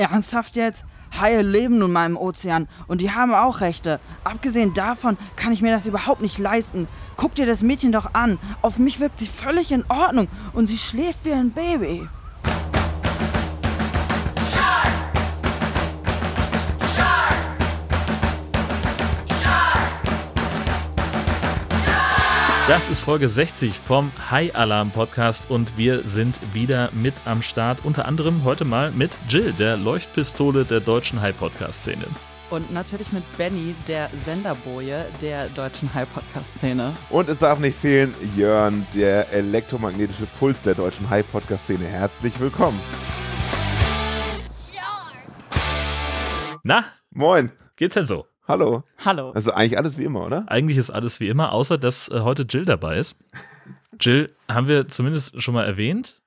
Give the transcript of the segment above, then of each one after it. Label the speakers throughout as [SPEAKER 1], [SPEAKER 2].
[SPEAKER 1] Ernsthaft jetzt? Haie leben nun mal im Ozean und die haben auch Rechte. Abgesehen davon kann ich mir das überhaupt nicht leisten. Guck dir das Mädchen doch an. Auf mich wirkt sie völlig in Ordnung und sie schläft wie ein Baby.
[SPEAKER 2] Das ist Folge 60 vom High Alarm Podcast und wir sind wieder mit am Start. Unter anderem heute mal mit Jill, der Leuchtpistole der deutschen High Podcast Szene.
[SPEAKER 1] Und natürlich mit Benny, der Senderboje der deutschen High Podcast Szene.
[SPEAKER 3] Und es darf nicht fehlen, Jörn, der elektromagnetische Puls der deutschen High Podcast Szene. Herzlich willkommen.
[SPEAKER 2] Na,
[SPEAKER 3] Moin.
[SPEAKER 2] geht's denn so?
[SPEAKER 3] Hallo.
[SPEAKER 1] Hallo.
[SPEAKER 3] Also eigentlich alles wie immer, oder?
[SPEAKER 2] Eigentlich ist alles wie immer, außer dass äh, heute Jill dabei ist. Jill haben wir zumindest schon mal erwähnt.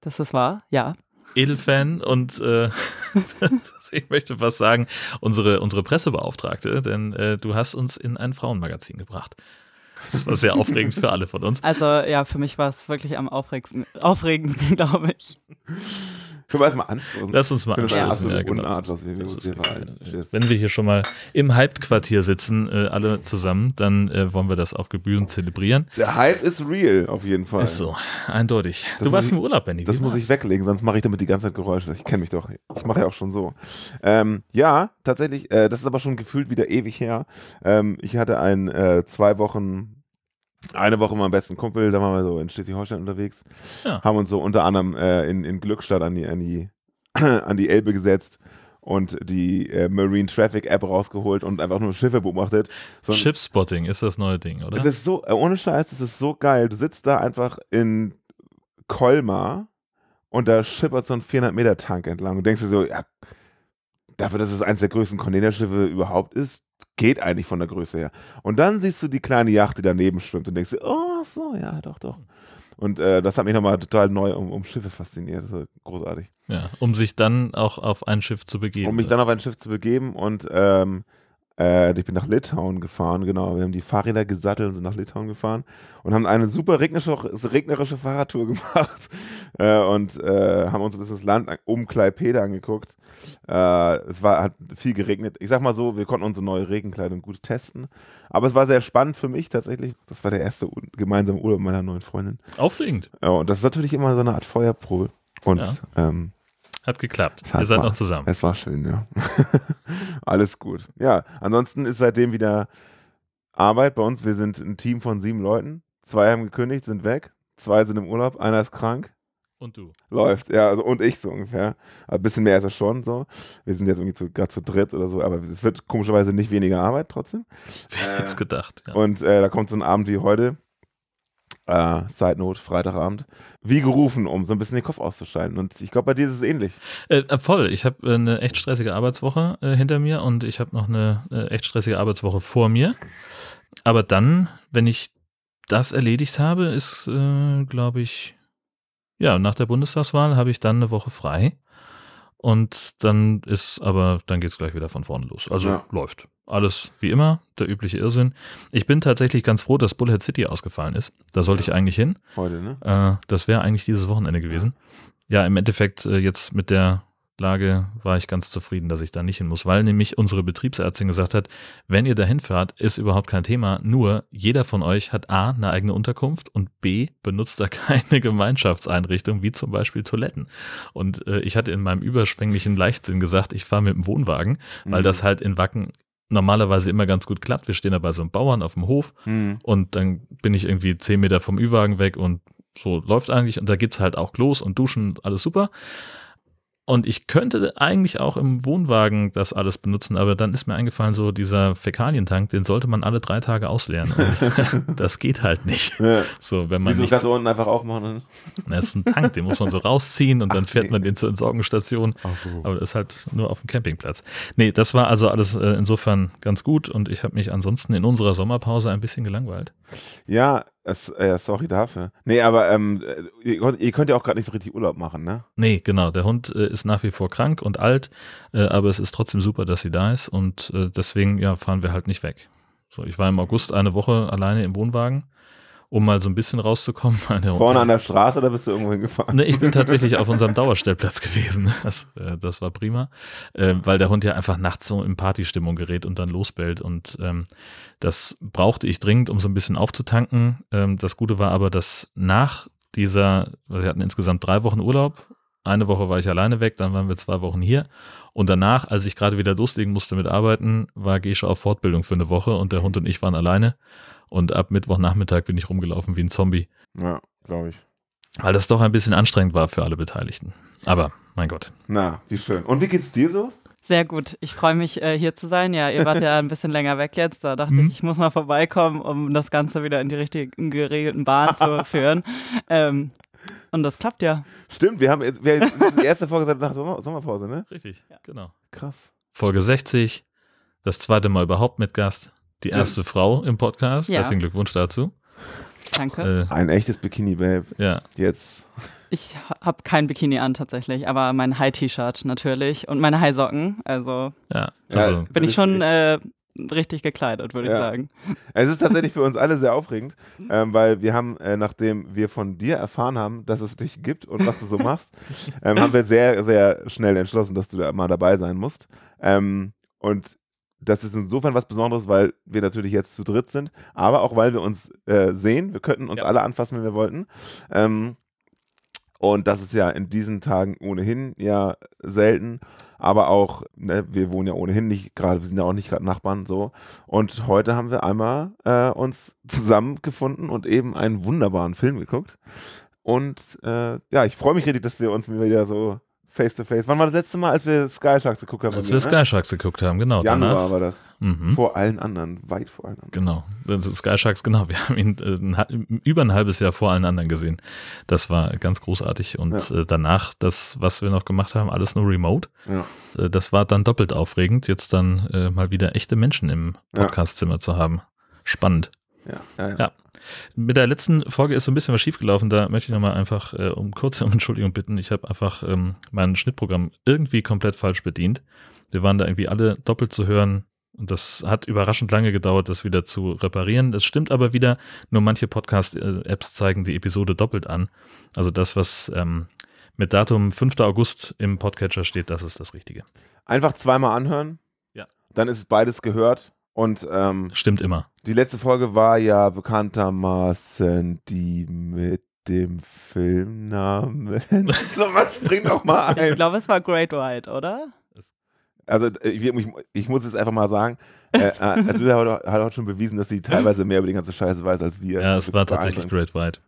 [SPEAKER 1] Das ist wahr? Ja.
[SPEAKER 2] Edelfan und äh, ich möchte fast sagen, unsere, unsere Pressebeauftragte, denn äh, du hast uns in ein Frauenmagazin gebracht. Das war sehr aufregend für alle von uns.
[SPEAKER 1] Also ja, für mich war es wirklich am aufregendsten, aufregendsten glaube ich.
[SPEAKER 3] Können wir erstmal anstoßen?
[SPEAKER 2] Lass uns mal
[SPEAKER 3] Ich
[SPEAKER 2] anstoßen. Ja,
[SPEAKER 3] absolute
[SPEAKER 2] genau.
[SPEAKER 3] Unart, was hier
[SPEAKER 2] Das ist
[SPEAKER 3] rein-
[SPEAKER 2] Wenn wir hier schon mal im Hyped-Quartier sitzen, äh, alle zusammen, dann äh, wollen wir das auch gebührend zelebrieren.
[SPEAKER 3] Der Hype ist real, auf jeden Fall.
[SPEAKER 2] Ist so, eindeutig.
[SPEAKER 3] Das
[SPEAKER 2] du warst
[SPEAKER 3] muss
[SPEAKER 2] im Urlaub, Benny.
[SPEAKER 3] Das muss ich weglegen, sonst mache ich damit die ganze Zeit Geräusche. Ich kenne mich doch. Ich mache ja auch schon so. Ähm, ja, tatsächlich, äh, das ist aber schon gefühlt wieder ewig her. Ähm, ich hatte ein äh, zwei Wochen, eine Woche mit meinem besten Kumpel, da waren wir so in Schleswig-Holstein unterwegs,
[SPEAKER 2] Ja.
[SPEAKER 3] haben uns so unter anderem äh, in, in Glückstadt an die, an, die, an die Elbe gesetzt und die äh, Marine Traffic App rausgeholt und einfach nur Schiffe beobachtet. So
[SPEAKER 2] Shipspotting ist das neue Ding, oder?
[SPEAKER 3] es ist so, äh, ohne Scheiß, es ist so geil. Du sitzt da einfach in Colmar und da schippert so ein 400-Meter-Tank entlang und denkst dir so, ja, dafür, dass es eines der größten Containerschiffe überhaupt ist, geht eigentlich von der Größe her. Und dann siehst du die kleine Yacht, die daneben schwimmt und denkst dir, oh, so, ja, doch, doch. Und äh, das hat mich nochmal total neu um, um Schiffe fasziniert. Großartig.
[SPEAKER 2] ja, um sich dann auch auf ein Schiff zu begeben.
[SPEAKER 3] um mich dann auf ein Schiff zu begeben und ähm, äh, ich bin nach Litauen gefahren, genau. Wir haben die Fahrräder gesattelt und sind nach Litauen gefahren und haben eine super regnerische, regnerische Fahrradtour gemacht äh, und äh, haben uns ein bisschen das Land an- um Klaipeda angeguckt. Äh, es war, hat viel geregnet. Ich sag mal so, wir konnten unsere neue Regenkleidung gut testen. Aber es war sehr spannend für mich tatsächlich. Das war der erste gemeinsame Urlaub meiner neuen Freundin.
[SPEAKER 2] Aufregend.
[SPEAKER 3] Ja, und das ist natürlich immer so eine Art Feuerprobe. Und
[SPEAKER 2] Ja.
[SPEAKER 3] ähm,
[SPEAKER 2] Hat geklappt.
[SPEAKER 3] Hat
[SPEAKER 2] Ihr seid
[SPEAKER 3] mal-
[SPEAKER 2] noch zusammen.
[SPEAKER 3] Es war schön, ja. Alles gut. Ja, ansonsten ist seitdem wieder Arbeit bei uns. Wir sind ein Team von sieben Leuten. Zwei haben gekündigt, sind weg. Zwei sind im Urlaub, einer ist krank.
[SPEAKER 2] Und du.
[SPEAKER 3] Läuft, ja, also, und ich so ungefähr. Ein bisschen mehr ist es schon so. Wir sind jetzt irgendwie gerade zu dritt oder so, aber es wird komischerweise nicht weniger Arbeit trotzdem.
[SPEAKER 2] Wer hätte es gedacht? Ja.
[SPEAKER 3] Und äh, da kommt so ein Abend wie heute. Äh, Side Note, Freitagabend. Wie gerufen, um so ein bisschen den Kopf auszuschalten. Und ich glaube, bei dir ist es ähnlich.
[SPEAKER 2] Äh, äh, voll. Ich habe äh, eine echt stressige Arbeitswoche äh, hinter mir und ich habe noch eine äh, echt stressige Arbeitswoche vor mir. Aber dann, wenn ich das erledigt habe, ist, glaube ich, ja, nach der Bundestagswahl habe ich dann eine Woche frei. Und dann ist aber, dann geht es gleich wieder von vorne los. Also
[SPEAKER 3] Ja.
[SPEAKER 2] läuft. Alles wie immer, der übliche Irrsinn. Ich bin tatsächlich ganz froh, dass Bullhead City ausgefallen ist. Da sollte ich eigentlich hin.
[SPEAKER 3] Heute, ne?
[SPEAKER 2] Äh, das wäre eigentlich dieses Wochenende gewesen. Ja, im Endeffekt äh, jetzt mit der Lage war ich ganz zufrieden, dass ich da nicht hin muss, weil nämlich unsere Betriebsärztin gesagt hat, wenn ihr dahin fahrt, ist überhaupt kein Thema, nur jeder von euch hat A, eine eigene Unterkunft und B, benutzt da keine Gemeinschaftseinrichtung, wie zum Beispiel Toiletten. Und äh, ich hatte in meinem überschwänglichen Leichtsinn gesagt, ich fahre mit dem Wohnwagen, weil
[SPEAKER 3] Mhm.
[SPEAKER 2] das halt in Wacken normalerweise immer ganz gut klappt. Wir stehen da bei so einem Bauern auf dem Hof
[SPEAKER 3] Mhm.
[SPEAKER 2] und dann bin ich irgendwie zehn Meter vom Ü-Wagen weg und so läuft eigentlich. Und da gibt's halt auch Klos und Duschen, alles super. Und ich könnte eigentlich auch im Wohnwagen das alles benutzen, aber dann ist mir eingefallen, so dieser Fäkalientank, den sollte man alle drei Tage ausleeren. Das geht halt nicht.
[SPEAKER 3] Ja.
[SPEAKER 2] So, wenn man
[SPEAKER 3] Wieso
[SPEAKER 2] nicht,
[SPEAKER 3] kannst du unten einfach aufmachen?
[SPEAKER 2] Na, das ist ein Tank, den muss man so rausziehen und dann
[SPEAKER 3] Ach,
[SPEAKER 2] fährt
[SPEAKER 3] nee.
[SPEAKER 2] man den zur Entsorgungsstation. Aber das ist halt nur auf dem Campingplatz. Nee, das war also alles äh, insofern ganz gut und ich habe mich ansonsten in unserer Sommerpause ein bisschen gelangweilt.
[SPEAKER 3] Ja, äh, sorry dafür. Nee, aber ähm, ihr, könnt- ihr könnt ja auch gerade nicht so richtig Urlaub machen, ne?
[SPEAKER 2] Nee, genau. Der Hund äh, ist nach wie vor krank und alt, äh, aber es ist trotzdem super, dass sie da ist und äh, deswegen ja, fahren wir halt nicht weg. So, ich war im August eine Woche alleine im Wohnwagen um mal so ein bisschen rauszukommen.
[SPEAKER 3] Vorne an der Straße oder bist du irgendwo hingefahren?
[SPEAKER 2] Nee, ich bin tatsächlich auf unserem Dauerstellplatz gewesen. Das, äh, das war prima, äh, weil der Hund ja einfach nachts so in Partystimmung gerät und dann losbellt. Und ähm, das brauchte ich dringend, um so ein bisschen aufzutanken. Ähm, das Gute war aber, dass nach dieser, wir hatten insgesamt drei Wochen Urlaub. Eine Woche war ich alleine weg, dann waren wir zwei Wochen hier. Und danach, als ich gerade wieder loslegen musste mit Arbeiten, war Gesche auf Fortbildung für eine Woche und der Hund und ich waren alleine. Und ab Mittwochnachmittag bin ich rumgelaufen wie ein Zombie.
[SPEAKER 3] Ja, glaube ich.
[SPEAKER 2] Weil das doch ein bisschen anstrengend war für alle Beteiligten. Aber, mein Gott.
[SPEAKER 3] Na, wie schön. Und wie geht's dir so?
[SPEAKER 1] Sehr gut. Ich freue mich, äh, hier zu sein. Ja, ihr wart ja ein bisschen länger weg jetzt. Da dachte mhm. ich, ich muss mal vorbeikommen, um das Ganze wieder in die richtigen geregelten Bahnen zu führen. Ähm, und das klappt ja.
[SPEAKER 3] Stimmt, wir haben wir, die erste Folge seit nach Sommer, Sommerpause, ne?
[SPEAKER 2] Richtig, ja. genau.
[SPEAKER 3] Krass.
[SPEAKER 2] Folge 60, das zweite Mal überhaupt mit Gast. Die erste ja. Frau im Podcast. Ja. Herzlichen Glückwunsch dazu.
[SPEAKER 1] Danke.
[SPEAKER 3] Äh, Ein echtes Bikini-Babe.
[SPEAKER 2] Ja.
[SPEAKER 3] Jetzt.
[SPEAKER 1] Ich habe kein Bikini an tatsächlich, aber mein High-T-Shirt natürlich und meine High-Socken. Also,
[SPEAKER 2] ja, also
[SPEAKER 1] bin ich schon äh, richtig gekleidet, würde ja. ich sagen.
[SPEAKER 3] Es ist tatsächlich für uns alle sehr aufregend, ähm, weil wir haben, äh, nachdem wir von dir erfahren haben, dass es dich gibt und was du so machst, ähm, haben wir sehr, sehr schnell entschlossen, dass du da mal dabei sein musst. Ähm, und das ist insofern was Besonderes, weil wir natürlich jetzt zu dritt sind, aber auch weil wir uns äh, sehen. Wir könnten uns ja. alle anfassen, wenn wir wollten. Ähm, und das ist ja in diesen Tagen ohnehin ja selten. Aber auch, ne, wir wohnen ja ohnehin nicht gerade, wir sind ja auch nicht gerade Nachbarn so. Und heute haben wir einmal äh, uns zusammengefunden und eben einen wunderbaren Film geguckt. Und äh, ja, ich freue mich richtig, dass wir uns wieder so face to face. Wann war das letzte Mal, als wir Sky Sharks geguckt haben?
[SPEAKER 2] Als wir ne? Sky Sharks geguckt haben, genau.
[SPEAKER 3] Januar danach. war das. Mhm. Vor allen anderen, weit vor allen anderen.
[SPEAKER 2] Genau. Sky Sharks, genau. Wir haben ihn äh, über ein halbes Jahr vor allen anderen gesehen. Das war ganz großartig. Und ja. äh, danach, das, was wir noch gemacht haben, alles nur remote.
[SPEAKER 3] Ja.
[SPEAKER 2] Äh, das war dann doppelt aufregend, jetzt dann äh, mal wieder echte Menschen im Podcastzimmer ja. zu haben. Spannend.
[SPEAKER 3] Ja, ja. ja.
[SPEAKER 2] Mit der letzten Folge ist so ein bisschen was schiefgelaufen. Da möchte ich nochmal einfach äh, um kurze Entschuldigung bitten. Ich habe einfach ähm, mein Schnittprogramm irgendwie komplett falsch bedient. Wir waren da irgendwie alle doppelt zu hören. Und das hat überraschend lange gedauert, das wieder zu reparieren. Das stimmt aber wieder, nur manche Podcast-Apps zeigen die Episode doppelt an. Also das, was ähm, mit Datum 5. August im Podcatcher steht, das ist das Richtige.
[SPEAKER 3] Einfach zweimal anhören.
[SPEAKER 2] Ja.
[SPEAKER 3] Dann ist beides gehört. Und ähm,
[SPEAKER 2] stimmt immer.
[SPEAKER 3] Die letzte Folge war ja bekanntermaßen die mit dem Filmnamen. so was bringt doch mal ein.
[SPEAKER 1] Ich glaube, es war Great White, oder?
[SPEAKER 3] Also ich, ich, ich muss jetzt einfach mal sagen, äh, äh also hat, hat auch schon bewiesen, dass sie teilweise mehr über die ganze Scheiße weiß als wir.
[SPEAKER 2] Ja, es war tatsächlich Great White.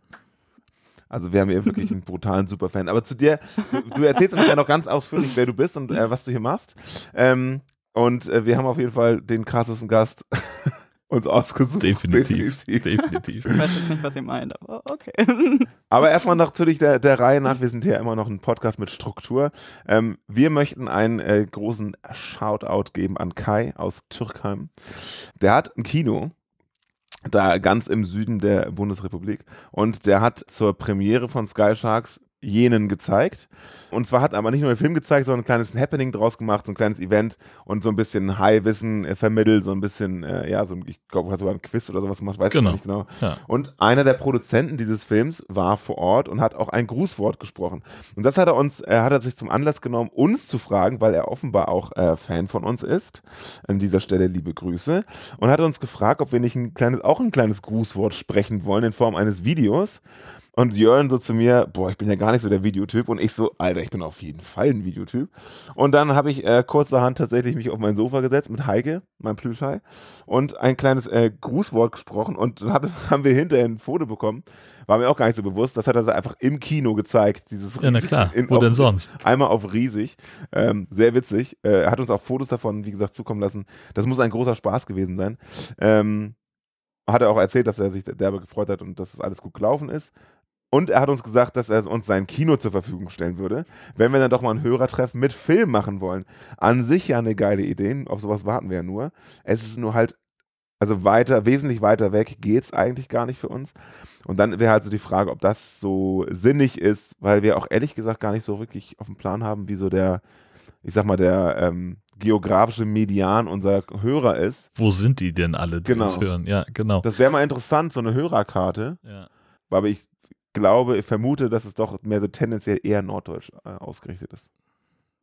[SPEAKER 3] Also wir haben hier wirklich einen brutalen Superfan. Aber zu dir, du, du erzählst uns ja noch ganz ausführlich, wer du bist und äh, was du hier machst. Ähm, und äh, wir haben auf jeden Fall den krassesten Gast uns ausgesucht.
[SPEAKER 2] Definitiv. Definitiv. Definitiv.
[SPEAKER 1] Ich weiß jetzt nicht, was ihr meint, aber okay.
[SPEAKER 3] Aber erstmal natürlich der, der Reihe nach, wir sind hier immer noch ein Podcast mit Struktur. Ähm, wir möchten einen äh, großen Shoutout geben an Kai aus Türkheim. Der hat ein Kino da ganz im Süden der Bundesrepublik und der hat zur Premiere von Sky Sharks jenen gezeigt. Und zwar hat aber nicht nur den Film gezeigt, sondern ein kleines Happening draus gemacht, so ein kleines Event und so ein bisschen High-Wissen äh, vermittelt, so ein bisschen, äh, ja, so ein, ich glaube, hat sogar ein Quiz oder sowas gemacht, weiß genau. ich nicht genau.
[SPEAKER 2] Ja.
[SPEAKER 3] Und einer der Produzenten dieses Films war vor Ort und hat auch ein Grußwort gesprochen. Und das hat er uns, äh, hat er sich zum Anlass genommen, uns zu fragen, weil er offenbar auch äh, Fan von uns ist. An dieser Stelle liebe Grüße. Und hat uns gefragt, ob wir nicht ein kleines, auch ein kleines Grußwort sprechen wollen in Form eines Videos. Und Jörn so zu mir, boah, ich bin ja gar nicht so der Videotyp. Und ich so, Alter, ich bin auf jeden Fall ein Videotyp. Und dann habe ich äh, kurzerhand tatsächlich mich auf mein Sofa gesetzt mit Heike, meinem Plüschei, und ein kleines äh, Grußwort gesprochen. Und dann hab, haben wir hinterher ein Foto bekommen. War mir auch gar nicht so bewusst. Das hat er also einfach im Kino gezeigt. Dieses
[SPEAKER 2] ja, na klar. In, Wo denn sonst?
[SPEAKER 3] Einmal auf riesig. Ähm, sehr witzig. Äh, er hat uns auch Fotos davon, wie gesagt, zukommen lassen. Das muss ein großer Spaß gewesen sein. Ähm, hat er auch erzählt, dass er sich derbe gefreut hat und dass es alles gut gelaufen ist. Und er hat uns gesagt, dass er uns sein Kino zur Verfügung stellen würde, wenn wir dann doch mal ein Hörertreffen mit Film machen wollen. An sich ja eine geile Idee, auf sowas warten wir ja nur. Es ist nur halt, also weiter, wesentlich weiter weg geht es eigentlich gar nicht für uns. Und dann wäre halt so die Frage, ob das so sinnig ist, weil wir auch ehrlich gesagt gar nicht so wirklich auf dem Plan haben, wie so der, ich sag mal, der, ähm, geografische Median unserer Hörer ist.
[SPEAKER 2] Wo sind die denn alle, die
[SPEAKER 3] Genau.
[SPEAKER 2] uns hören? Ja, genau.
[SPEAKER 3] Das wäre mal interessant, so eine Hörerkarte.
[SPEAKER 2] ja.
[SPEAKER 3] Aber ich glaube, ich vermute, dass es doch mehr so tendenziell eher norddeutsch äh, ausgerichtet ist.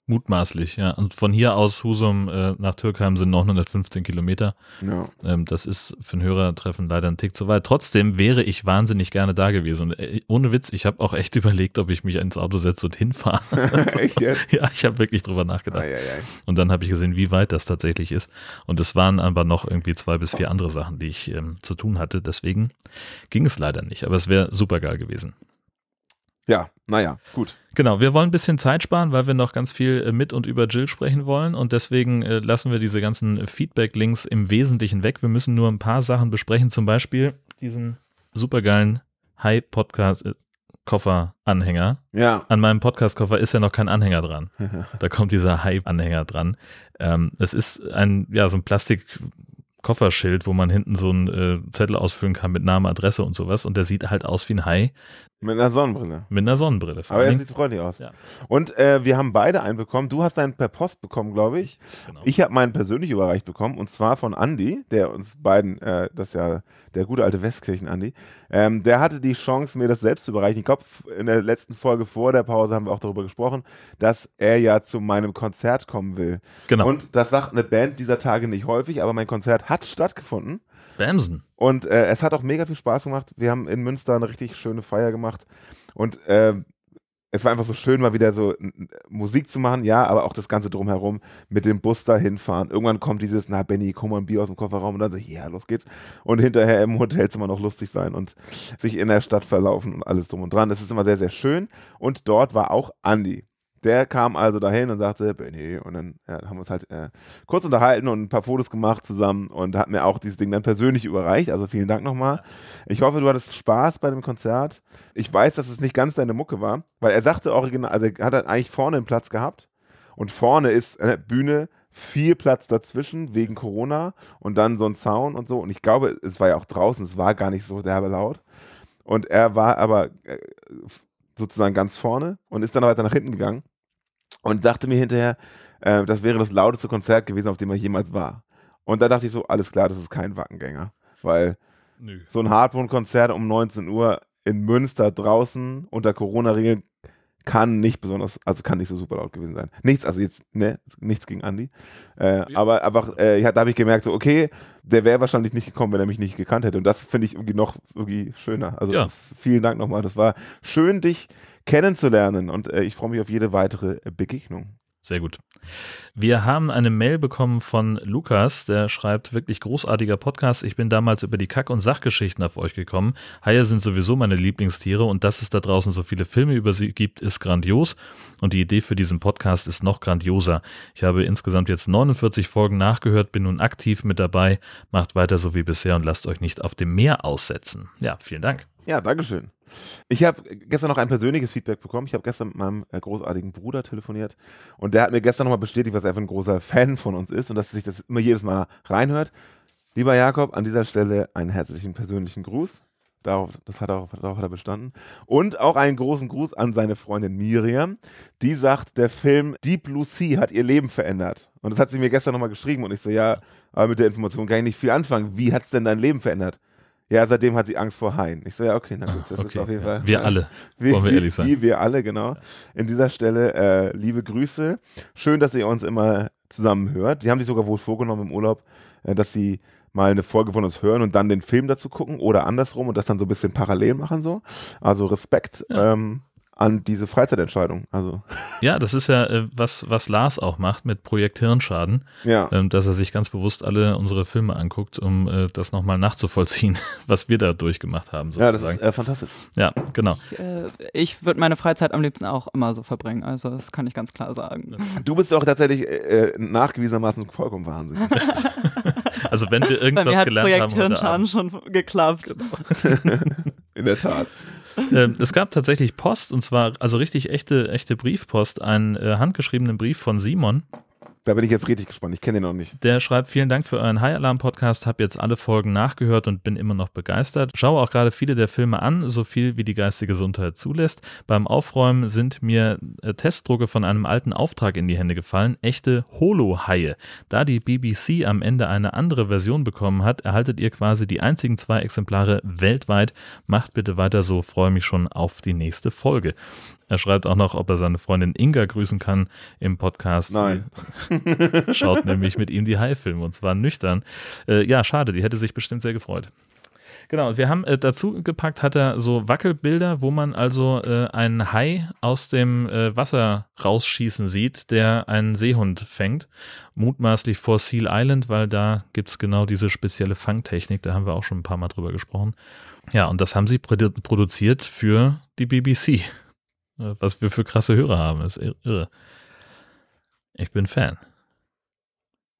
[SPEAKER 2] Mutmaßlich, ja. Und von hier aus Husum äh, nach Türkheim sind 915 Kilometer.
[SPEAKER 3] Ja.
[SPEAKER 2] Ähm, das ist für ein Hörertreffen leider ein Tick zu weit. Trotzdem wäre ich wahnsinnig gerne da gewesen. Und äh, ohne Witz, ich habe auch echt überlegt, ob ich mich ins Auto setze und hinfahre.
[SPEAKER 3] Echt jetzt?
[SPEAKER 2] ja, ich habe wirklich drüber nachgedacht.
[SPEAKER 3] Ei, ei, ei.
[SPEAKER 2] Und dann habe ich gesehen, wie weit das tatsächlich ist. Und es waren aber noch irgendwie zwei bis vier andere Sachen, die ich ähm, zu tun hatte. Deswegen ging es leider nicht. Aber es wäre super geil gewesen.
[SPEAKER 3] Ja, naja, gut.
[SPEAKER 2] Genau, wir wollen ein bisschen Zeit sparen, weil wir noch ganz viel äh, mit und über Jill sprechen wollen. Und deswegen äh, lassen wir diese ganzen Feedback-Links im Wesentlichen weg. Wir müssen nur ein paar Sachen besprechen. Zum Beispiel diesen supergeilen High-Podcast-Koffer-Anhänger.
[SPEAKER 3] Ja.
[SPEAKER 2] An meinem Podcast-Koffer ist ja noch kein Anhänger dran. Da kommt dieser Hype-Anhänger dran. Ähm, es ist ein, ja, so ein Plastik-Kofferschild, wo man hinten so einen äh, Zettel ausfüllen kann mit Name, Adresse und sowas. Und der sieht halt aus wie ein Hai
[SPEAKER 3] Mit einer Sonnenbrille.
[SPEAKER 2] mit einer Sonnenbrille.
[SPEAKER 3] Aber er sieht freundlich aus.
[SPEAKER 2] Ja.
[SPEAKER 3] Und äh, wir haben beide einen bekommen. Du hast einen per Post bekommen, glaube ich.
[SPEAKER 2] Genau.
[SPEAKER 3] Ich habe meinen persönlich überreicht bekommen und zwar von Andy, der uns beiden, äh, das ist ja der gute alte Westkirchen-Andy, ähm, der hatte die Chance, mir das selbst zu überreichen. Ich glaube, in der letzten Folge vor der Pause haben wir auch darüber gesprochen, dass er ja zu meinem Konzert kommen will.
[SPEAKER 2] Genau.
[SPEAKER 3] Und das sagt eine Band dieser Tage nicht häufig, aber mein Konzert hat stattgefunden.
[SPEAKER 2] Bamsen.
[SPEAKER 3] Und äh, es hat auch mega viel Spaß gemacht. Wir haben in Münster eine richtig schöne Feier gemacht. Und äh, es war einfach so schön, mal wieder so Musik zu machen, ja, aber auch das Ganze drumherum mit dem Bus da hinfahren. Irgendwann kommt dieses, na Benny, komm mal ein Bier aus dem Kofferraum und dann so, ja, los geht's. Und hinterher im Hotelzimmer noch lustig sein und sich in der Stadt verlaufen und alles drum und dran. Das ist immer sehr, sehr schön. Und dort war auch Andi. Der kam also dahin und sagte, Benny, und dann ja, haben wir uns halt äh, kurz unterhalten und ein paar Fotos gemacht zusammen und hat mir auch dieses Ding dann persönlich überreicht. Also vielen Dank nochmal. Ich hoffe, du hattest Spaß bei dem Konzert. Ich weiß, dass es nicht ganz deine Mucke war, weil er sagte original, also er hat halt eigentlich vorne einen Platz gehabt und vorne ist äh, Bühne, viel Platz dazwischen wegen Corona und dann so ein Sound und so. Und ich glaube, es war ja auch draußen, es war gar nicht so derbe laut. Und er war aber äh, sozusagen ganz vorne und ist dann weiter nach hinten gegangen und dachte mir hinterher, äh, das wäre das lauteste Konzert gewesen, auf dem er jemals war. Und da dachte ich so, alles klar, das ist kein Wackengänger. Weil
[SPEAKER 2] Nö.
[SPEAKER 3] so ein Hardbone-Konzert um 19 Uhr in Münster draußen unter Corona-Regeln kann nicht besonders, also kann nicht so super laut gewesen sein. Nichts, also jetzt, ne, nichts gegen Andi. Äh,
[SPEAKER 2] Ja.
[SPEAKER 3] Aber einfach, äh, ja, da habe ich gemerkt, so, okay, der wäre wahrscheinlich nicht gekommen, wenn er mich nicht gekannt hätte. Und das finde ich irgendwie noch irgendwie schöner. Also
[SPEAKER 2] Ja.
[SPEAKER 3] das, vielen Dank nochmal. Das war schön, dich kennenzulernen und äh, ich freue mich auf jede weitere Begegnung.
[SPEAKER 2] Sehr gut. Wir haben eine Mail bekommen von Lukas, der schreibt wirklich großartiger Podcast. Ich bin damals über die Kack- und Sachgeschichten auf euch gekommen. Haie sind sowieso meine Lieblingstiere und dass es da draußen so viele Filme über sie gibt, ist grandios. Und die Idee für diesen Podcast ist noch grandioser. Ich habe insgesamt jetzt 49 Folgen nachgehört, bin nun aktiv mit dabei. Macht weiter so wie bisher und lasst euch nicht auf dem Meer aussetzen. Ja, vielen Dank.
[SPEAKER 3] Ja, Dankeschön. Ich habe gestern noch ein persönliches Feedback bekommen. Ich habe gestern mit meinem äh, großartigen Bruder telefoniert und der hat mir gestern nochmal bestätigt, was er für ein großer Fan von uns ist und dass er sich das immer jedes Mal reinhört. Lieber Jakob, an dieser Stelle einen herzlichen persönlichen Gruß. Darauf, das hat er, darauf hat er bestanden. Und auch einen großen Gruß an seine Freundin Miriam. Die sagt, der Film Deep Blue Sea hat ihr Leben verändert. Und das hat sie mir gestern nochmal geschrieben. Und ich so, ja, aber mit der Information kann ich nicht viel anfangen. Wie hat es denn dein Leben verändert? Ja, seitdem hat sie Angst vor Haien. Ich so, ja, okay, na gut, das ist
[SPEAKER 2] Okay,
[SPEAKER 3] auf jeden
[SPEAKER 2] ja.
[SPEAKER 3] Fall.
[SPEAKER 2] Wir alle.
[SPEAKER 3] Wie,
[SPEAKER 2] Wollen wir ehrlich sein.
[SPEAKER 3] Wie wir alle, genau. In dieser Stelle äh, liebe Grüße. Schön, dass ihr uns immer zusammen hört. Die haben sich sogar wohl vorgenommen im Urlaub, äh, dass sie mal eine Folge von uns hören und dann den Film dazu gucken oder andersrum und das dann so ein bisschen parallel machen so. Also Respekt ähm, an diese Freizeitentscheidung. Also
[SPEAKER 2] Ja, das ist ja, äh, was, was Lars auch macht mit Projekt Hirnschaden.
[SPEAKER 3] ja.
[SPEAKER 2] ähm, dass er sich ganz bewusst alle unsere Filme anguckt, um äh, das nochmal nachzuvollziehen, was wir da durchgemacht haben.
[SPEAKER 3] Ja, das
[SPEAKER 2] Sozusagen.
[SPEAKER 3] ist äh, fantastisch.
[SPEAKER 2] Ja, genau.
[SPEAKER 1] Äh, ich würde meine Freizeit am liebsten auch immer so verbringen. Also das kann ich ganz klar sagen.
[SPEAKER 3] Du bist auch tatsächlich äh, äh, nachgewiesenermaßen vollkommen wahnsinnig.
[SPEAKER 2] Also wenn wir
[SPEAKER 1] Bei
[SPEAKER 2] irgendwas
[SPEAKER 1] mir hat
[SPEAKER 2] gelernt
[SPEAKER 1] Projekt
[SPEAKER 2] haben heute
[SPEAKER 1] Hirnschaden schon geklappt.
[SPEAKER 3] In der Tat.
[SPEAKER 2] Ähm, es gab tatsächlich Post und zwar, also richtig echte, echte Briefpost, einen äh, handgeschriebenen Brief von Simon.
[SPEAKER 3] Da bin ich jetzt richtig gespannt. Ich kenne den noch nicht.
[SPEAKER 2] Der schreibt, vielen Dank für euren High Alarm Podcast. Hab jetzt alle Folgen nachgehört und bin immer noch begeistert. Schaue auch gerade viele der Filme an, so viel wie die geistige Gesundheit zulässt. Beim Aufräumen sind mir äh, Testdrucke von einem alten Auftrag in die Hände gefallen. Echte Holo-Haie. Da die BBC am Ende eine andere Version bekommen hat, erhaltet ihr quasi die einzigen zwei Exemplare weltweit. Macht bitte weiter so. Freue mich schon auf die nächste Folge. Er schreibt auch noch, ob er seine Freundin Inga grüßen kann im Podcast.
[SPEAKER 3] Nein.
[SPEAKER 2] Schaut nämlich mit ihm die Hai-Filme und zwar nüchtern. Äh, ja, schade, die hätte sich bestimmt sehr gefreut. Genau, und wir haben äh, dazu gepackt, hat er so Wackelbilder, wo man also äh, einen Hai aus dem äh, Wasser rausschießen sieht, der einen Seehund fängt. Mutmaßlich vor Seal Island, weil da gibt es genau diese spezielle Fangtechnik, da haben wir auch schon ein paar Mal drüber gesprochen. Ja, und das haben sie produ produziert für die BBC. Was wir für krasse Hörer haben, ist irre. Ich bin Fan.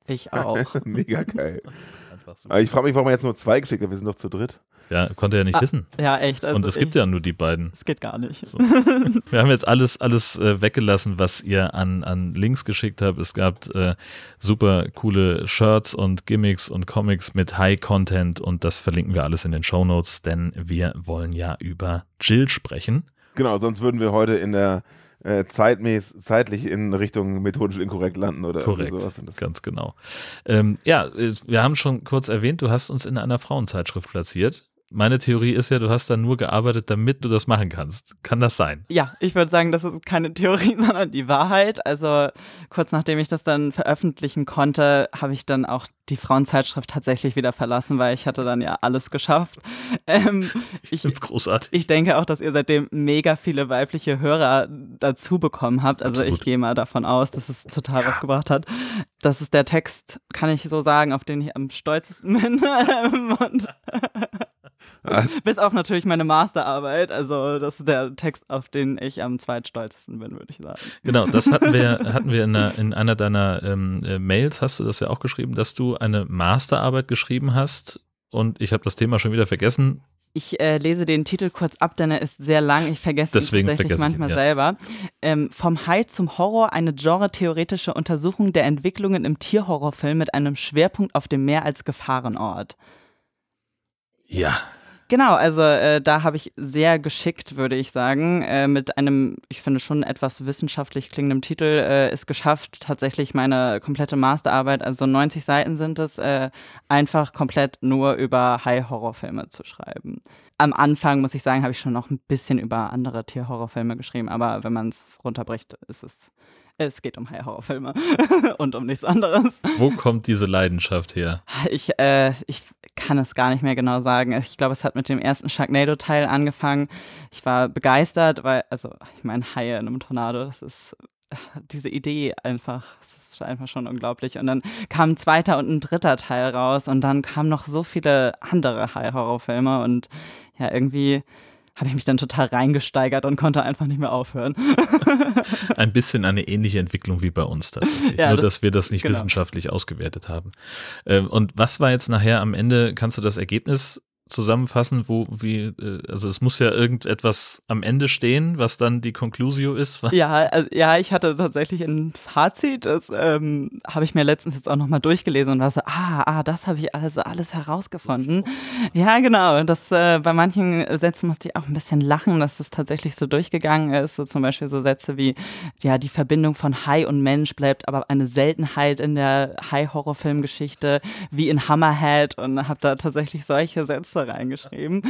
[SPEAKER 1] Ich auch.
[SPEAKER 3] Mega geil. Aber ich frage mich, warum er jetzt nur zwei geschickt hat. Wir sind doch zu dritt.
[SPEAKER 2] Ja, konnte er nicht
[SPEAKER 1] Ah,
[SPEAKER 2] wissen.
[SPEAKER 1] Ja, echt. Also
[SPEAKER 2] Und es gibt ja nur die beiden.
[SPEAKER 1] Es geht gar nicht.
[SPEAKER 2] So. Wir haben jetzt alles, alles äh, weggelassen, was ihr an, an Links geschickt habt. Es gab äh, super coole Shirts und Gimmicks und Comics mit High-Content und das verlinken wir alles in den Show Notes, denn wir wollen ja über Jill sprechen.
[SPEAKER 3] Genau, sonst würden wir heute in der äh, zeitmäß, zeitlich in Richtung methodisch inkorrekt landen oder
[SPEAKER 2] Korrekt,
[SPEAKER 3] sowas.
[SPEAKER 2] Ganz genau. Ähm, ja, äh, wir haben schon kurz erwähnt, du hast uns in einer Frauenzeitschrift platziert. Meine Theorie ist ja, du hast da nur gearbeitet, damit du das machen kannst. Kann das sein?
[SPEAKER 1] Ja, ich würde sagen, das ist keine Theorie, sondern die Wahrheit. Also kurz nachdem ich das dann veröffentlichen konnte, habe ich dann auch die Frauenzeitschrift tatsächlich wieder verlassen, weil ich hatte dann ja alles geschafft. Ähm, ich,
[SPEAKER 2] Das ist großartig.
[SPEAKER 1] ich denke auch, dass ihr seitdem mega viele weibliche Hörer dazu bekommen habt. Also
[SPEAKER 2] Absolut.
[SPEAKER 1] ich gehe mal davon aus, dass es total was gebracht hat. Das ist der Text, kann ich so sagen, auf den ich am stolzesten bin. Und bis auf natürlich meine Masterarbeit. Also das ist der Text, auf den ich am zweitstolzesten bin, würde ich sagen.
[SPEAKER 2] Genau, das hatten wir, hatten wir in, einer, in einer deiner ähm, äh, Mails, hast du das ja auch geschrieben, dass du eine Masterarbeit geschrieben hast und ich habe das Thema schon wieder vergessen.
[SPEAKER 1] Ich äh, lese den Titel kurz ab, denn er ist sehr lang. Ich vergesse
[SPEAKER 2] Deswegen
[SPEAKER 1] ihn tatsächlich
[SPEAKER 2] vergesse ich ihn,
[SPEAKER 1] manchmal
[SPEAKER 2] ja.
[SPEAKER 1] selber. Ähm, vom Hai zum Horror, eine genre-theoretische Untersuchung der Entwicklungen im Tierhorrorfilm mit einem Schwerpunkt auf dem Meer als Gefahrenort.
[SPEAKER 2] Ja,
[SPEAKER 1] Genau, also äh, da habe ich sehr geschickt, würde ich sagen, äh, mit einem, ich finde schon etwas wissenschaftlich klingenden Titel, äh, es geschafft, tatsächlich meine komplette Masterarbeit, also 90 Seiten sind es, äh, einfach komplett nur über High-Horrorfilme zu schreiben. Am Anfang, muss ich sagen, habe ich schon noch ein bisschen über andere Tierhorrorfilme geschrieben, aber wenn man es runterbricht, ist es, es geht um High-Horrorfilme und um nichts anderes.
[SPEAKER 2] wo kommt diese Leidenschaft her?
[SPEAKER 1] Ich, äh, ich kann es gar nicht mehr genau sagen. Ich glaube, es hat mit dem ersten Sharknado-Teil angefangen. Ich war begeistert, weil, also, ich meine, Haie in einem Tornado, das ist diese Idee einfach, das ist einfach schon unglaublich. Und dann kam ein zweiter und ein dritter Teil raus und dann kamen noch so viele andere High-Horror-Filme und ja, irgendwie habe ich mich dann total reingesteigert und konnte einfach nicht mehr aufhören.
[SPEAKER 2] Ein bisschen eine ähnliche Entwicklung wie bei uns tatsächlich.
[SPEAKER 1] Ja,
[SPEAKER 2] Nur,
[SPEAKER 1] das-
[SPEAKER 2] dass wir das nicht
[SPEAKER 1] genau.
[SPEAKER 2] wissenschaftlich ausgewertet haben. Ähm, und was war jetzt nachher am Ende, kannst du das Ergebnis zusammenfassen, wo, wie, äh, also es muss ja irgendetwas am Ende stehen, was dann die Conclusio ist.
[SPEAKER 1] Ja, also, ja, ich hatte tatsächlich ein Fazit, das ähm, habe ich mir letztens jetzt auch nochmal durchgelesen und war so, ah, ah, das habe ich also alles herausgefunden. Ja, genau. Das äh, bei manchen Sätzen musste ich auch ein bisschen lachen, dass das tatsächlich so durchgegangen ist. So zum Beispiel so Sätze wie, ja, die Verbindung von Hai und Mensch bleibt aber eine Seltenheit in der Hai-Horrorfilmgeschichte, wie in Hammerhead und habe da tatsächlich solche Sätze reingeschrieben.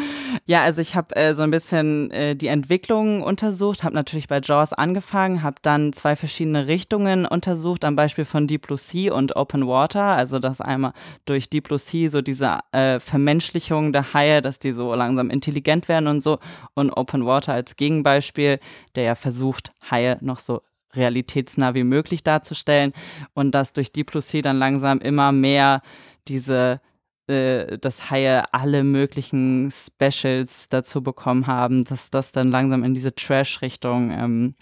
[SPEAKER 1] Ja, also ich habe äh, so ein bisschen äh, die Entwicklung untersucht, habe natürlich bei Jaws angefangen, habe dann zwei verschiedene Richtungen untersucht, am Beispiel von Deep Blue Sea und Open Water, also dass einmal durch Deep Blue Sea so diese äh, Vermenschlichung der Haie, dass die so langsam intelligent werden und so. Und Open Water als Gegenbeispiel, der ja versucht, Haie noch so realitätsnah wie möglich darzustellen. Und dass durch Deep Blue Sea dann langsam immer mehr diese äh, dass Haie alle möglichen Specials dazu bekommen haben, dass das dann langsam in diese Trash-Richtung ähm,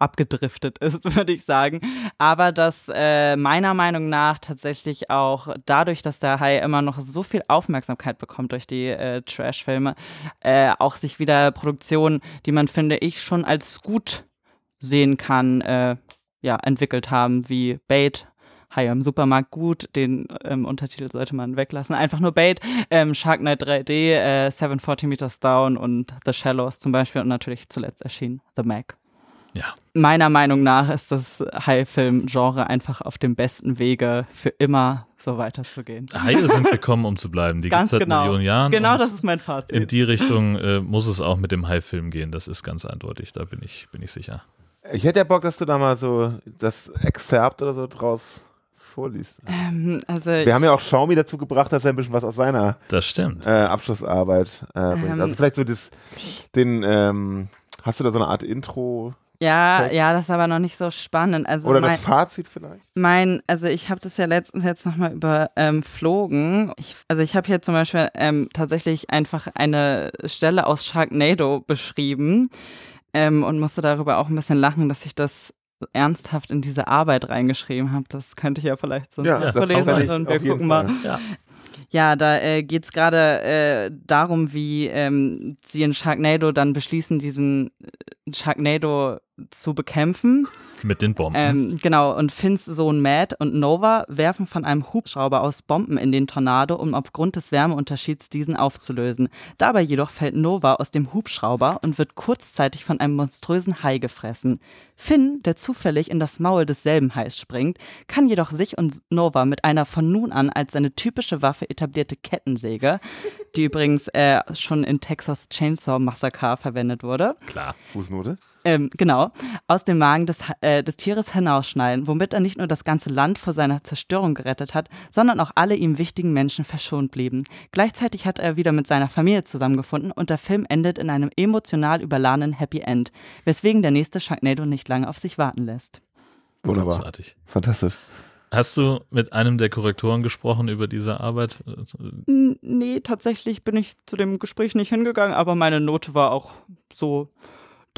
[SPEAKER 1] abgedriftet ist, würde ich sagen. Aber dass äh, meiner Meinung nach tatsächlich auch dadurch, dass der Hai immer noch so viel Aufmerksamkeit bekommt durch die äh, Trash-Filme, äh, auch sich wieder Produktionen, die man, finde ich, schon als gut sehen kann, äh, ja, entwickelt haben, wie Bait Haie im Supermarkt gut, den ähm, Untertitel sollte man weglassen. Einfach nur Bait, ähm, Shark Night 3D, äh, 740 Meters Down und The Shallows zum Beispiel und natürlich zuletzt erschien The Mac.
[SPEAKER 2] Ja.
[SPEAKER 1] Meiner Meinung nach ist das High-Film-Genre einfach auf dem besten Wege, für immer so weiterzugehen.
[SPEAKER 2] Haie sind gekommen, um zu bleiben. Die gibt
[SPEAKER 1] Ganz
[SPEAKER 2] es seit
[SPEAKER 1] genau.
[SPEAKER 2] Millionen Jahren.
[SPEAKER 1] Genau das ist mein Fazit.
[SPEAKER 2] In die Richtung äh, muss es auch mit dem Hai-Film gehen. Das ist ganz eindeutig. Da bin ich, bin ich sicher.
[SPEAKER 3] Ich hätte ja Bock, dass du da mal so das Exzerpt oder so draus vorliest.
[SPEAKER 1] ähm, also,
[SPEAKER 3] Wir haben ja auch Xiaomi dazu gebracht, dass er ein bisschen was aus seiner
[SPEAKER 2] Das stimmt.
[SPEAKER 3] äh, Abschlussarbeit äh, bringt.
[SPEAKER 1] Ähm.
[SPEAKER 3] Also vielleicht so das, den, ähm, hast du da so eine Art Intro
[SPEAKER 1] ja,
[SPEAKER 3] Check.
[SPEAKER 1] ja, das ist aber noch nicht so spannend. Also
[SPEAKER 3] oder
[SPEAKER 1] mein,
[SPEAKER 3] das Fazit vielleicht?
[SPEAKER 1] mein, also ich habe das ja letztens jetzt nochmal überflogen. ich, also ich habe hier zum Beispiel ähm, tatsächlich einfach eine Stelle aus Sharknado beschrieben ähm, und musste darüber auch ein bisschen lachen, dass ich das ernsthaft in diese Arbeit reingeschrieben habe. Das könnte ich ja vielleicht so
[SPEAKER 3] Ja,
[SPEAKER 2] ich
[SPEAKER 1] und wir
[SPEAKER 3] auf jeden
[SPEAKER 1] gucken mal.
[SPEAKER 3] Fall.
[SPEAKER 2] Ja.
[SPEAKER 1] Ja, da äh, geht es gerade äh, darum, wie ähm, sie in Sharknado dann beschließen, diesen äh, Sharknado zu bekämpfen.
[SPEAKER 2] Mit den Bomben.
[SPEAKER 1] Ähm, genau, und Finns Sohn Matt und Nova werfen von einem Hubschrauber aus Bomben in den Tornado, um aufgrund des Wärmeunterschieds diesen aufzulösen. Dabei jedoch fällt Nova aus dem Hubschrauber und wird kurzzeitig von einem monströsen Hai gefressen. Finn, der zufällig in das Maul desselben Hais springt, kann jedoch sich und Nova mit einer von nun an als seine typische Waffe etablierte Kettensäge, die übrigens äh, schon in Texas Chainsaw Massacre verwendet wurde,
[SPEAKER 2] Klar.
[SPEAKER 3] Fußnote?
[SPEAKER 1] Ähm, genau, aus dem Magen des, äh, des Tieres hinausschneiden, womit er nicht nur das ganze Land vor seiner Zerstörung gerettet hat, sondern auch alle ihm wichtigen Menschen verschont blieben. Gleichzeitig hat er wieder mit seiner Familie zusammengefunden und der Film endet in einem emotional überladenen Happy End, weswegen der nächste Sharknado nicht lange auf sich warten lässt.
[SPEAKER 3] Wunderbar.
[SPEAKER 2] Großartig.
[SPEAKER 3] Fantastisch.
[SPEAKER 2] Hast du mit einem der Korrektoren gesprochen über diese Arbeit?
[SPEAKER 1] Nee, tatsächlich bin ich zu dem Gespräch nicht hingegangen, aber meine Note war auch so,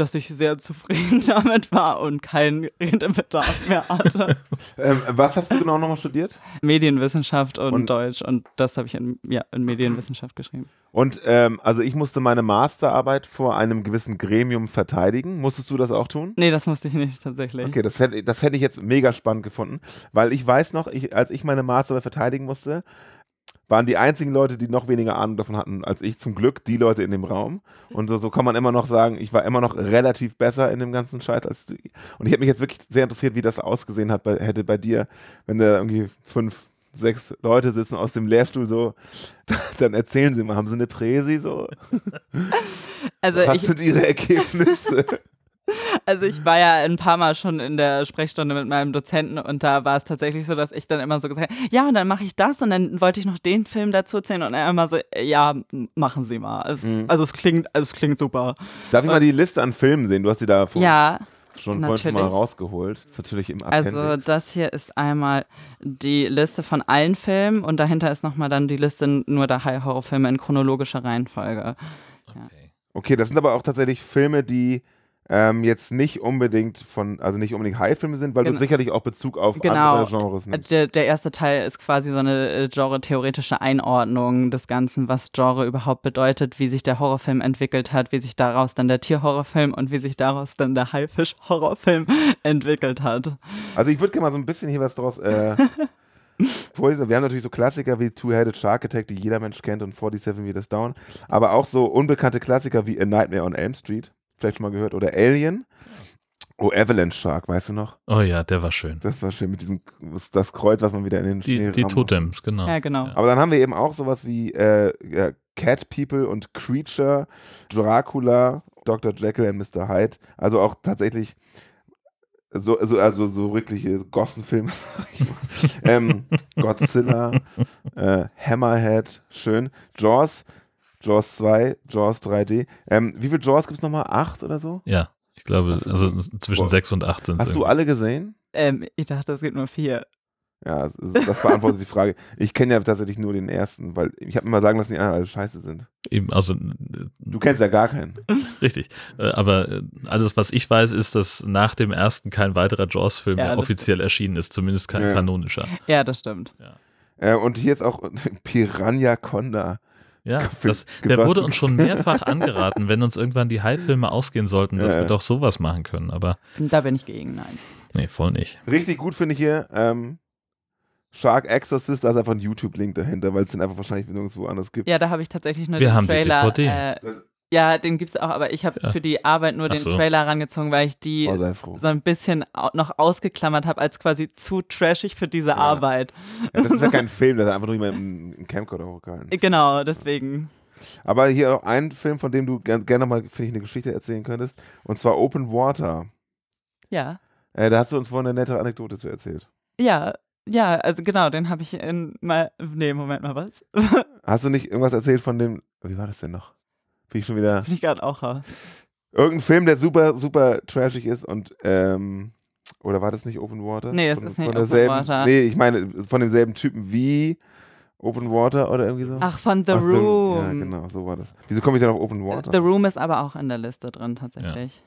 [SPEAKER 1] dass ich sehr zufrieden damit war und keinen Redebedarf mehr hatte.
[SPEAKER 3] Ähm, was hast du genau nochmal studiert?
[SPEAKER 1] Medienwissenschaft und,
[SPEAKER 3] Und-
[SPEAKER 1] Deutsch und das habe ich in, ja, in Medienwissenschaft geschrieben.
[SPEAKER 3] Und ähm, also ich musste meine Masterarbeit vor einem gewissen Gremium verteidigen. Musstest du das auch tun?
[SPEAKER 1] Nee, das musste ich nicht tatsächlich.
[SPEAKER 3] Okay, das hätte, das hätte ich jetzt mega spannend gefunden, weil ich weiß noch, ich, als ich meine Masterarbeit verteidigen musste, waren die einzigen Leute, die noch weniger Ahnung davon hatten als ich, zum Glück die Leute in dem Raum. Und so, so kann man immer noch sagen, ich war immer noch relativ besser in dem ganzen Scheiß als du. Und ich habe mich jetzt wirklich sehr interessiert, wie das ausgesehen hat bei, hätte bei dir, wenn da irgendwie fünf, sechs Leute sitzen aus dem Lehrstuhl so, dann erzählen sie mal, haben sie eine Präsi so?
[SPEAKER 1] Also
[SPEAKER 3] Was sind ihre Ergebnisse?
[SPEAKER 1] also ich war ja ein paar Mal schon in der Sprechstunde mit meinem Dozenten und da war es tatsächlich so, dass ich dann immer so gesagt habe, ja, und dann mache ich das und dann wollte ich noch den Film dazu erzählen und er immer so, ja, machen Sie mal. Es,
[SPEAKER 3] Mhm.
[SPEAKER 1] Also es klingt, also es klingt super.
[SPEAKER 3] Darf ich mal die Liste an Filmen sehen? Du hast die da vor
[SPEAKER 1] Ja,
[SPEAKER 3] schon vorhin schon mal rausgeholt. Ist natürlich im Appendix.
[SPEAKER 1] also das hier ist einmal die Liste von allen Filmen und dahinter ist nochmal dann die Liste nur der High-Horror-Filme in chronologischer Reihenfolge.
[SPEAKER 2] Okay.
[SPEAKER 3] okay, das sind aber auch tatsächlich Filme, die ähm, jetzt nicht unbedingt von, also nicht unbedingt High-Filme sind, weil
[SPEAKER 1] Genau.
[SPEAKER 3] du sicherlich auch Bezug auf
[SPEAKER 1] Genau.
[SPEAKER 3] andere Genres nimmst.
[SPEAKER 1] Der, der erste Teil ist quasi so eine äh, genre-theoretische Einordnung des Ganzen, was Genre überhaupt bedeutet, wie sich der Horrorfilm entwickelt hat, wie sich daraus dann der Tierhorrorfilm und wie sich daraus dann der Haifisch-Horrorfilm entwickelt hat.
[SPEAKER 3] Also ich würde gerne mal so ein bisschen hier was draus äh, vorlesen. Wir haben natürlich so Klassiker wie Two-Headed Shark Attack, die jeder Mensch kennt und 47 Meters Down, aber auch so unbekannte Klassiker wie A Nightmare on Elm Street, vielleicht schon mal gehört, oder Alien. Oh, Avalanche Shark, weißt du noch?
[SPEAKER 2] Oh ja, der war schön.
[SPEAKER 3] Das war schön mit diesem, das Kreuz, was man wieder in den Schnee
[SPEAKER 2] Die, die
[SPEAKER 3] rammt.
[SPEAKER 2] Totems, genau.
[SPEAKER 1] Ja, genau.
[SPEAKER 2] Ja.
[SPEAKER 3] Aber dann haben wir eben auch sowas wie äh, ja, Cat People und Creature, Dracula, Dr. Jekyll und Mr. Hyde. Also auch tatsächlich so, so, also so wirkliche Gossenfilme. sag ich mal. ähm, Godzilla, äh, Hammerhead, schön. Jaws, Jaws 2, Jaws 3D. Ähm, wie viele Jaws gibt es nochmal? Acht oder so?
[SPEAKER 2] Ja, ich glaube,
[SPEAKER 3] ist
[SPEAKER 2] also
[SPEAKER 3] so-
[SPEAKER 2] zwischen
[SPEAKER 3] Boah.
[SPEAKER 2] sechs und acht sind
[SPEAKER 3] Hast du alle gesehen?
[SPEAKER 1] Ähm, ich dachte, es gibt nur vier.
[SPEAKER 3] Ja, das, das beantwortet die Frage. Ich kenne ja tatsächlich nur den ersten, weil ich habe immer sagen lassen, die anderen alle scheiße sind.
[SPEAKER 2] Eben, also
[SPEAKER 3] Du kennst ja gar keinen.
[SPEAKER 2] richtig. Äh, Aber äh, alles, was ich weiß, ist, dass nach dem ersten kein weiterer Jaws-Film
[SPEAKER 1] Ja,
[SPEAKER 2] offiziell erschienen ist, zumindest kein
[SPEAKER 3] Ja.
[SPEAKER 2] kanonischer.
[SPEAKER 1] Ja, das stimmt.
[SPEAKER 3] Äh, und hier jetzt auch Piranha Conda.
[SPEAKER 2] Ja, das, der wurde uns schon mehrfach angeraten, wenn uns irgendwann die High-Filme ausgehen sollten, dass
[SPEAKER 3] Ja,
[SPEAKER 2] wir doch sowas machen können. Aber
[SPEAKER 1] Da bin ich gegen, nein.
[SPEAKER 2] nee, voll nicht.
[SPEAKER 3] Richtig gut finde ich hier ähm, Shark Exorcist, da ist einfach ein YouTube-Link dahinter, weil es den einfach wahrscheinlich nirgendwo anders gibt.
[SPEAKER 1] Ja, da habe ich tatsächlich nur
[SPEAKER 2] Wir
[SPEAKER 1] den
[SPEAKER 2] haben die
[SPEAKER 1] Trailer.
[SPEAKER 2] DVD.
[SPEAKER 1] Äh,
[SPEAKER 3] Das-
[SPEAKER 1] ja, den gibt's auch, aber ich habe
[SPEAKER 2] Ja.
[SPEAKER 1] für die Arbeit nur
[SPEAKER 2] Ach
[SPEAKER 1] den
[SPEAKER 2] so.
[SPEAKER 1] Trailer rangezogen, weil ich die
[SPEAKER 3] Oh,
[SPEAKER 1] so ein bisschen noch ausgeklammert habe, als quasi zu trashig für diese Arbeit.
[SPEAKER 3] Ja, das ist ja kein Film, das ist einfach nur jemand im, Camcorder hochgehalten.
[SPEAKER 1] Genau, deswegen.
[SPEAKER 3] Aber hier auch ein Film, von dem du gerne gern nochmal, finde ich, eine Geschichte erzählen könntest. Und zwar Open Water.
[SPEAKER 1] Ja.
[SPEAKER 3] Äh, da hast du uns vorhin eine nette Anekdote zu erzählt.
[SPEAKER 1] Ja, ja, also genau, den habe ich in mal. Nee, Moment mal, was?
[SPEAKER 3] Hast du nicht irgendwas erzählt von dem, wie war das denn noch? Bin ich schon wieder.
[SPEAKER 1] Bin ich gerade auch raus.
[SPEAKER 3] Irgendein Film, der super, super trashig ist und, ähm, oder war das nicht Open Water?
[SPEAKER 1] Nee, das
[SPEAKER 3] von,
[SPEAKER 1] ist nicht Open Water.
[SPEAKER 3] Nee, ich meine, von demselben Typen wie Open Water oder irgendwie so?
[SPEAKER 1] Ach, von The
[SPEAKER 3] Ach,
[SPEAKER 1] Room.
[SPEAKER 3] Ja, genau, so war das. Wieso komme ich denn auf Open Water?
[SPEAKER 1] The Room ist aber auch in der Liste drin, tatsächlich.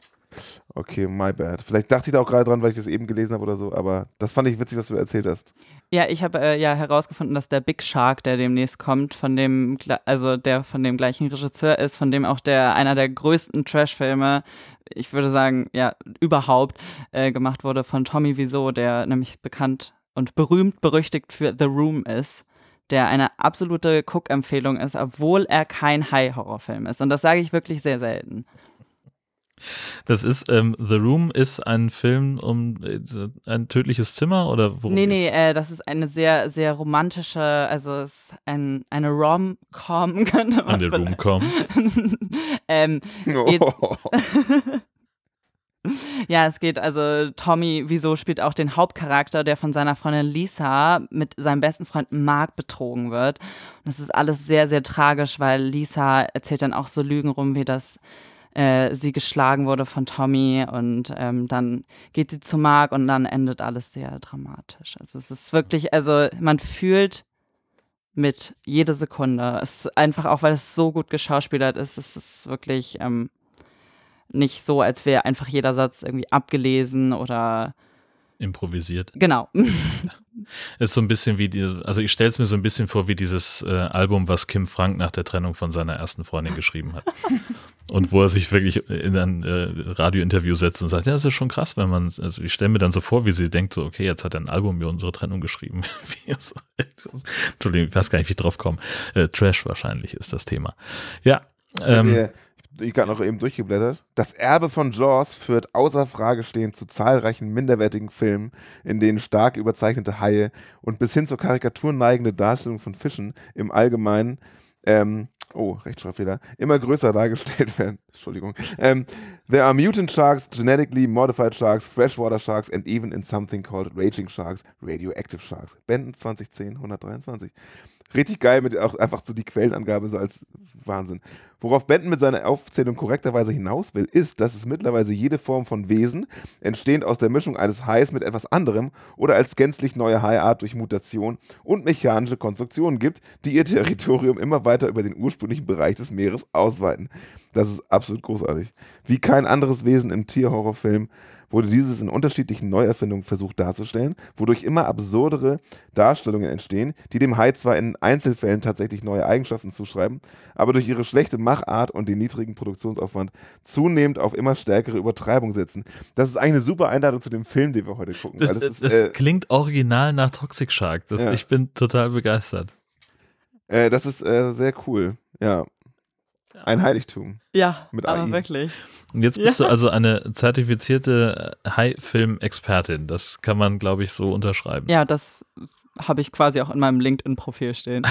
[SPEAKER 3] Okay, my bad. Vielleicht dachte ich da auch gerade dran, weil ich das eben gelesen habe oder so, aber das fand ich witzig, was du erzählt hast.
[SPEAKER 1] Ja, ich habe äh, ja herausgefunden, dass der Big Shark, der demnächst kommt, von dem, also der von dem gleichen Regisseur ist, von dem auch der einer der größten Trash-Filme, ich würde sagen, ja, überhaupt äh, gemacht wurde von Tommy Wiseau, der nämlich bekannt und berühmt berüchtigt für The Room ist, der eine absolute Cook-Empfehlung ist, obwohl er kein High-Horror-Film ist. Und das sage ich wirklich sehr selten.
[SPEAKER 2] Das ist, ähm, The Room ist ein Film um äh, ein tödliches Zimmer oder worum
[SPEAKER 1] Nee, nee, äh, das ist eine sehr, sehr romantische, also es ist ein, eine Rom-Com, könnte man
[SPEAKER 2] Room kommen.
[SPEAKER 1] ähm,
[SPEAKER 3] Oh.
[SPEAKER 1] ja, es geht, also Tommy, wieso spielt auch den Hauptcharakter, der von seiner Freundin Lisa mit seinem besten Freund Mark betrogen wird. Und das ist alles sehr, sehr tragisch, weil Lisa erzählt dann auch so Lügen rum, wie das äh, sie geschlagen wurde von Tommy und ähm, dann geht sie zu Mark und dann endet alles sehr dramatisch. Also es ist wirklich, also man fühlt mit jede Sekunde. Es ist einfach auch, weil es so gut geschauspielert ist, es ist wirklich ähm, nicht so, als wäre einfach jeder Satz irgendwie abgelesen oder
[SPEAKER 2] Improvisiert.
[SPEAKER 1] genau.
[SPEAKER 2] Ist so ein bisschen wie die, also ich stelle es mir so ein bisschen vor wie dieses äh, Album, was Kim Frank nach der Trennung von seiner ersten Freundin geschrieben hat. und wo er sich wirklich in ein äh, Radiointerview setzt und sagt, ja, das ist schon krass, wenn man, also ich stelle mir dann so vor, wie sie denkt, so, okay, jetzt hat er ein Album über unsere Trennung geschrieben. Entschuldigung, ich weiß gar nicht, wie ich drauf komme. Äh, Trash wahrscheinlich ist das Thema. Ja, ähm,
[SPEAKER 3] Ähm, ich gerade noch eben durchgeblättert. Das Erbe von Jaws führt außer Frage stehend zu zahlreichen minderwertigen Filmen, in denen stark überzeichnete Haie und bis hin zur Karikatur neigende Darstellung von Fischen im Allgemeinen, ähm, oh, Rechtschreibfehler, immer größer dargestellt werden. Entschuldigung. Ähm, there are mutant sharks, genetically modified sharks, freshwater sharks and even in something called raging sharks, radioactive sharks. Benden 2010, 123. Richtig geil mit auch einfach so die Quellenangabe so als Wahnsinn. Worauf Benton mit seiner Aufzählung korrekterweise hinaus will, ist, dass es mittlerweile jede Form von Wesen, entstehend aus der Mischung eines Hais mit etwas anderem oder als gänzlich neue Haiart durch Mutation und mechanische Konstruktionen gibt, die ihr Territorium immer weiter über den ursprünglichen Bereich des Meeres ausweiten. Das ist absolut großartig. Wie kein anderes Wesen im Tierhorrorfilm wurde dieses in unterschiedlichen Neuerfindungen versucht darzustellen, wodurch immer absurdere Darstellungen entstehen, die dem Hai zwar in Einzelfällen tatsächlich neue Eigenschaften zuschreiben, aber durch ihre schlechte Machart und den niedrigen Produktionsaufwand zunehmend auf immer stärkere Übertreibung setzen. Das ist eigentlich eine super Einladung zu dem Film, den wir heute gucken.
[SPEAKER 2] das, das,
[SPEAKER 3] das, ist, äh,
[SPEAKER 2] klingt original nach Toxic Shark. Das,
[SPEAKER 3] Ja.
[SPEAKER 2] Ich bin total begeistert.
[SPEAKER 3] äh, das ist äh, sehr cool. Ja. Ein Heiligtum.
[SPEAKER 1] ja,
[SPEAKER 3] Mit
[SPEAKER 1] aber
[SPEAKER 3] AI.
[SPEAKER 1] wirklich.
[SPEAKER 2] Und jetzt bist
[SPEAKER 1] Ja.
[SPEAKER 2] du also eine zertifizierte äh, High-Film-Expertin. Das kann man, glaube ich, so unterschreiben.
[SPEAKER 1] Ja, das habe ich quasi auch in meinem LinkedIn-Profil stehen.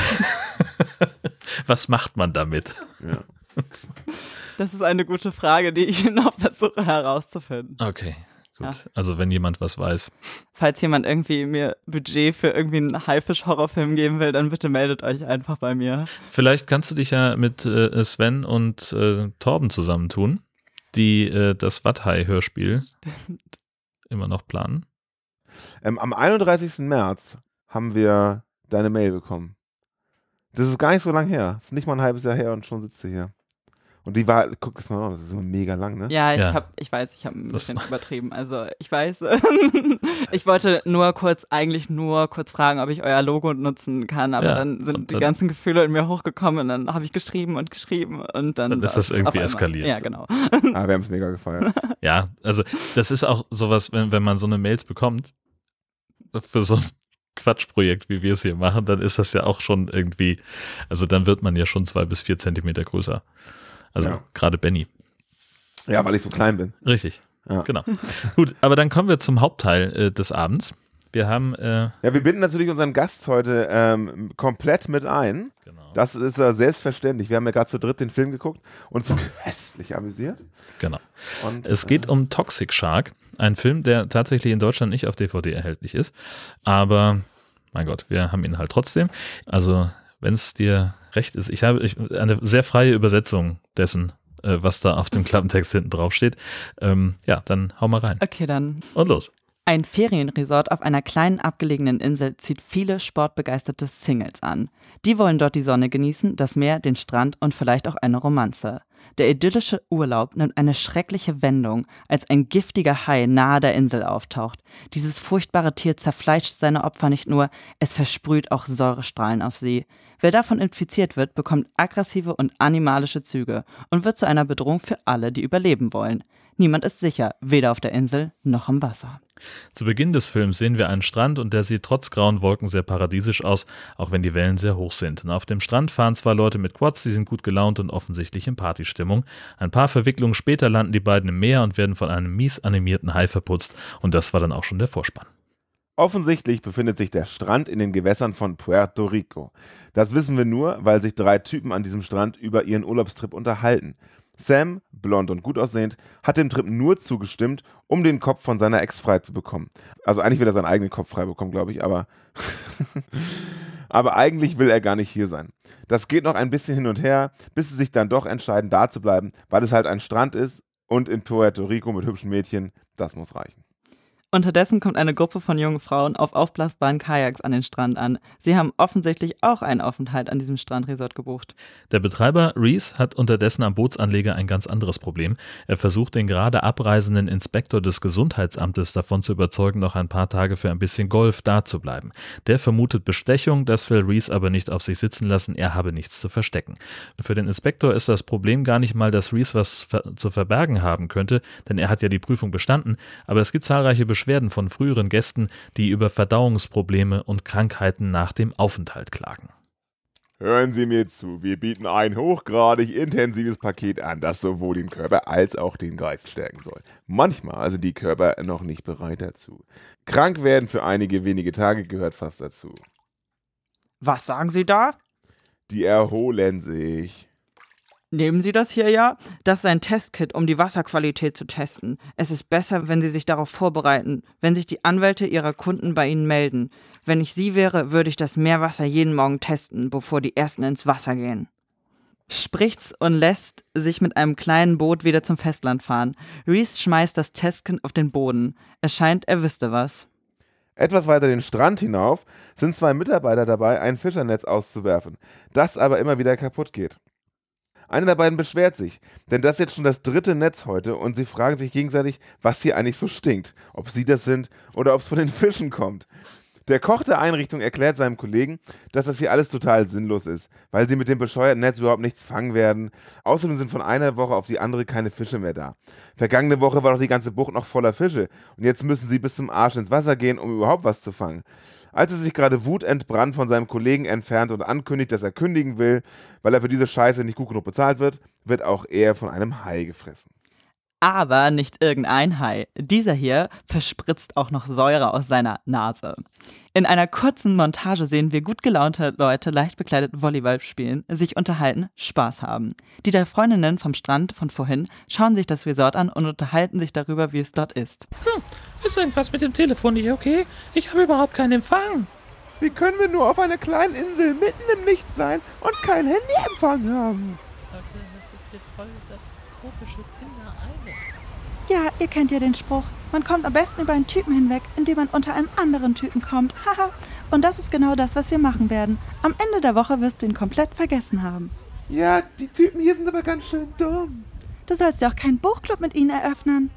[SPEAKER 2] Was macht man damit?
[SPEAKER 3] Ja.
[SPEAKER 1] Das ist eine gute Frage, die ich noch versuche herauszufinden.
[SPEAKER 2] Okay, gut.
[SPEAKER 1] Ja.
[SPEAKER 2] Also wenn jemand was weiß.
[SPEAKER 1] Falls jemand irgendwie mir Budget für irgendwie einen Haifisch-Horrorfilm geben will, dann bitte meldet euch einfach bei mir.
[SPEAKER 2] Vielleicht kannst du dich ja mit äh, Sven und äh, Torben zusammentun, die äh, das Watthai-Hörspiel immer noch planen.
[SPEAKER 3] Ähm, am 31. März haben wir deine Mail bekommen. Das ist gar nicht so lang her. Das ist nicht mal ein halbes Jahr her und schon sitzt du hier. Und die war, guck das mal an, das ist immer mega lang, ne?
[SPEAKER 1] Ja, ich,
[SPEAKER 2] Ja.
[SPEAKER 1] Hab, ich weiß, ich habe ein
[SPEAKER 2] Das-
[SPEAKER 1] bisschen übertrieben. Also ich weiß. ich wollte nur kurz, eigentlich nur kurz fragen, ob ich euer Logo nutzen kann. Aber
[SPEAKER 2] Ja,
[SPEAKER 1] dann sind
[SPEAKER 2] und
[SPEAKER 1] die
[SPEAKER 2] dann-
[SPEAKER 1] ganzen Gefühle in mir hochgekommen und dann habe ich geschrieben und geschrieben und dann.
[SPEAKER 2] Dann ist das irgendwie eskaliert.
[SPEAKER 1] Ja, genau.
[SPEAKER 3] Ah, wir haben es mega gefeiert.
[SPEAKER 2] Ja, also das ist auch sowas, wenn, wenn man so eine Mails bekommt, für so, Quatschprojekt, wie wir es hier machen, dann ist das ja auch schon irgendwie, also dann wird man ja schon zwei bis vier Zentimeter größer. Also
[SPEAKER 3] Ja.
[SPEAKER 2] gerade Benny.
[SPEAKER 3] Ja, weil ich so klein bin.
[SPEAKER 2] Richtig.
[SPEAKER 3] Ja.
[SPEAKER 2] Genau. Gut, aber dann kommen wir zum Hauptteil äh, des Abends. Wir haben, äh,
[SPEAKER 3] Ja, wir binden natürlich unseren Gast heute ähm, komplett mit ein.
[SPEAKER 2] genau.
[SPEAKER 3] Das ist äh, selbstverständlich. Wir haben ja gerade zu dritt den Film geguckt und so köstlich amüsiert.
[SPEAKER 2] genau.
[SPEAKER 3] Und,
[SPEAKER 2] Es geht um Toxic Shark, ein Film, der tatsächlich in Deutschland nicht auf DVD erhältlich ist. Aber, mein Gott, wir haben ihn halt trotzdem. Also, wenn es dir recht ist, ich habe ich, eine sehr freie Übersetzung dessen, äh, was da auf dem Klappentext hinten drauf steht. Ähm, ja, dann hau mal rein.
[SPEAKER 1] Okay, dann.
[SPEAKER 2] Und los.
[SPEAKER 1] Ein Ferienresort auf einer kleinen abgelegenen Insel zieht viele sportbegeisterte Singles an. Die wollen dort die Sonne genießen, das Meer, den Strand und vielleicht auch eine Romanze. Der idyllische Urlaub nimmt eine schreckliche Wendung, als ein giftiger Hai nahe der Insel auftaucht. Dieses furchtbare Tier zerfleischt seine Opfer nicht nur, es versprüht auch Säurestrahlen auf sie. Wer davon infiziert wird, bekommt aggressive und animalische Züge und wird zu einer Bedrohung für alle, die überleben wollen. Niemand ist sicher, weder auf der Insel noch im Wasser.
[SPEAKER 2] Zu Beginn des Films sehen wir einen Strand und der sieht trotz grauen Wolken sehr paradiesisch aus, auch wenn die Wellen sehr hoch sind. Und auf dem Strand fahren zwei Leute mit Quads, die sind gut gelaunt und offensichtlich in Partystimmung. Ein paar Verwicklungen später landen die beiden im Meer und werden von einem mies animierten Hai verputzt und das war dann auch schon der Vorspann.
[SPEAKER 3] Offensichtlich befindet sich der Strand in den Gewässern von Puerto Rico. Das wissen wir nur, weil sich drei Typen an diesem Strand über ihren Urlaubstrip unterhalten. Sam, blond und gut aussehend, hat dem Trip nur zugestimmt, um den Kopf von seiner Ex frei zu bekommen. Also eigentlich will er seinen eigenen Kopf frei bekommen, glaube ich, aber aber eigentlich will er gar nicht hier sein. Das geht noch ein bisschen hin und her, bis sie sich dann doch entscheiden, da zu bleiben, weil es halt ein Strand ist und in Puerto Rico mit hübschen Mädchen, das muss reichen.
[SPEAKER 1] Unterdessen kommt eine Gruppe von jungen Frauen auf aufblasbaren Kajaks an den Strand an. Sie haben offensichtlich auch einen Aufenthalt an diesem Strandresort gebucht.
[SPEAKER 2] Der Betreiber Reese hat unterdessen am Bootsanleger ein ganz anderes Problem. Er versucht den gerade abreisenden Inspektor des Gesundheitsamtes davon zu überzeugen, noch ein paar Tage für ein bisschen Golf da zu bleiben. Der vermutet Bestechung, das will Reese aber nicht auf sich sitzen lassen, er habe nichts zu verstecken. Für den Inspektor ist das Problem gar nicht mal, dass Reese was ver zu verbergen haben könnte, denn er hat ja die Prüfung bestanden, aber es gibt zahlreiche Beschwerden von früheren Gästen, die über Verdauungsprobleme und Krankheiten nach dem Aufenthalt klagen.
[SPEAKER 3] Hören Sie mir zu, wir bieten ein hochgradig intensives Paket an, das sowohl den Körper als auch den Geist stärken soll. Manchmal sind die Körper noch nicht bereit dazu. Krank werden für einige wenige Tage gehört fast dazu.
[SPEAKER 1] Was sagen Sie da?
[SPEAKER 3] Die erholen sich.
[SPEAKER 1] Nehmen Sie das hier ja? Das ist ein Testkit, um die Wasserqualität zu testen. Es ist besser, wenn Sie sich darauf vorbereiten, wenn sich die Anwälte Ihrer Kunden bei Ihnen melden. Wenn ich Sie wäre, würde ich das Meerwasser jeden Morgen testen, bevor die Ersten ins Wasser gehen. Spricht's und lässt sich mit einem kleinen Boot wieder zum Festland fahren. Reese schmeißt das Testkit auf den Boden. Es scheint, er wüsste was.
[SPEAKER 3] Etwas weiter den Strand hinauf sind zwei Mitarbeiter dabei, ein Fischernetz auszuwerfen, das aber immer wieder kaputt geht. Einer der beiden beschwert sich, denn das ist jetzt schon das dritte Netz heute und sie fragen sich gegenseitig, was hier eigentlich so stinkt. Ob sie das sind oder ob es von den Fischen kommt. Der Koch der Einrichtung erklärt seinem Kollegen, dass das hier alles total sinnlos ist, weil sie mit dem bescheuerten Netz überhaupt nichts fangen werden. Außerdem sind von einer Woche auf die andere keine Fische mehr da. Vergangene Woche war doch die ganze Bucht noch voller Fische und jetzt müssen sie bis zum Arsch ins Wasser gehen, um überhaupt was zu fangen. Als er sich gerade wutentbrannt von seinem Kollegen entfernt und ankündigt, dass er kündigen will, weil er für diese Scheiße nicht gut genug bezahlt wird, wird auch er von einem Hai gefressen.
[SPEAKER 1] Aber nicht irgendein Hai. Dieser hier verspritzt auch noch Säure aus seiner Nase. In einer kurzen Montage sehen wir gut gelaunte Leute leicht bekleidet Volleyball spielen, sich unterhalten, Spaß haben. Die drei Freundinnen vom Strand von vorhin schauen sich das Resort an und unterhalten sich darüber, wie es dort ist.
[SPEAKER 2] Ist irgendwas mit dem Telefon nicht okay? Ich habe überhaupt keinen Empfang.
[SPEAKER 3] Wie können wir nur auf einer kleinen Insel mitten im Nichts sein und kein Handyempfang haben?
[SPEAKER 2] Leute, das ist hier voll das tropische Tinder Island.
[SPEAKER 1] Ja, ihr kennt ja den Spruch. Man kommt am besten über einen Typen hinweg, indem man unter einen anderen Typen kommt. Haha. Und das ist genau das, was wir machen werden. Am Ende der Woche wirst du ihn komplett vergessen haben.
[SPEAKER 3] Ja, die Typen hier sind aber ganz schön dumm.
[SPEAKER 1] Du sollst ja auch keinen Buchclub mit ihnen eröffnen.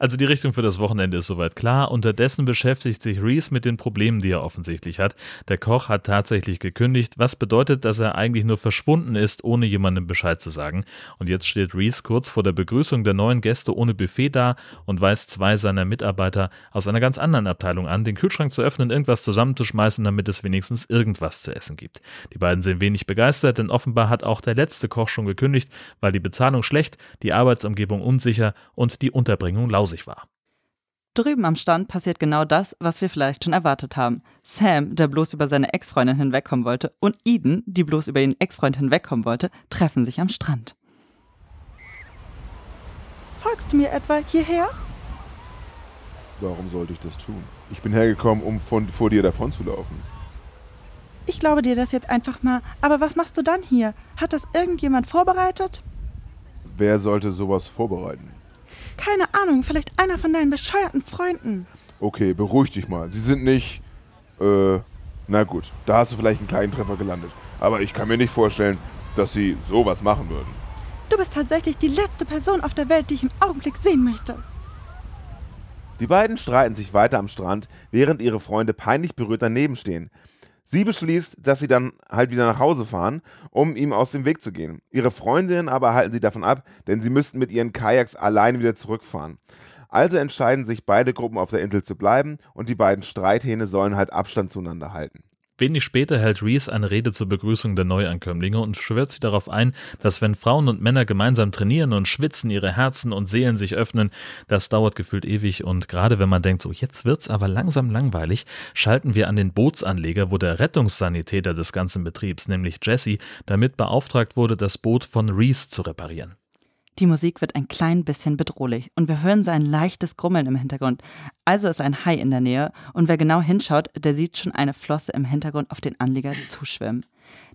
[SPEAKER 2] Also die Richtung für das Wochenende ist soweit klar. Unterdessen beschäftigt sich Reese mit den Problemen, die er offensichtlich hat. Der Koch hat tatsächlich gekündigt, was bedeutet, dass er eigentlich nur verschwunden ist, ohne jemandem Bescheid zu sagen. Und jetzt steht Reese kurz vor der Begrüßung der neuen Gäste ohne Buffet da und weist zwei seiner Mitarbeiter aus einer ganz anderen Abteilung an, den Kühlschrank zu öffnen, irgendwas zusammenzuschmeißen, damit es wenigstens irgendwas zu essen gibt. Die beiden sind wenig begeistert, denn offenbar hat auch der letzte Koch schon gekündigt, weil die Bezahlung schlecht, die Arbeitsumgebung unsicher und die Unterbringung lausig lausig war.
[SPEAKER 1] Drüben am Stand passiert genau das, was wir vielleicht schon erwartet haben. Sam, der bloß über seine Ex-Freundin hinwegkommen wollte, und Eden, die bloß über ihren Ex-Freund hinwegkommen wollte, treffen sich am Strand. Folgst du mir etwa hierher?
[SPEAKER 3] Warum sollte ich das tun? Ich bin hergekommen, um von, vor dir davon zu laufen.
[SPEAKER 1] Ich glaube dir das jetzt einfach mal. Aber was machst du dann hier? Hat das irgendjemand vorbereitet?
[SPEAKER 3] Wer sollte sowas vorbereiten?
[SPEAKER 1] Keine Ahnung, vielleicht einer von deinen bescheuerten Freunden.
[SPEAKER 3] Okay, beruhig dich mal. Sie sind nicht. Äh, na gut, da hast du vielleicht einen kleinen Treffer gelandet. Aber ich kann mir nicht vorstellen, dass sie sowas machen würden.
[SPEAKER 1] Du bist tatsächlich die letzte Person auf der Welt, die ich im Augenblick sehen möchte.
[SPEAKER 3] Die beiden streiten sich weiter am Strand, während ihre Freunde peinlich berührt daneben stehen. Sie beschließt, dass sie dann halt wieder nach Hause fahren, um ihm aus dem Weg zu gehen. Ihre Freundinnen aber halten sie davon ab, denn sie müssten mit ihren Kajaks alleine wieder zurückfahren. Also entscheiden sich beide Gruppen auf der Insel zu bleiben und die beiden Streithähne sollen halt Abstand zueinander halten.
[SPEAKER 2] Wenig später hält Reese eine Rede zur Begrüßung der Neuankömmlinge und schwört sie darauf ein, dass wenn Frauen und Männer gemeinsam trainieren und schwitzen, ihre Herzen und Seelen sich öffnen, das dauert gefühlt ewig und gerade wenn man denkt, so jetzt wird's aber langsam langweilig, schalten wir an den Bootsanleger, wo der Rettungssanitäter des ganzen Betriebs, nämlich Jesse, damit beauftragt wurde, das Boot von Reese zu reparieren.
[SPEAKER 1] Die Musik wird ein klein bisschen bedrohlich und wir hören so ein leichtes Grummeln im Hintergrund. Also ist ein Hai in der Nähe und wer genau hinschaut, der sieht schon eine Flosse im Hintergrund auf den Anleger zuschwimmen.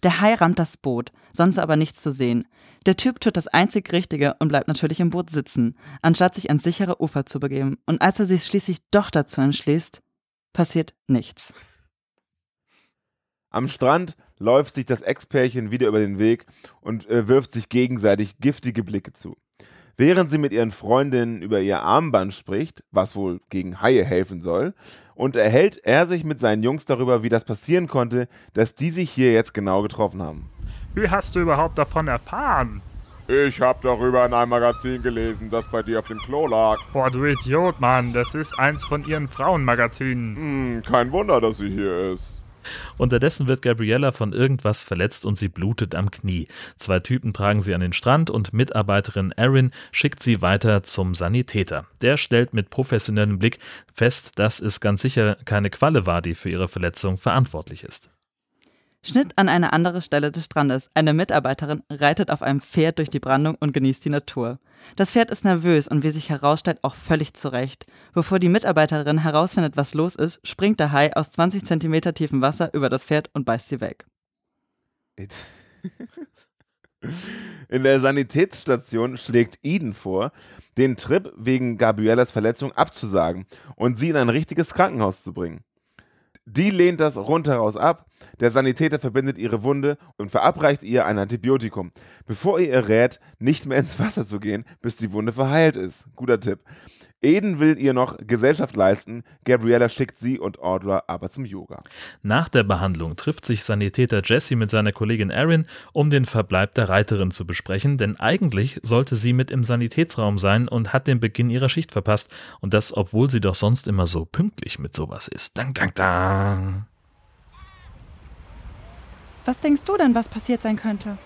[SPEAKER 1] Der Hai rammt das Boot, sonst aber nichts zu sehen. Der Typ tut das einzig Richtige und bleibt natürlich im Boot sitzen, anstatt sich ans sichere Ufer zu begeben. Und als er sich schließlich doch dazu entschließt, passiert nichts.
[SPEAKER 3] Am Strand läuft sich das Ex-Pärchen wieder über den Weg und äh, wirft sich gegenseitig giftige Blicke zu. Während sie mit ihren Freundinnen über ihr Armband spricht, was wohl gegen Haie helfen soll, unterhält er sich mit seinen Jungs darüber, wie das passieren konnte, dass die sich hier jetzt genau getroffen haben.
[SPEAKER 4] Wie hast du überhaupt davon erfahren?
[SPEAKER 3] Ich hab darüber in einem Magazin gelesen, das bei dir auf dem Klo lag.
[SPEAKER 4] Boah, du Idiot, Mann, das ist eins von ihren Frauenmagazinen.
[SPEAKER 3] Hm, kein Wunder, dass sie hier ist.
[SPEAKER 2] Unterdessen wird Gabriella von irgendwas verletzt und sie blutet am Knie. Zwei Typen tragen sie an den Strand und Mitarbeiterin Erin schickt sie weiter zum Sanitäter. Der stellt mit professionellem Blick fest, dass es ganz sicher keine Qualle war, die für ihre Verletzung verantwortlich ist.
[SPEAKER 1] Schnitt an eine andere Stelle des Strandes. Eine Mitarbeiterin reitet auf einem Pferd durch die Brandung und genießt die Natur. Das Pferd ist nervös und wie sich herausstellt, auch völlig zurecht. Bevor die Mitarbeiterin herausfindet, was los ist, springt der Hai aus 20 cm tiefem Wasser über das Pferd und beißt sie weg.
[SPEAKER 3] In der Sanitätsstation schlägt Eden vor, den Trip wegen Gabriellas Verletzung abzusagen und sie in ein richtiges Krankenhaus zu bringen. Die lehnt das rundheraus ab. Der Sanitäter verbindet ihre Wunde und verabreicht ihr ein Antibiotikum, bevor ihr ihr rät, nicht mehr ins Wasser zu gehen, bis die Wunde verheilt ist. Guter Tipp. Eden will ihr noch Gesellschaft leisten, Gabriella schickt sie und Audra aber zum Yoga.
[SPEAKER 2] Nach der Behandlung trifft sich Sanitäter Jesse mit seiner Kollegin Erin, um den Verbleib der Reiterin zu besprechen, denn eigentlich sollte sie mit im Sanitätsraum sein und hat den Beginn ihrer Schicht verpasst und das, obwohl sie doch sonst immer so pünktlich mit sowas ist. Dang, dang, dang.
[SPEAKER 1] Was denkst du denn, was passiert sein könnte?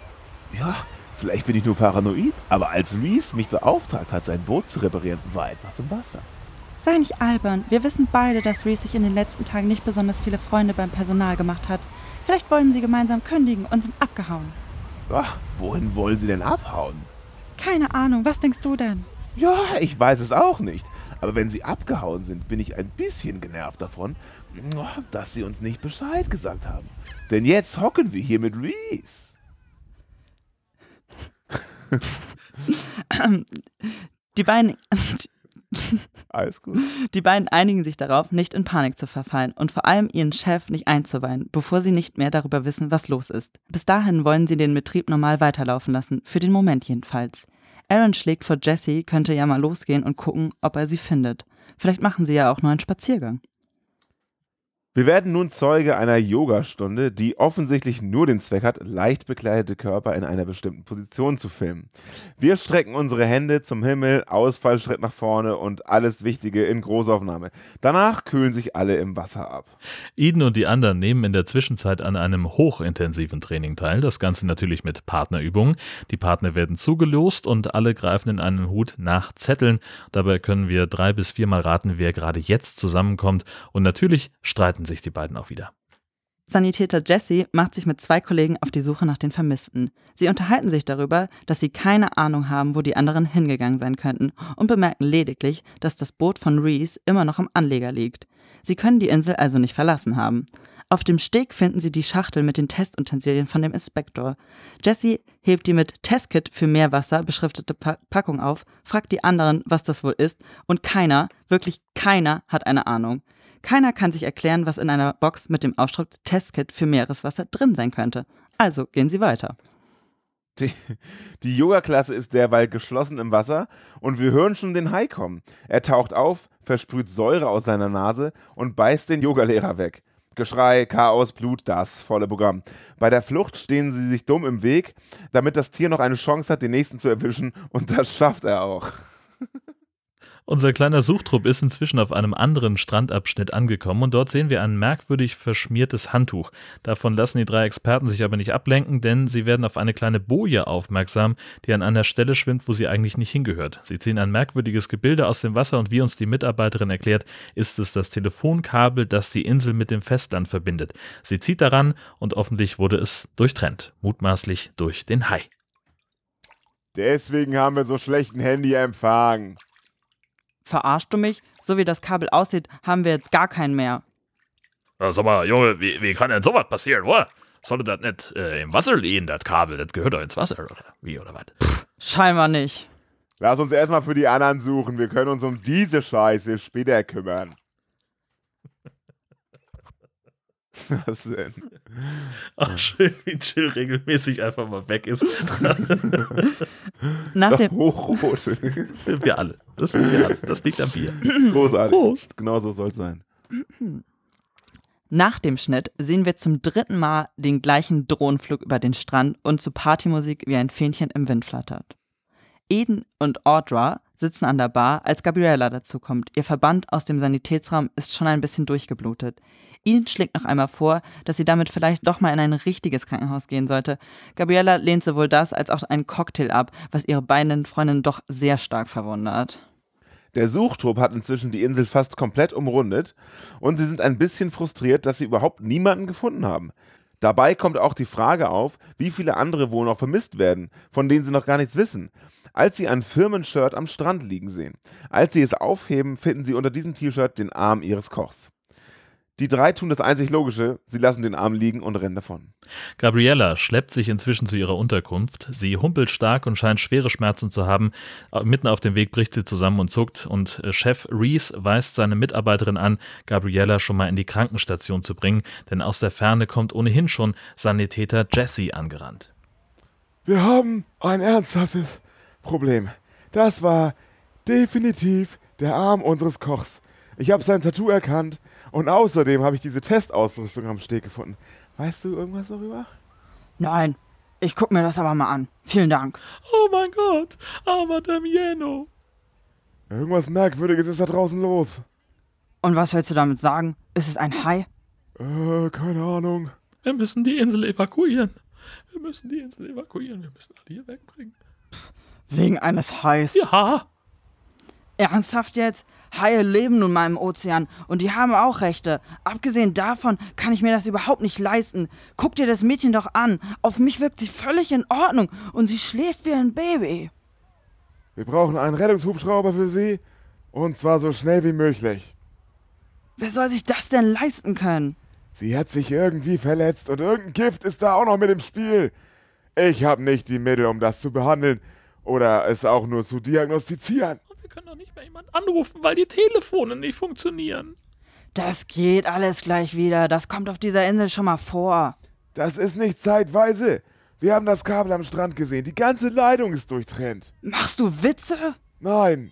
[SPEAKER 3] Ja, Vielleicht bin ich nur paranoid, aber als Reese mich beauftragt hat, sein Boot zu reparieren, war etwas im Wasser.
[SPEAKER 1] Sei nicht albern. Wir wissen beide, dass Reese sich in den letzten Tagen nicht besonders viele Freunde beim Personal gemacht hat. Vielleicht wollen sie gemeinsam kündigen und sind abgehauen.
[SPEAKER 3] Ach, wohin wollen sie denn abhauen?
[SPEAKER 1] Keine Ahnung. Was denkst du denn?
[SPEAKER 3] Ja, ich weiß es auch nicht. Aber wenn sie abgehauen sind, bin ich ein bisschen genervt davon, dass sie uns nicht Bescheid gesagt haben. Denn jetzt hocken wir hier mit Reese.
[SPEAKER 1] Die beiden.
[SPEAKER 3] Alles gut.
[SPEAKER 1] Die beiden einigen sich darauf, nicht in Panik zu verfallen und vor allem ihren Chef nicht einzuweihen, bevor sie nicht mehr darüber wissen, was los ist. Bis dahin wollen sie den Betrieb normal weiterlaufen lassen, für den Moment jedenfalls. Aaron schlägt vor, Jesse könnte ja mal losgehen und gucken, ob er sie findet. Vielleicht machen sie ja auch nur einen Spaziergang.
[SPEAKER 3] Wir werden nun Zeuge einer Yogastunde, die offensichtlich nur den Zweck hat, leicht bekleidete Körper in einer bestimmten Position zu filmen. Wir strecken unsere Hände zum Himmel, Ausfallschritt nach vorne und alles Wichtige in Großaufnahme. Danach kühlen sich alle im Wasser ab.
[SPEAKER 2] Eden und die anderen nehmen in der Zwischenzeit an einem hochintensiven Training teil, das Ganze natürlich mit Partnerübungen. Die Partner werden zugelost und alle greifen in einen Hut nach Zetteln. Dabei können wir drei bis viermal raten, wer gerade jetzt zusammenkommt und natürlich streiten sich die beiden auch wieder.
[SPEAKER 1] Sanitäter Jesse macht sich mit zwei Kollegen auf die Suche nach den Vermissten. Sie unterhalten sich darüber, dass sie keine Ahnung haben, wo die anderen hingegangen sein könnten und bemerken lediglich, dass das Boot von Reese immer noch am Anleger liegt. Sie können die Insel also nicht verlassen haben. Auf dem Steg finden sie die Schachtel mit den Testutensilien von dem Inspektor. Jesse hebt die mit Testkit für Meerwasser beschriftete pa Packung auf, fragt die anderen, was das wohl ist, und keiner, wirklich keiner, hat eine Ahnung. Keiner kann sich erklären, was in einer Box mit dem Aufschrift Testkit für Meereswasser drin sein könnte. Also gehen Sie weiter.
[SPEAKER 3] Die, die Yoga-Klasse ist derweil geschlossen im Wasser und wir hören schon den Hai kommen. Er taucht auf, versprüht Säure aus seiner Nase und beißt den Yogalehrer weg. Geschrei, Chaos, Blut, das volle Programm. Bei der Flucht stehen sie sich dumm im Weg, damit das Tier noch eine Chance hat, den nächsten zu erwischen und das schafft er auch.
[SPEAKER 2] Unser kleiner Suchtrupp ist inzwischen auf einem anderen Strandabschnitt angekommen und dort sehen wir ein merkwürdig verschmiertes Handtuch. Davon lassen die drei Experten sich aber nicht ablenken, denn sie werden auf eine kleine Boje aufmerksam, die an einer Stelle schwimmt, wo sie eigentlich nicht hingehört. Sie ziehen ein merkwürdiges Gebilde aus dem Wasser und wie uns die Mitarbeiterin erklärt, ist es das Telefonkabel, das die Insel mit dem Festland verbindet. Sie zieht daran und offensichtlich wurde es durchtrennt, mutmaßlich durch den Hai.
[SPEAKER 3] Deswegen haben wir so schlechten Handyempfang.
[SPEAKER 1] Verarschst du mich? So wie das Kabel aussieht, haben wir jetzt gar keinen mehr.
[SPEAKER 2] Ja, sag mal, Junge, wie, wie kann denn sowas passieren, oder? Sollte das nicht äh, im Wasser liegen, das Kabel? Das gehört doch ins Wasser, oder wie, oder was?
[SPEAKER 1] Scheinbar nicht.
[SPEAKER 3] Lass uns erstmal für die anderen suchen. Wir können uns um diese Scheiße später kümmern. Was denn?
[SPEAKER 2] Ach, schön, wie Jill regelmäßig einfach mal weg ist.
[SPEAKER 1] Nach dem,
[SPEAKER 3] Hochrot.
[SPEAKER 2] wir alle. Das sind wir alle. Das liegt am Bier.
[SPEAKER 3] Großartig.
[SPEAKER 2] Prost.
[SPEAKER 3] Genau so soll es sein.
[SPEAKER 1] nach dem Schnitt sehen wir zum dritten Mal den gleichen Drohnenflug über den Strand und zu Partymusik wie ein Fähnchen im Wind flattert. Eden und Audra sitzen an der Bar, als Gabriella dazukommt. Ihr Verband aus dem Sanitätsraum ist schon ein bisschen durchgeblutet. Eden schlägt noch einmal vor, dass sie damit vielleicht doch mal in ein richtiges Krankenhaus gehen sollte. Gabriella lehnt sowohl das als auch einen Cocktail ab, was ihre beiden Freundinnen doch sehr stark verwundert.
[SPEAKER 3] Der Suchtrupp hat inzwischen die Insel fast komplett umrundet und sie sind ein bisschen frustriert, dass sie überhaupt niemanden gefunden haben. Dabei kommt auch die Frage auf, wie viele andere wohl noch vermisst werden, von denen sie noch gar nichts wissen. Als sie ein Firmenshirt am Strand liegen sehen. Als sie es aufheben, finden sie unter diesem T-Shirt den Arm ihres Kochs. Die drei tun das einzig Logische, sie lassen den Arm liegen und rennen davon.
[SPEAKER 2] Gabriella schleppt sich inzwischen zu ihrer Unterkunft. Sie humpelt stark und scheint schwere Schmerzen zu haben. Mitten auf dem Weg bricht sie zusammen und zuckt und äh, Chef Reese weist seine Mitarbeiterin an, Gabriella schon mal in die Krankenstation zu bringen, denn aus der Ferne kommt ohnehin schon Sanitäter Jesse angerannt.
[SPEAKER 3] Wir haben ein ernsthaftes Problem. Das war definitiv der Arm unseres Kochs. Ich habe sein Tattoo erkannt und außerdem habe ich diese Testausrüstung am Steg gefunden. Weißt du irgendwas darüber?
[SPEAKER 1] Nein, ich guck mir das aber mal an. Vielen Dank.
[SPEAKER 2] Oh mein Gott, armer Damiano.
[SPEAKER 3] Irgendwas Merkwürdiges ist da draußen los.
[SPEAKER 1] Und was willst du damit sagen? Ist es ein Hai?
[SPEAKER 3] Äh, keine Ahnung.
[SPEAKER 2] Wir müssen die Insel evakuieren. Wir müssen die Insel evakuieren. Wir müssen alle hier wegbringen.
[SPEAKER 1] Wegen eines Hais.
[SPEAKER 2] Ja.
[SPEAKER 1] Ernsthaft jetzt? Haie leben nun mal im Ozean und die haben auch Rechte. Abgesehen davon kann ich mir das überhaupt nicht leisten. Guck dir das Mädchen doch an. Auf mich wirkt sie völlig in Ordnung und sie schläft wie ein Baby.
[SPEAKER 3] Wir brauchen einen Rettungshubschrauber für sie und zwar so schnell wie möglich.
[SPEAKER 1] Wer soll sich das denn leisten können?
[SPEAKER 3] Sie hat sich irgendwie verletzt und irgendein Gift ist da auch noch mit im Spiel. Ich habe nicht die Mittel, um das zu behandeln oder es auch nur zu diagnostizieren.
[SPEAKER 2] Wir können doch nicht mehr jemand anrufen, weil die Telefone nicht funktionieren.
[SPEAKER 1] Das geht alles gleich wieder. Das kommt auf dieser Insel schon mal vor.
[SPEAKER 3] Das ist nicht zeitweise. Wir haben das Kabel am Strand gesehen. Die ganze Leitung ist durchtrennt.
[SPEAKER 1] Machst du Witze?
[SPEAKER 3] Nein.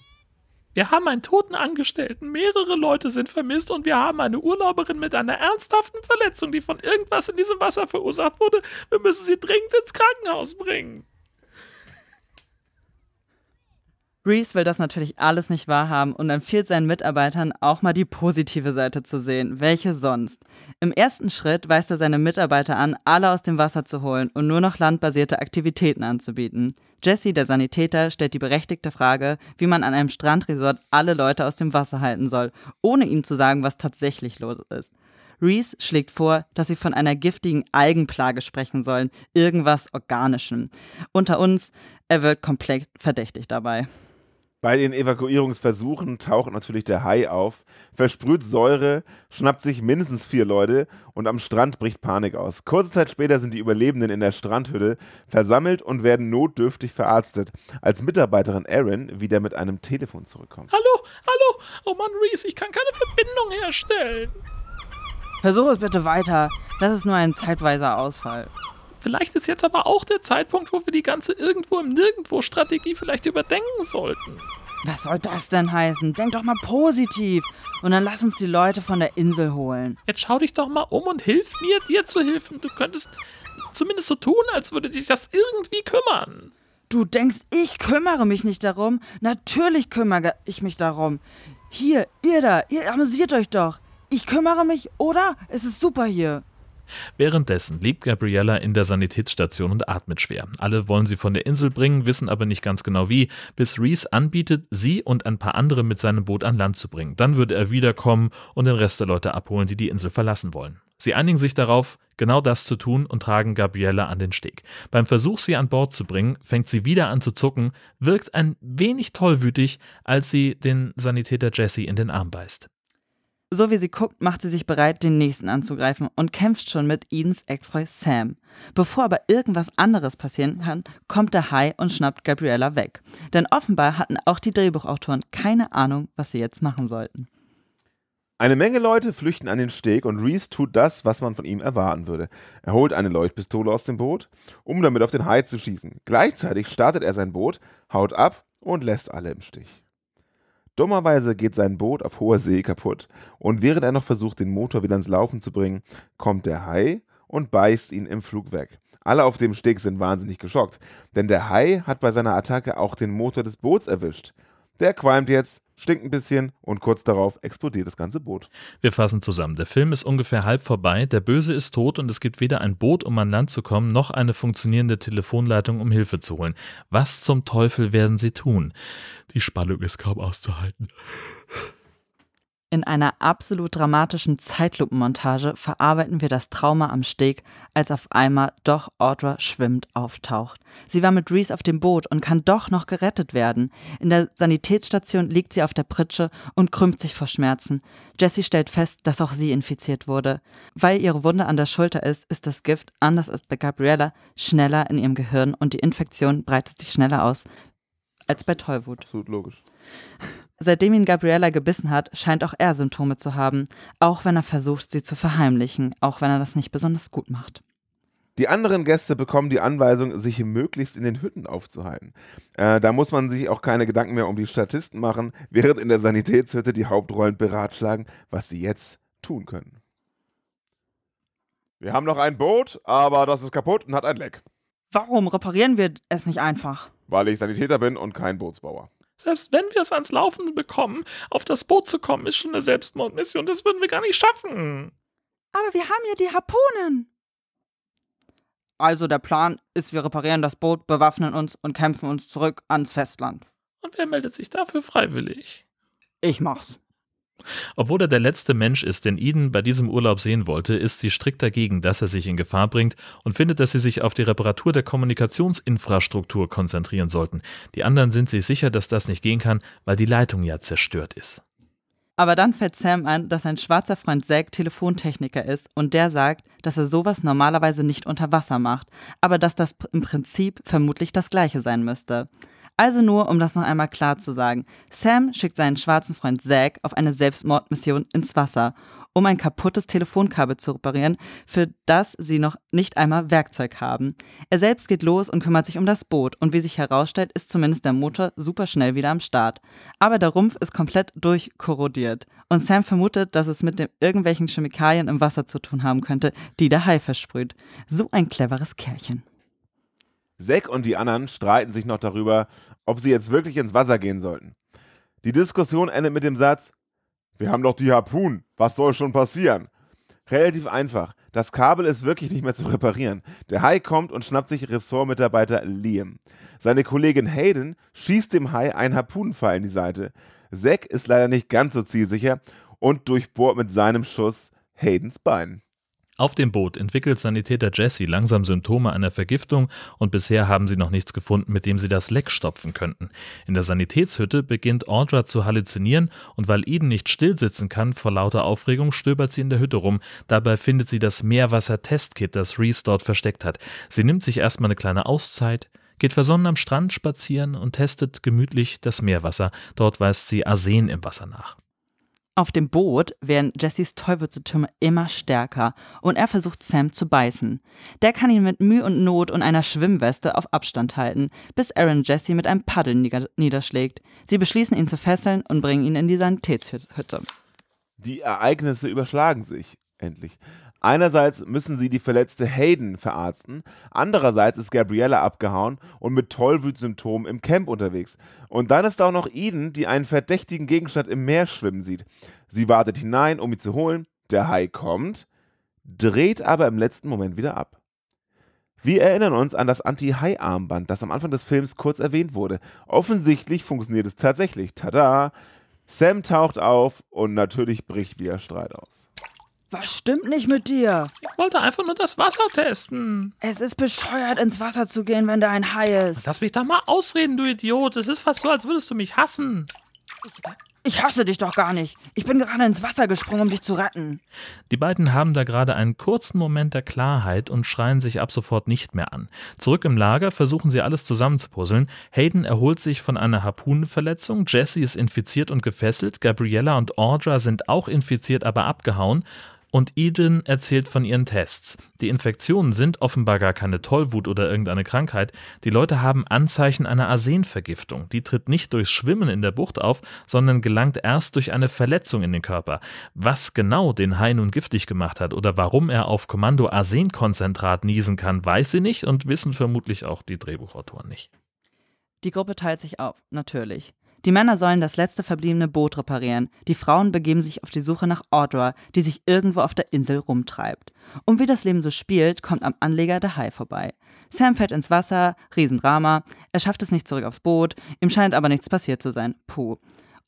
[SPEAKER 2] Wir haben einen toten Angestellten, mehrere Leute sind vermisst und wir haben eine Urlauberin mit einer ernsthaften Verletzung, die von irgendwas in diesem Wasser verursacht wurde. Wir müssen sie dringend ins Krankenhaus bringen.
[SPEAKER 1] Reese will das natürlich alles nicht wahrhaben und empfiehlt seinen Mitarbeitern auch mal die positive Seite zu sehen. Welche sonst? Im ersten Schritt weist er seine Mitarbeiter an, alle aus dem Wasser zu holen und nur noch landbasierte Aktivitäten anzubieten. Jesse, der Sanitäter, stellt die berechtigte Frage, wie man an einem Strandresort alle Leute aus dem Wasser halten soll, ohne ihnen zu sagen, was tatsächlich los ist. Reese schlägt vor, dass sie von einer giftigen Algenplage sprechen sollen, irgendwas Organischem. Unter uns, er wird komplett verdächtig dabei.
[SPEAKER 3] Bei den Evakuierungsversuchen taucht natürlich der Hai auf, versprüht Säure, schnappt sich mindestens vier Leute und am Strand bricht Panik aus. Kurze Zeit später sind die Überlebenden in der Strandhütte versammelt und werden notdürftig verarztet, als Mitarbeiterin Erin wieder mit einem Telefon zurückkommt.
[SPEAKER 2] Hallo, hallo, oh Mann, Reese, ich kann keine Verbindung herstellen.
[SPEAKER 1] Versuch es bitte weiter. Das ist nur ein zeitweiser Ausfall.
[SPEAKER 2] Vielleicht ist jetzt aber auch der Zeitpunkt, wo wir die ganze Irgendwo im Nirgendwo-Strategie vielleicht überdenken sollten.
[SPEAKER 1] Was soll das denn heißen? Denk doch mal positiv. Und dann lass uns die Leute von der Insel holen.
[SPEAKER 2] Jetzt schau dich doch mal um und hilf mir, dir zu helfen. Du könntest zumindest so tun, als würde dich das irgendwie kümmern.
[SPEAKER 1] Du denkst, ich kümmere mich nicht darum? Natürlich kümmere ich mich darum. Hier, ihr da, ihr amüsiert euch doch. Ich kümmere mich, oder? Es ist super hier.
[SPEAKER 2] Währenddessen liegt Gabriella in der Sanitätsstation und atmet schwer. Alle wollen sie von der Insel bringen, wissen aber nicht ganz genau wie, bis Reese anbietet, sie und ein paar andere mit seinem Boot an Land zu bringen. Dann würde er wiederkommen und den Rest der Leute abholen, die die Insel verlassen wollen. Sie einigen sich darauf, genau das zu tun und tragen Gabriella an den Steg. Beim Versuch, sie an Bord zu bringen, fängt sie wieder an zu zucken, wirkt ein wenig tollwütig, als sie den Sanitäter Jesse in den Arm beißt.
[SPEAKER 1] So wie sie guckt, macht sie sich bereit, den nächsten anzugreifen und kämpft schon mit Edens Ex-Freund Sam. Bevor aber irgendwas anderes passieren kann, kommt der Hai und schnappt Gabriella weg. Denn offenbar hatten auch die Drehbuchautoren keine Ahnung, was sie jetzt machen sollten.
[SPEAKER 3] Eine Menge Leute flüchten an den Steg und Reese tut das, was man von ihm erwarten würde. Er holt eine Leuchtpistole aus dem Boot, um damit auf den Hai zu schießen. Gleichzeitig startet er sein Boot, haut ab und lässt alle im Stich. Dummerweise geht sein Boot auf hoher See kaputt und während er noch versucht, den Motor wieder ins Laufen zu bringen, kommt der Hai und beißt ihn im Flug weg. Alle auf dem Steg sind wahnsinnig geschockt, denn der Hai hat bei seiner Attacke auch den Motor des Boots erwischt. Der qualmt jetzt, stinkt ein bisschen und kurz darauf explodiert das ganze Boot.
[SPEAKER 2] Wir fassen zusammen. Der Film ist ungefähr halb vorbei, der Böse ist tot und es gibt weder ein Boot, um an Land zu kommen, noch eine funktionierende Telefonleitung, um Hilfe zu holen. Was zum Teufel werden sie tun? Die Spannung ist kaum auszuhalten.
[SPEAKER 1] In einer absolut dramatischen Zeitlupenmontage verarbeiten wir das Trauma am Steg, als auf einmal doch Audra schwimmend auftaucht. Sie war mit Reese auf dem Boot und kann doch noch gerettet werden. In der Sanitätsstation liegt sie auf der Pritsche und krümmt sich vor Schmerzen. Jessie stellt fest, dass auch sie infiziert wurde. Weil ihre Wunde an der Schulter ist, ist das Gift, anders als bei Gabriella, schneller in ihrem Gehirn und die Infektion breitet sich schneller aus als bei Tollwut.
[SPEAKER 3] Absolut logisch.
[SPEAKER 1] Seitdem ihn Gabriella gebissen hat, scheint auch er Symptome zu haben, auch wenn er versucht, sie zu verheimlichen, auch wenn er das nicht besonders gut macht.
[SPEAKER 3] Die anderen Gäste bekommen die Anweisung, sich möglichst in den Hütten aufzuhalten. Äh, da muss man sich auch keine Gedanken mehr um die Statisten machen, während in der Sanitätshütte die Hauptrollen beratschlagen, was sie jetzt tun können. Wir haben noch ein Boot, aber das ist kaputt und hat ein Leck.
[SPEAKER 1] Warum reparieren wir es nicht einfach?
[SPEAKER 3] Weil ich Sanitäter bin und kein Bootsbauer.
[SPEAKER 2] Selbst wenn wir es ans Laufen bekommen, auf das Boot zu kommen, ist schon eine Selbstmordmission. Das würden wir gar nicht schaffen.
[SPEAKER 1] Aber wir haben ja die Harpunen. Also der Plan ist, wir reparieren das Boot, bewaffnen uns und kämpfen uns zurück ans Festland.
[SPEAKER 2] Und wer meldet sich dafür freiwillig?
[SPEAKER 1] Ich mach's.
[SPEAKER 2] Obwohl er der letzte Mensch ist, den Eden bei diesem Urlaub sehen wollte, ist sie strikt dagegen, dass er sich in Gefahr bringt und findet, dass sie sich auf die Reparatur der Kommunikationsinfrastruktur konzentrieren sollten. Die anderen sind sich sicher, dass das nicht gehen kann, weil die Leitung ja zerstört ist.
[SPEAKER 1] Aber dann fällt Sam ein, dass sein schwarzer Freund Zack Telefontechniker ist und der sagt, dass er sowas normalerweise nicht unter Wasser macht, aber dass das im Prinzip vermutlich das gleiche sein müsste. Also nur, um das noch einmal klar zu sagen. Sam schickt seinen schwarzen Freund Zack auf eine Selbstmordmission ins Wasser. um ein kaputtes Telefonkabel zu reparieren, für das sie noch nicht einmal Werkzeug haben. Er selbst geht los und kümmert sich um das Boot und wie sich herausstellt, ist zumindest der Motor super schnell wieder am Start. Aber der Rumpf ist komplett durchkorrodiert und Sam vermutet, dass es mit dem irgendwelchen Chemikalien im Wasser zu tun haben könnte, die der Hai versprüht. So ein cleveres Kerlchen.
[SPEAKER 3] Zack und die anderen streiten sich noch darüber, ob sie jetzt wirklich ins Wasser gehen sollten. Die Diskussion endet mit dem Satz, wir haben doch die Harpun, was soll schon passieren? Relativ einfach. Das Kabel ist wirklich nicht mehr zu reparieren. Der Hai kommt und schnappt sich Ressortmitarbeiter Liam. Seine Kollegin Hayden schießt dem Hai einen Harpunenpfeil in die Seite. Zack ist leider nicht ganz so zielsicher und durchbohrt mit seinem Schuss Haydens Bein.
[SPEAKER 2] Auf dem Boot entwickelt Sanitäter Jesse langsam Symptome einer Vergiftung und bisher haben sie noch nichts gefunden, mit dem sie das Leck stopfen könnten. In der Sanitätshütte beginnt Audra zu halluzinieren und weil Eden nicht stillsitzen kann vor lauter Aufregung, stöbert sie in der Hütte rum. Dabei findet sie das Meerwasser-Testkit, das Reese dort versteckt hat. Sie nimmt sich erstmal eine kleine Auszeit, geht versonnen am Strand spazieren und testet gemütlich das Meerwasser. Dort weist sie Arsen im Wasser nach.
[SPEAKER 1] Auf dem Boot werden Jessys Teufelsgetürme immer stärker und er versucht Sam zu beißen. Der kann ihn mit Mühe und Not und einer Schwimmweste auf Abstand halten, bis Aaron Jesse mit einem Paddel niederschlägt. Sie beschließen ihn zu fesseln und bringen ihn in die Sanitätshütte.
[SPEAKER 3] Die Ereignisse überschlagen sich endlich. Einerseits müssen sie die verletzte Hayden verarzten, andererseits ist Gabriella abgehauen und mit Tollwutsymptomen im Camp unterwegs. Und dann ist auch noch Eden, die einen verdächtigen Gegenstand im Meer schwimmen sieht. Sie wartet hinein, um ihn zu holen. Der Hai kommt, dreht aber im letzten Moment wieder ab. Wir erinnern uns an das Anti-Hai-Armband, das am Anfang des Films kurz erwähnt wurde. Offensichtlich funktioniert es tatsächlich. Tada! Sam taucht auf und natürlich bricht wieder Streit aus.
[SPEAKER 1] Was stimmt nicht mit dir?
[SPEAKER 4] Ich wollte einfach nur das Wasser testen.
[SPEAKER 1] Es ist bescheuert, ins Wasser zu gehen, wenn da ein Hai ist.
[SPEAKER 4] Lass mich doch mal ausreden, du Idiot. Es ist fast so, als würdest du mich hassen.
[SPEAKER 1] Ich hasse dich doch gar nicht. Ich bin gerade ins Wasser gesprungen, um dich zu retten.
[SPEAKER 2] Die beiden haben da gerade einen kurzen Moment der Klarheit und schreien sich ab sofort nicht mehr an. Zurück im Lager versuchen sie alles zusammenzupuzzeln. Hayden erholt sich von einer Harpunenverletzung, Jesse ist infiziert und gefesselt, Gabriella und Audra sind auch infiziert, aber abgehauen. Und Eden erzählt von ihren Tests. Die Infektionen sind offenbar gar keine Tollwut oder irgendeine Krankheit. Die Leute haben Anzeichen einer Arsenvergiftung. Die tritt nicht durch Schwimmen in der Bucht auf, sondern gelangt erst durch eine Verletzung in den Körper. Was genau den Hai nun giftig gemacht hat oder warum er auf Kommando Arsenkonzentrat niesen kann, weiß sie nicht und wissen vermutlich auch die Drehbuchautoren nicht.
[SPEAKER 1] Die Gruppe teilt sich auf, natürlich. Die Männer sollen das letzte verbliebene Boot reparieren. Die Frauen begeben sich auf die Suche nach Audra, die sich irgendwo auf der Insel rumtreibt. Und wie das Leben so spielt, kommt am Anleger der Hai vorbei. Sam fällt ins Wasser, Riesendrama. Er schafft es nicht zurück aufs Boot, ihm scheint aber nichts passiert zu sein. Puh.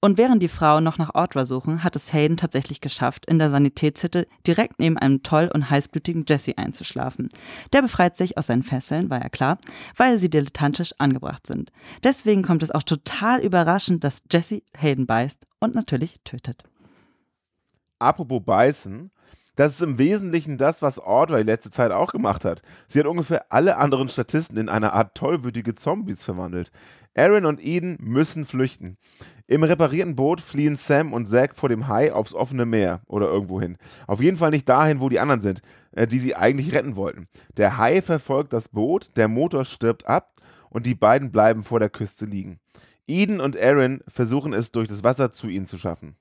[SPEAKER 1] Und während die Frauen noch nach Audra suchen, hat es Hayden tatsächlich geschafft, in der Sanitätshütte direkt neben einem toll und heißblütigen Jesse einzuschlafen. Der befreit sich aus seinen Fesseln, war ja klar, weil sie dilettantisch angebracht sind. Deswegen kommt es auch total überraschend, dass Jesse Hayden beißt und natürlich tötet.
[SPEAKER 3] Apropos beißen, das ist im Wesentlichen das, was Audra die letzte Zeit auch gemacht hat. Sie hat ungefähr alle anderen Statisten in eine Art tollwütige Zombies verwandelt. Aaron und Eden müssen flüchten. Im reparierten Boot fliehen Sam und Zack vor dem Hai aufs offene Meer oder irgendwo hin. Auf jeden Fall nicht dahin, wo die anderen sind, äh, die sie eigentlich retten wollten. Der Hai verfolgt das Boot, der Motor stirbt ab und die beiden bleiben vor der Küste liegen. Eden und Aaron versuchen es durch das Wasser zu ihnen zu schaffen.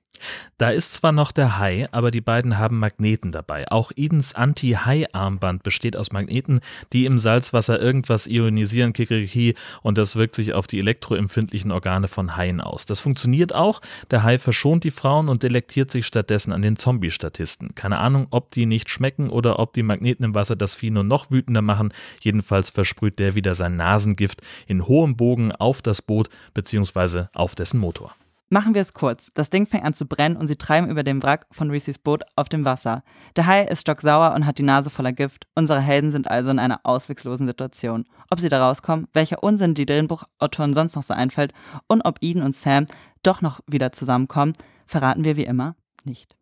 [SPEAKER 2] Da ist zwar noch der Hai, aber die beiden haben Magneten dabei. Auch Edens Anti-Hai-Armband besteht aus Magneten, die im Salzwasser irgendwas ionisieren, kikeriki, und das wirkt sich auf die elektroempfindlichen Organe von Haien aus. Das funktioniert auch. Der Hai verschont die Frauen und delektiert sich stattdessen an den Zombie-Statisten. Keine Ahnung, ob die nicht schmecken oder ob die Magneten im Wasser das Vieh nur noch wütender machen. Jedenfalls versprüht der wieder sein Nasengift in hohem Bogen auf das Boot bzw. auf dessen Motor.
[SPEAKER 1] Machen wir es kurz. Das Ding fängt an zu brennen und sie treiben über dem Wrack von Reese's Boot auf dem Wasser. Der Hai ist stocksauer und hat die Nase voller Gift. Unsere Helden sind also in einer ausweglosen Situation. Ob sie da rauskommen, welcher Unsinn die Drehbuchautoren sonst noch so einfällt und ob Eden und Sam doch noch wieder zusammenkommen, verraten wir wie immer nicht.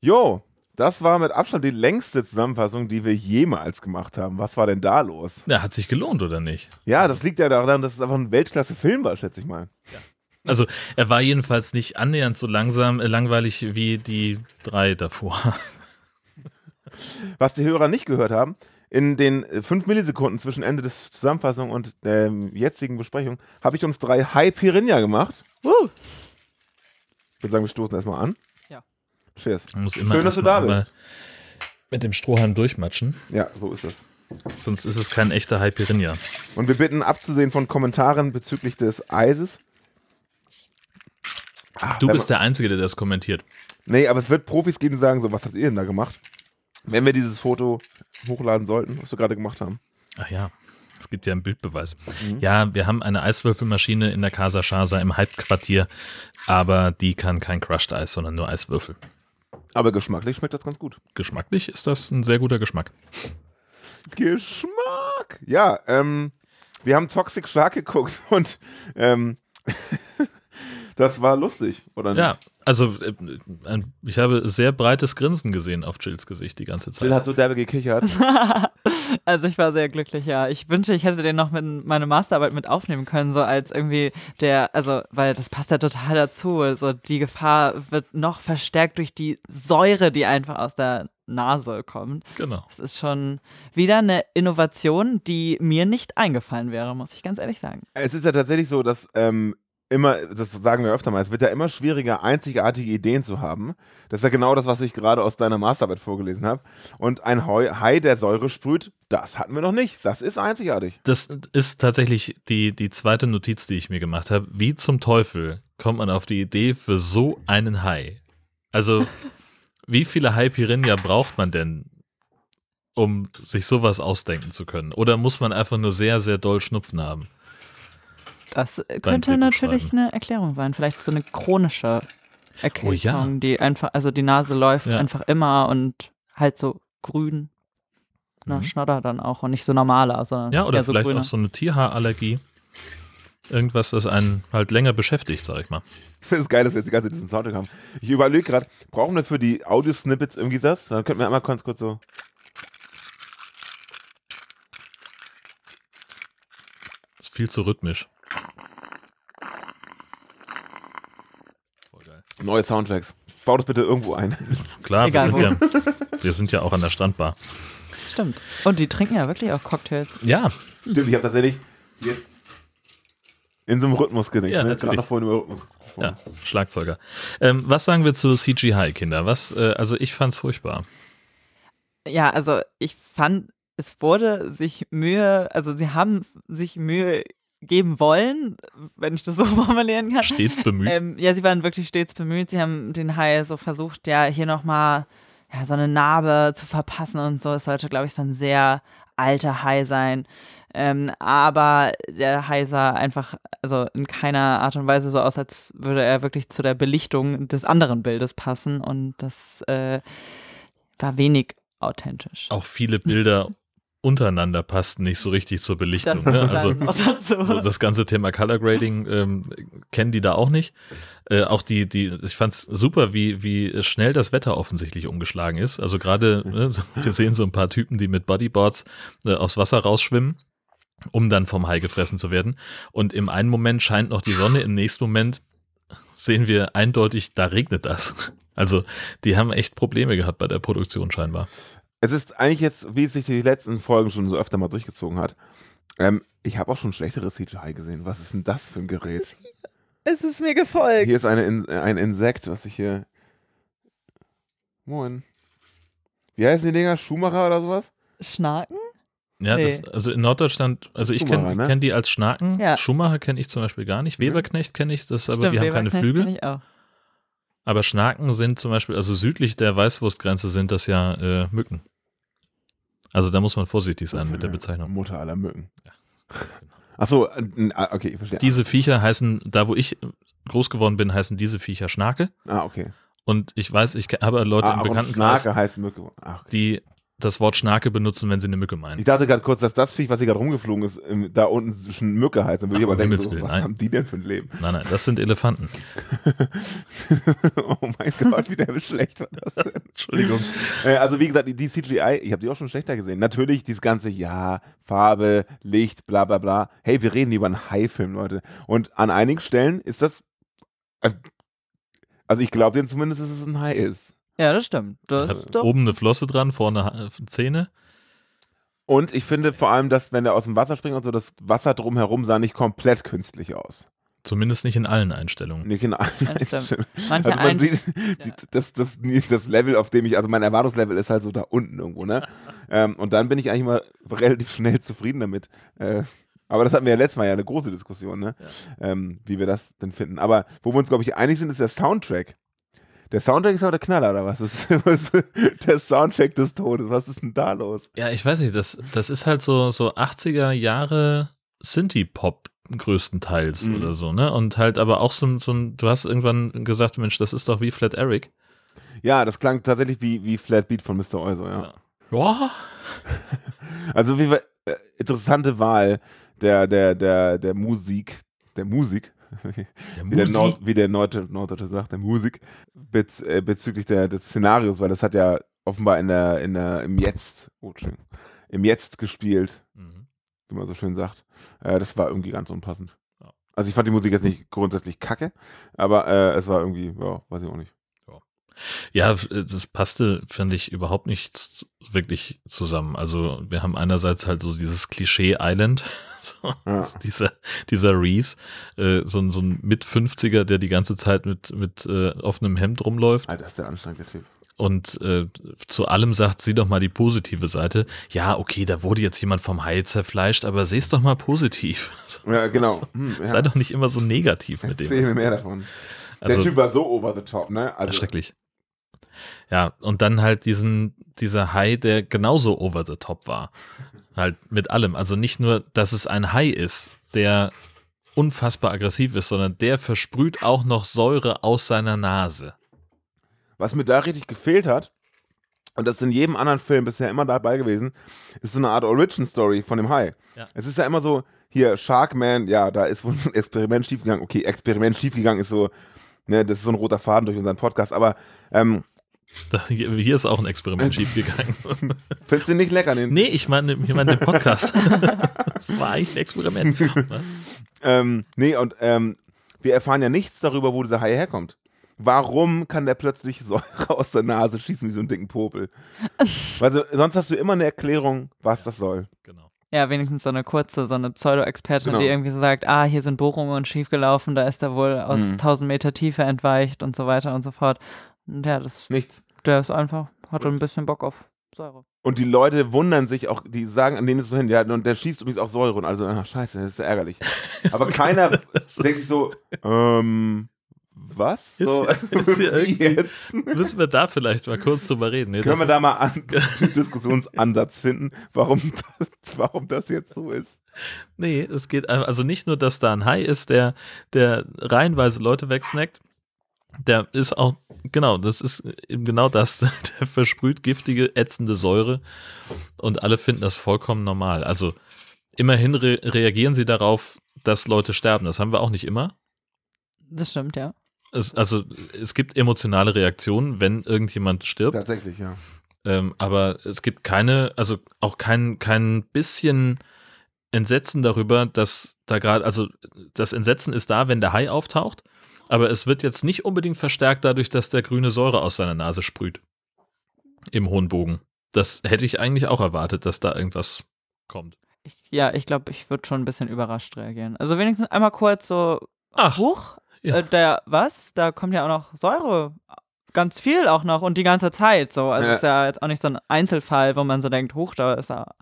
[SPEAKER 3] Jo, das war mit Abstand die längste Zusammenfassung, die wir jemals gemacht haben. Was war denn da los?
[SPEAKER 2] Ja, hat sich gelohnt, oder nicht?
[SPEAKER 3] Ja, das liegt ja daran, dass es einfach ein Weltklasse-Film war, schätze ich mal.
[SPEAKER 2] Ja. Also er war jedenfalls nicht annähernd so langsam, äh, langweilig wie die drei davor.
[SPEAKER 3] Was die Hörer nicht gehört haben, in den äh, fünf Millisekunden zwischen Ende des Zusammenfassung und der jetzigen Besprechung habe ich uns drei High Pirinha gemacht.
[SPEAKER 1] Uh.
[SPEAKER 3] Ich würde sagen, wir stoßen erstmal an.
[SPEAKER 1] Ja.
[SPEAKER 3] Cheers.
[SPEAKER 2] Man muss immer
[SPEAKER 3] Schön, dass du da bist.
[SPEAKER 2] Mit dem Strohhalm durchmatschen,
[SPEAKER 3] Ja, so ist es.
[SPEAKER 2] sonst ist es kein echter Hyperinja.
[SPEAKER 3] Und wir bitten abzusehen von Kommentaren bezüglich des Eises. Ah,
[SPEAKER 2] Du bist der Einzige, der das kommentiert.
[SPEAKER 3] Nee, aber es wird Profis geben, die sagen so, was habt ihr denn da gemacht? Wenn wir dieses Foto hochladen sollten, was wir gerade gemacht haben.
[SPEAKER 2] Ach ja, es gibt ja einen Bildbeweis.
[SPEAKER 3] Mhm.
[SPEAKER 2] Ja, wir haben eine Eiswürfelmaschine in der Casa Shasa im Halbquartier, aber die kann kein Crushed Eis, sondern nur Eiswürfel.
[SPEAKER 3] Aber geschmacklich schmeckt das ganz gut.
[SPEAKER 2] Geschmacklich ist das ein sehr guter Geschmack.
[SPEAKER 3] Geschmack! Ja, ähm, wir haben Toxic Shark geguckt und ähm, das war lustig, oder nicht?
[SPEAKER 2] Ja, also äh, ich habe sehr breites Grinsen gesehen auf Jills Gesicht die ganze
[SPEAKER 3] Jill
[SPEAKER 2] Zeit.
[SPEAKER 3] hat so derbe gekichert.
[SPEAKER 1] Also ich war sehr glücklich, ja. Ich wünsche, ich hätte den noch mit in meine Masterarbeit mit aufnehmen können, so als irgendwie der, also, weil das passt ja total dazu. Also die Gefahr wird noch verstärkt durch die Säure, die einfach aus der Nase kommt.
[SPEAKER 2] Genau.
[SPEAKER 1] Das ist schon wieder eine Innovation, die mir nicht eingefallen wäre, muss ich ganz ehrlich sagen.
[SPEAKER 3] es ist ja tatsächlich so, dass ähm, immer, das sagen wir öfter mal, es wird ja immer schwieriger, einzigartige Ideen zu haben. Das ist ja genau das, was ich gerade aus deiner Masterarbeit vorgelesen habe. Und ein Hai, der Säure sprüht, das hatten wir noch nicht. Das ist einzigartig.
[SPEAKER 2] Das ist tatsächlich die, die zweite Notiz, die ich mir gemacht habe. Wie zum Teufel kommt man auf die Idee für so einen Hai? Also, wie viele Hai-Pirinha braucht man denn, um sich sowas ausdenken zu können? Oder muss man einfach nur sehr, sehr doll Schnupfen haben?
[SPEAKER 1] Das äh, könnte natürlich eine Erklärung sein. Vielleicht so eine chronische Erkältung,
[SPEAKER 2] Oh ja.
[SPEAKER 1] die einfach, also die Nase läuft
[SPEAKER 2] Ja.
[SPEAKER 1] einfach immer und halt so grün. Na,
[SPEAKER 2] Mhm.
[SPEAKER 1] Schnodder dann auch und nicht so normaler, sondern
[SPEAKER 2] Ja, oder
[SPEAKER 1] so
[SPEAKER 2] vielleicht
[SPEAKER 1] grüner.
[SPEAKER 2] auch so eine Tierhaarallergie. Irgendwas, das einen halt länger beschäftigt, sag ich mal.
[SPEAKER 3] Ich finde es geil, dass wir jetzt die ganze Zeit diesen Soundtrack haben. Ich überlege gerade, brauchen wir für die Audio-Snippets irgendwie das? Dann könnten wir einmal ganz kurz so.
[SPEAKER 2] Ist viel zu rhythmisch. Voll geil.
[SPEAKER 3] Neue Soundtracks. Bau das bitte irgendwo ein.
[SPEAKER 2] Klar,
[SPEAKER 1] Egal
[SPEAKER 2] wir, sind ja, wir sind ja auch an der Strandbar.
[SPEAKER 1] Stimmt. Und die trinken ja wirklich auch Cocktails.
[SPEAKER 2] Ja,
[SPEAKER 3] Stimmt, ich habe tatsächlich jetzt in so einem Rhythmus gedenkt.
[SPEAKER 2] Ja,
[SPEAKER 3] ne?
[SPEAKER 2] natürlich.
[SPEAKER 3] Noch vorhin über Rhythmus
[SPEAKER 2] ja, Schlagzeuger. Ähm, was sagen wir zu CGI, Kinder? Was, äh, also ich fand's furchtbar.
[SPEAKER 1] Ja, also ich fand, es wurde sich Mühe, also sie haben sich Mühe geben wollen, wenn ich das so formulieren kann.
[SPEAKER 2] Stets bemüht.
[SPEAKER 1] Ähm, ja, sie waren wirklich stets bemüht. Sie haben den Hai so versucht, ja, hier nochmal ja, so eine Narbe zu verpassen und so. Es sollte, glaube ich, so ein sehr alter Hai sein. Ähm, aber der Hai sah einfach, also in keiner Art und Weise so aus, als würde er wirklich zu der Belichtung des anderen Bildes passen. Und das äh, war wenig authentisch.
[SPEAKER 2] auch viele Bilder untereinander passten nicht so richtig zur Belichtung.
[SPEAKER 1] Das-
[SPEAKER 2] Ne? Also so das ganze Thema Color Grading ähm, kennen die da auch nicht. Äh, auch die, die, ich fand's super, wie, wie schnell das Wetter offensichtlich umgeschlagen ist. Also gerade, ne, wir sehen so ein paar Typen, die mit Bodyboards äh, aufs Wasser rausschwimmen, um dann vom Hai gefressen zu werden. Und im einen Moment scheint noch die Sonne, im nächsten Moment sehen wir eindeutig, da regnet das. Also die haben echt Probleme gehabt bei der Produktion scheinbar.
[SPEAKER 3] Es ist eigentlich jetzt, wie es sich die letzten Folgen schon so öfter mal durchgezogen hat. Ähm, ich habe auch schon schlechteres CGI gesehen. Was ist denn das für ein Gerät?
[SPEAKER 1] Es ist mir gefolgt.
[SPEAKER 3] Hier ist eine, In- ein Insekt, was ich hier. Moin. Wie heißen die Dinger? Schumacher oder sowas?
[SPEAKER 1] Schnaken?
[SPEAKER 2] Ja,
[SPEAKER 1] Nee.
[SPEAKER 2] das, also in Norddeutschland, also ich kenne
[SPEAKER 3] ne?
[SPEAKER 2] kenn die als Schnaken.
[SPEAKER 1] Ja.
[SPEAKER 2] Schumacher kenne ich zum Beispiel gar nicht. Weberknecht kenne ich, das aber
[SPEAKER 1] Stimmt,
[SPEAKER 2] die haben keine
[SPEAKER 1] Weberknecht
[SPEAKER 2] Flügel.
[SPEAKER 1] Ich auch.
[SPEAKER 2] Aber Schnaken sind zum Beispiel, also südlich der Weißwurstgrenze sind das ja äh, Mücken. Also da muss man vorsichtig sein mit der Bezeichnung.
[SPEAKER 3] Mutter aller Mücken.
[SPEAKER 2] Ja.
[SPEAKER 3] Achso, äh, ah, okay, ich verstehe.
[SPEAKER 2] Diese Viecher heißen, da wo ich groß geworden bin, heißen diese Viecher Schnake.
[SPEAKER 3] ah, okay.
[SPEAKER 2] Und ich weiß, ich habe Leute
[SPEAKER 3] ah,
[SPEAKER 2] im Bekanntenkreis,
[SPEAKER 3] Schnake heißt Mücke. Ach, okay.
[SPEAKER 2] die das Wort Schnake benutzen, wenn sie eine Mücke meinen.
[SPEAKER 3] Ich dachte gerade kurz, dass das Viech, was hier gerade rumgeflogen ist, da unten zwischen Mücke heißt. Dann würde ich aber denken, so, was
[SPEAKER 2] nein.
[SPEAKER 3] haben die denn für ein Leben?
[SPEAKER 2] Nein, nein, das sind Elefanten.
[SPEAKER 3] oh mein Gott, wie der schlecht war das denn?
[SPEAKER 2] Entschuldigung.
[SPEAKER 3] Äh, also wie gesagt, die, CGI, ich habe die auch schon schlechter gesehen. Natürlich dieses ganze, ja, Farbe, Licht, bla bla bla. Hey, wir reden über einen Hai-Film, Leute. Und an einigen Stellen ist das Also ich glaube denen zumindest, dass es ein Hai ist.
[SPEAKER 1] Ja, das stimmt. Das
[SPEAKER 2] Hat oben eine Flosse dran, vorne Zähne.
[SPEAKER 3] Und ich finde vor allem, dass wenn er aus dem Wasser springt und so, das Wasser drumherum sah nicht komplett künstlich aus.
[SPEAKER 2] Zumindest nicht in allen Einstellungen.
[SPEAKER 3] Nicht in allen. Einstellungen.
[SPEAKER 1] Manche
[SPEAKER 3] Also man sieht, die, das, das, das Level, auf dem ich, also mein Erwartungslevel ist halt so da unten irgendwo, ne? ähm, und dann bin ich eigentlich immer relativ schnell zufrieden damit. Äh, aber das hatten wir ja letztes Mal ja eine große Diskussion, ne? Ähm, wie wir das denn finden. Aber wo wir uns, glaube ich, einig sind, ist der Soundtrack. Der Soundtrack ist aber der Knaller, oder was? Ist, was, der Soundtrack des Todes. Was ist denn da los?
[SPEAKER 2] Ja, ich weiß nicht, das, das ist halt so, so 80er Jahre Synthie-Pop größtenteils
[SPEAKER 3] Mhm.
[SPEAKER 2] oder so, ne? Und halt aber auch so, ein- so ein, du hast irgendwann gesagt, Mensch, das ist doch wie Flat Eric.
[SPEAKER 3] Ja, das klang tatsächlich wie, wie Flat Beat von Mr. Euso, ja.
[SPEAKER 2] Ja.
[SPEAKER 3] Also wie äh, interessante Wahl der, der, der, der Musik, der Musik,
[SPEAKER 2] der
[SPEAKER 3] wie der. Nord, wie der Norddeutsche, sagt, der Musik, bez, äh, bezüglich der, des Szenarios, weil das hat ja offenbar in der, in der, im Jetzt, oh, im Jetzt gespielt,
[SPEAKER 2] Mhm.
[SPEAKER 3] wie man so schön sagt. Äh, das war irgendwie ganz unpassend.
[SPEAKER 2] Ja.
[SPEAKER 3] Also ich fand die Musik jetzt nicht grundsätzlich kacke, aber äh, es war irgendwie, ja, weiß ich auch nicht.
[SPEAKER 2] Ja, f- das passte, finde ich, überhaupt nicht wirklich zusammen. Also wir haben einerseits halt so dieses Klischee Island, so,
[SPEAKER 3] Ja.
[SPEAKER 2] dieser, dieser Reese, äh, so, ein- so ein Mit-50er, der die ganze Zeit mit, mit äh, offenem Hemd rumläuft
[SPEAKER 3] Alter, ist der anstrengend, der Typ.
[SPEAKER 2] und äh, zu allem sagt, sieh doch mal die positive Seite. Ja, okay, da wurde jetzt jemand vom Hai zerfleischt, aber seh's doch mal positiv.
[SPEAKER 3] Ja, genau. Hm, ja.
[SPEAKER 2] Sei doch nicht immer so negativ mit dem.
[SPEAKER 3] Erzähl mir mehr davon. der
[SPEAKER 2] Also,
[SPEAKER 3] Typ war so over the top, ne? Also,
[SPEAKER 2] schrecklich. Ja, und dann halt diesen, dieser Hai, der genauso over the top war. Halt mit allem. Also nicht nur, dass es ein Hai ist, der unfassbar aggressiv ist, sondern der versprüht auch noch Säure aus seiner Nase.
[SPEAKER 3] Was mir da richtig gefehlt hat, und das ist in jedem anderen Film bisher immer dabei gewesen, ist so eine Art Origin-Story von dem Hai.
[SPEAKER 2] Ja.
[SPEAKER 3] Es ist ja immer so, hier, Sharkman, ja, da ist wohl ein Experiment schiefgegangen. Okay, Experiment schiefgegangen ist so, ne, das ist so ein roter Faden durch unseren Podcast, aber ähm,
[SPEAKER 2] Das, hier ist auch ein Experiment schiefgegangen.
[SPEAKER 3] findest du nicht lecker? Den,
[SPEAKER 2] nee, ich meine, ich meine den Podcast. das war eigentlich ein Experiment.
[SPEAKER 3] Ähm, nee, und ähm, wir erfahren ja nichts darüber, wo dieser Hai herkommt. Warum kann der plötzlich Säure aus der Nase schießen wie so einen dicken Popel? Also, sonst hast du immer eine Erklärung, was das soll.
[SPEAKER 2] Genau.
[SPEAKER 1] Ja, wenigstens so eine kurze, so eine Pseudo-Expertin,
[SPEAKER 3] Genau.
[SPEAKER 1] die irgendwie so sagt, ah, hier sind Bohrungen schiefgelaufen, da ist er wohl aus
[SPEAKER 3] Mhm.
[SPEAKER 1] 1000 Meter Tiefe entweicht und so weiter und so fort. Ja, das,
[SPEAKER 3] Nichts.
[SPEAKER 1] der ist einfach, hat ein bisschen Bock auf Säure.
[SPEAKER 3] Und die Leute wundern sich auch, die sagen, an denen ist so hin, ja, und der schießt übrigens auch Säure und also, ach, scheiße, das ist ja ärgerlich. Aber keiner denkt sich so, ähm, was?
[SPEAKER 2] Ist
[SPEAKER 3] So,
[SPEAKER 2] hier- ist hier
[SPEAKER 3] wie
[SPEAKER 2] irgendwie-
[SPEAKER 3] jetzt?
[SPEAKER 2] Müssen wir da vielleicht mal kurz drüber reden? Nee,
[SPEAKER 3] Können wir da mal einen Diskussionsansatz finden, warum das, warum das jetzt so ist?
[SPEAKER 2] ist, nee, es geht also nicht nur, dass da ein Hai ist, der, der reihenweise Leute wegsnackt, der ist auch, genau, das ist eben genau das, der versprüht giftige, ätzende Säure und alle finden das vollkommen normal. Also immerhin re reagieren sie darauf, dass Leute sterben. Das haben wir auch nicht immer.
[SPEAKER 1] Das stimmt, ja.
[SPEAKER 2] Es, also es gibt emotionale Reaktionen, wenn irgendjemand stirbt.
[SPEAKER 3] Tatsächlich, ja.
[SPEAKER 2] Ähm, aber es gibt keine, also auch kein, kein bisschen Entsetzen darüber, dass da gerade, also das Entsetzen ist da, wenn der Hai auftaucht, aber es wird jetzt nicht unbedingt verstärkt dadurch, dass der grüne Säure aus seiner Nase sprüht. Im hohen Bogen. Das hätte ich eigentlich auch erwartet, dass da irgendwas kommt.
[SPEAKER 1] Ich, ja, ich glaube, ich würde schon ein bisschen überrascht reagieren. Also wenigstens einmal kurz so,
[SPEAKER 2] Ach,
[SPEAKER 1] huch,
[SPEAKER 2] Ja.
[SPEAKER 1] äh, der, was? Da kommt ja auch noch Säure. Ganz viel auch noch und die ganze Zeit so. Also
[SPEAKER 3] Ja.
[SPEAKER 1] ist ja jetzt auch nicht so ein Einzelfall, wo man so denkt, huch, da ist er.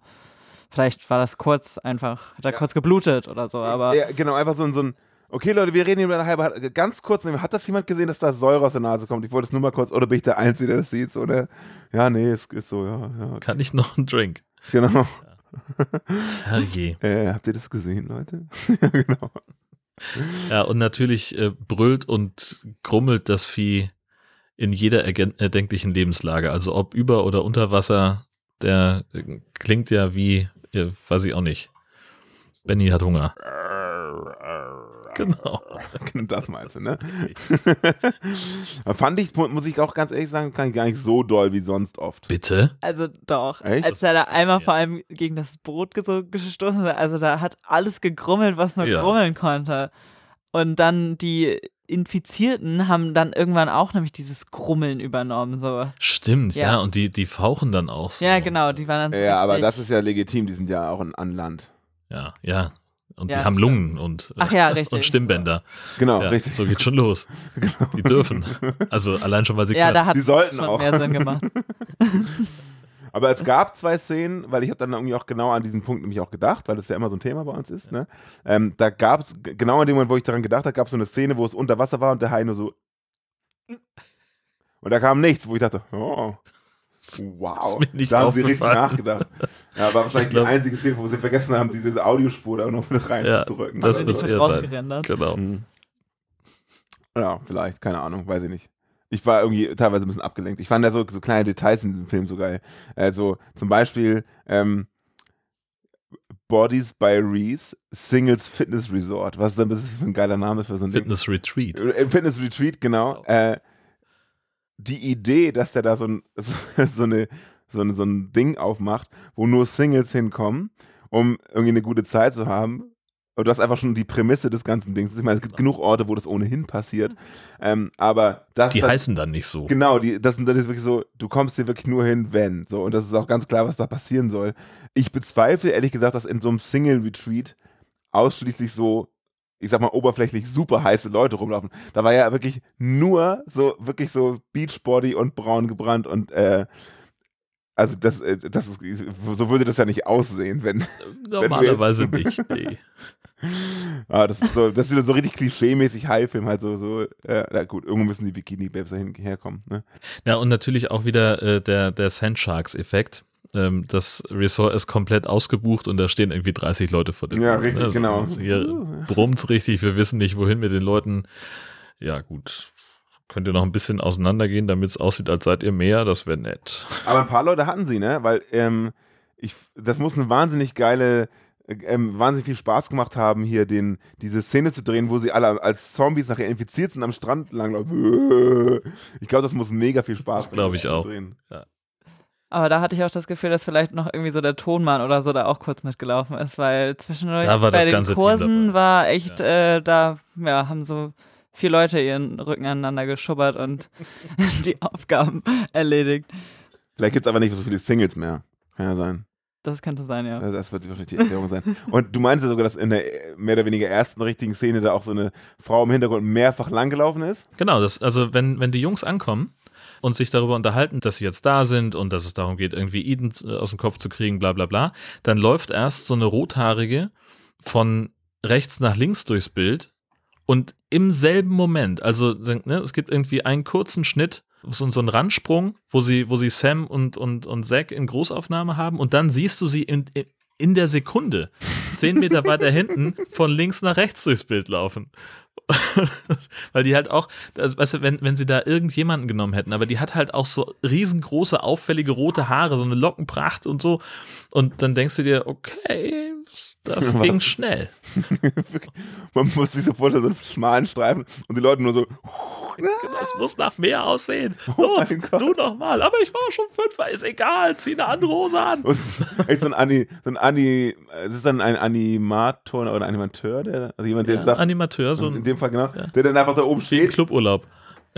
[SPEAKER 1] Vielleicht war das kurz einfach, hat er
[SPEAKER 3] Ja.
[SPEAKER 1] kurz geblutet oder so, aber.
[SPEAKER 3] ja. Genau, einfach so ein, so ein Okay, Leute, wir reden hier über eine halbe. Ganz kurz, hat das jemand gesehen, dass da Säure aus der Nase kommt? Ich wollte es nur mal kurz, oder bin ich der Einzige, der das sieht? Oder? Ja, nee, es ist so, ja, ja.
[SPEAKER 2] kann ich noch einen Drink?
[SPEAKER 3] Genau.
[SPEAKER 2] Herrje.
[SPEAKER 3] Äh, habt ihr das gesehen, Leute? ja, genau.
[SPEAKER 2] Ja, und natürlich äh, brüllt und grummelt das Vieh in jeder erdenklichen Lebenslage. Also ob über oder unter Wasser, der äh, klingt ja wie, äh, weiß ich auch nicht. Benny hat Hunger. Genau.
[SPEAKER 3] Das meinst du, ne? Fand ich, mu- muss ich auch ganz ehrlich sagen, kann ich gar nicht so doll wie sonst oft.
[SPEAKER 2] Bitte?
[SPEAKER 1] Also doch.
[SPEAKER 3] Echt?
[SPEAKER 1] Als er da einmal
[SPEAKER 2] Ja.
[SPEAKER 1] vor allem gegen das Brot gestoßen ist, also da hat alles gegrummelt, was nur
[SPEAKER 2] Ja.
[SPEAKER 1] grummeln konnte. Und dann die,
[SPEAKER 5] Infizierten haben dann irgendwann auch nämlich dieses Krummeln übernommen. So.
[SPEAKER 2] Stimmt, ja.
[SPEAKER 5] Ja.
[SPEAKER 2] und die, die fauchen dann auch so.
[SPEAKER 5] Ja, genau, die waren dann so
[SPEAKER 3] Ja, aber
[SPEAKER 5] richtig-
[SPEAKER 3] das ist ja legitim, die sind ja auch an Land.
[SPEAKER 2] Ja, ja. Und
[SPEAKER 5] Ja,
[SPEAKER 2] die haben
[SPEAKER 5] stimmt.
[SPEAKER 2] Lungen und, äh,
[SPEAKER 5] Ach ja, richtig.
[SPEAKER 2] und Stimmbänder.
[SPEAKER 3] Genau,
[SPEAKER 2] ja,
[SPEAKER 3] richtig.
[SPEAKER 2] So geht schon los. Die dürfen. Also allein schon, weil sie
[SPEAKER 5] Ja,
[SPEAKER 2] können.
[SPEAKER 5] da hat
[SPEAKER 3] Die sollten
[SPEAKER 5] schon
[SPEAKER 3] auch.
[SPEAKER 5] mehr Sinn gemacht.
[SPEAKER 3] Aber es gab zwei Szenen, weil ich habe dann irgendwie auch genau an diesen Punkt nämlich auch gedacht, weil das ja immer so ein Thema bei uns ist. Ne? Ähm, da gab es, genau in dem Moment, wo ich daran gedacht habe, gab es so eine Szene, wo es unter Wasser war und der Hai nur so. Und da kam nichts, wo ich dachte, oh, wow, da haben sie richtig nachgedacht. Ja, war wahrscheinlich
[SPEAKER 2] Ich glaub-
[SPEAKER 3] die einzige Szene, wo sie vergessen haben, diese Audiospur da noch mit
[SPEAKER 2] Ja,
[SPEAKER 3] reinzudrücken.
[SPEAKER 2] das
[SPEAKER 3] Also,
[SPEAKER 2] wird's
[SPEAKER 5] wird
[SPEAKER 2] eher sein. Genau.
[SPEAKER 3] Mhm. Ja, vielleicht, keine Ahnung, weiß ich nicht. Ich war irgendwie teilweise ein bisschen abgelenkt. Ich fand ja so, so kleine Details in diesem Film so geil. Also zum Beispiel ähm, Bodies by Reese Singles Fitness Resort. Was ist denn das für ein geiler Name für so ein
[SPEAKER 2] Fitness Retreat.
[SPEAKER 3] Ding? Äh, Fitness Retreat, genau. Äh, die Idee, dass der da so ein, so, eine, so, eine, so ein Ding aufmacht, wo nur Singles hinkommen, um irgendwie eine gute Zeit zu haben. Und das ist einfach schon die Prämisse des ganzen Dings. Ich meine, es gibt genug Orte, wo das ohnehin passiert. Ähm, aber das
[SPEAKER 2] Die
[SPEAKER 3] das-
[SPEAKER 2] heißen dann nicht so.
[SPEAKER 3] Genau, die, das, sind- das ist wirklich so, du kommst hier wirklich nur hin, wenn. So, und das ist auch ganz klar, was da passieren soll. Ich bezweifle ehrlich gesagt, dass in so einem Single-Retreat ausschließlich so, ich sag mal, oberflächlich super heiße Leute rumlaufen. Da war ja wirklich nur so, wirklich so Beachbody und braun gebrannt und äh, also das, äh, das ist, so würde das ja nicht aussehen, wenn.
[SPEAKER 2] Normalerweise nicht. Nee.
[SPEAKER 3] Ah, das ist so, das ist wieder so richtig klischee-mäßig High-Film, halt so, so, äh, na gut, irgendwo müssen die Bikini-Babes dahin herkommen, ne?
[SPEAKER 2] Ja, und natürlich auch wieder äh, der, der Sandsharks-Effekt. Ähm, das Resort ist komplett ausgebucht und da stehen irgendwie 30 Leute vor dem.
[SPEAKER 3] Ja,
[SPEAKER 2] Ding,
[SPEAKER 3] richtig,
[SPEAKER 2] ne? Also,
[SPEAKER 3] genau.
[SPEAKER 2] also Hier brummt's richtig, wir wissen nicht, wohin mit den Leuten. Ja, gut. Könnt ihr noch ein bisschen auseinandergehen, damit es aussieht, als seid ihr mehr? Das wäre nett.
[SPEAKER 3] Aber ein paar Leute hatten sie, ne? Weil ähm, ich, das muss eine wahnsinnig geile, ähm, wahnsinnig viel Spaß gemacht haben, hier den, diese Szene zu drehen, wo sie alle als Zombies nachher infiziert sind am Strand langlaufen. Ich glaube, das muss mega viel Spaß
[SPEAKER 2] Das glaub ich
[SPEAKER 3] zu
[SPEAKER 2] auch.
[SPEAKER 3] drehen.
[SPEAKER 5] Aber da hatte ich auch das Gefühl, dass vielleicht noch irgendwie so der Tonmann oder so da auch kurz mitgelaufen ist, weil zwischendurch
[SPEAKER 2] Da war
[SPEAKER 5] bei
[SPEAKER 2] das
[SPEAKER 5] den Kursen war echt, äh, da ja, haben so vier Leute ihren Rücken aneinander geschubbert und die Aufgaben erledigt.
[SPEAKER 3] Vielleicht gibt es aber nicht so viele Singles mehr. Kann ja sein.
[SPEAKER 5] Das könnte sein, ja.
[SPEAKER 3] Das wird wahrscheinlich die Erklärung sein. Und du meinst ja sogar, dass in der mehr oder weniger ersten richtigen Szene da auch so eine Frau im Hintergrund mehrfach langgelaufen ist?
[SPEAKER 2] Genau, das, also wenn, wenn die Jungs ankommen und sich darüber unterhalten, dass sie jetzt da sind und dass es darum geht, irgendwie Eden äh, aus dem Kopf zu kriegen, bla bla bla, dann läuft erst so eine rothaarige von rechts nach links durchs Bild und im selben Moment, also ne, es gibt irgendwie einen kurzen Schnitt, so, so einen Randsprung, wo sie, wo sie Sam und, und, und Zack in Großaufnahme haben und dann siehst du sie in, in, in der Sekunde, zehn Meter weiter hinten, von links nach rechts durchs Bild laufen. Weil die halt auch, also, weißt du, wenn, wenn sie da irgendjemanden genommen hätten, aber die hat halt auch so riesengroße, auffällige rote Haare, so eine Lockenpracht und so. Und dann denkst du dir, okay, das
[SPEAKER 3] Was?
[SPEAKER 2] ging schnell.
[SPEAKER 3] Man muss sich so vorstellen, so einen schmalen Streifen und die Leute nur so.
[SPEAKER 2] Das muss nach mehr aussehen.
[SPEAKER 3] Oh
[SPEAKER 2] Los,
[SPEAKER 3] Gott.
[SPEAKER 2] du noch mal. Aber ich war schon fünf, ist egal, zieh eine andere Hose an.
[SPEAKER 3] Und so ein Ani, so ein Ani, es ist dann ein Animator oder ein Animateur, der, also jemand, der
[SPEAKER 2] Ja,
[SPEAKER 3] sagt,
[SPEAKER 2] Animateur, so
[SPEAKER 3] in
[SPEAKER 2] ein
[SPEAKER 3] dem Fall genau, der dann einfach da oben steht.
[SPEAKER 2] Cluburlaub.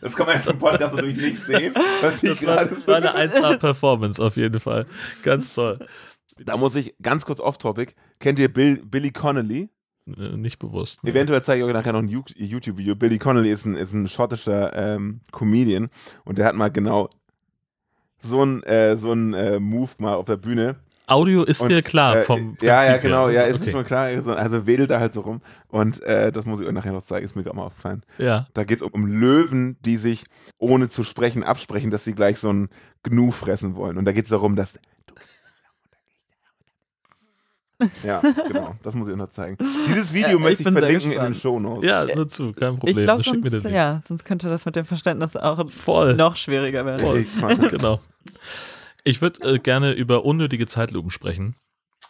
[SPEAKER 3] Das kann man jetzt im Podcast natürlich nicht sehen, was ich
[SPEAKER 2] Das war, war eine 1A-Performance auf jeden Fall. Ganz toll.
[SPEAKER 3] Da muss ich ganz kurz off-topic. Kennt ihr Bill, Billy Connolly?
[SPEAKER 2] Äh, Nicht bewusst.
[SPEAKER 3] Eventuell zeige ich euch nachher noch ein You- YouTube-Video. Billy Connolly ist ein, ist ein schottischer ähm, Comedian und der hat mal genau so ein, äh, so ein äh, Move mal auf der Bühne.
[SPEAKER 2] Audio ist
[SPEAKER 3] Und,
[SPEAKER 2] dir klar
[SPEAKER 3] äh,
[SPEAKER 2] vom Prinzip
[SPEAKER 3] Ja, ja, genau, ja, ist mir
[SPEAKER 2] okay.
[SPEAKER 3] schon klar. Also- Also wedelt da halt so rum. Und äh, das muss ich euch nachher noch zeigen, ist mir gerade mal aufgefallen.
[SPEAKER 2] Ja.
[SPEAKER 3] Da geht es um, um Löwen, die sich ohne zu sprechen absprechen, dass sie gleich so ein Gnu fressen wollen. Und da geht es darum, dass. Ja, genau, das muss ich noch zeigen. Dieses Video
[SPEAKER 5] Ja, ich
[SPEAKER 3] möchte ich
[SPEAKER 5] sehr
[SPEAKER 3] verlinken in den. Shownotes.
[SPEAKER 2] Ja, nur zu, kein Problem.
[SPEAKER 5] Ich
[SPEAKER 2] mir
[SPEAKER 5] sonst,
[SPEAKER 2] den Link.
[SPEAKER 5] ja, sonst könnte das mit dem Verständnis auch
[SPEAKER 2] Voll.
[SPEAKER 5] noch schwieriger werden.
[SPEAKER 2] Voll.
[SPEAKER 3] Ich
[SPEAKER 2] genau. Ich würde äh, gerne über unnötige Zeitlupen sprechen.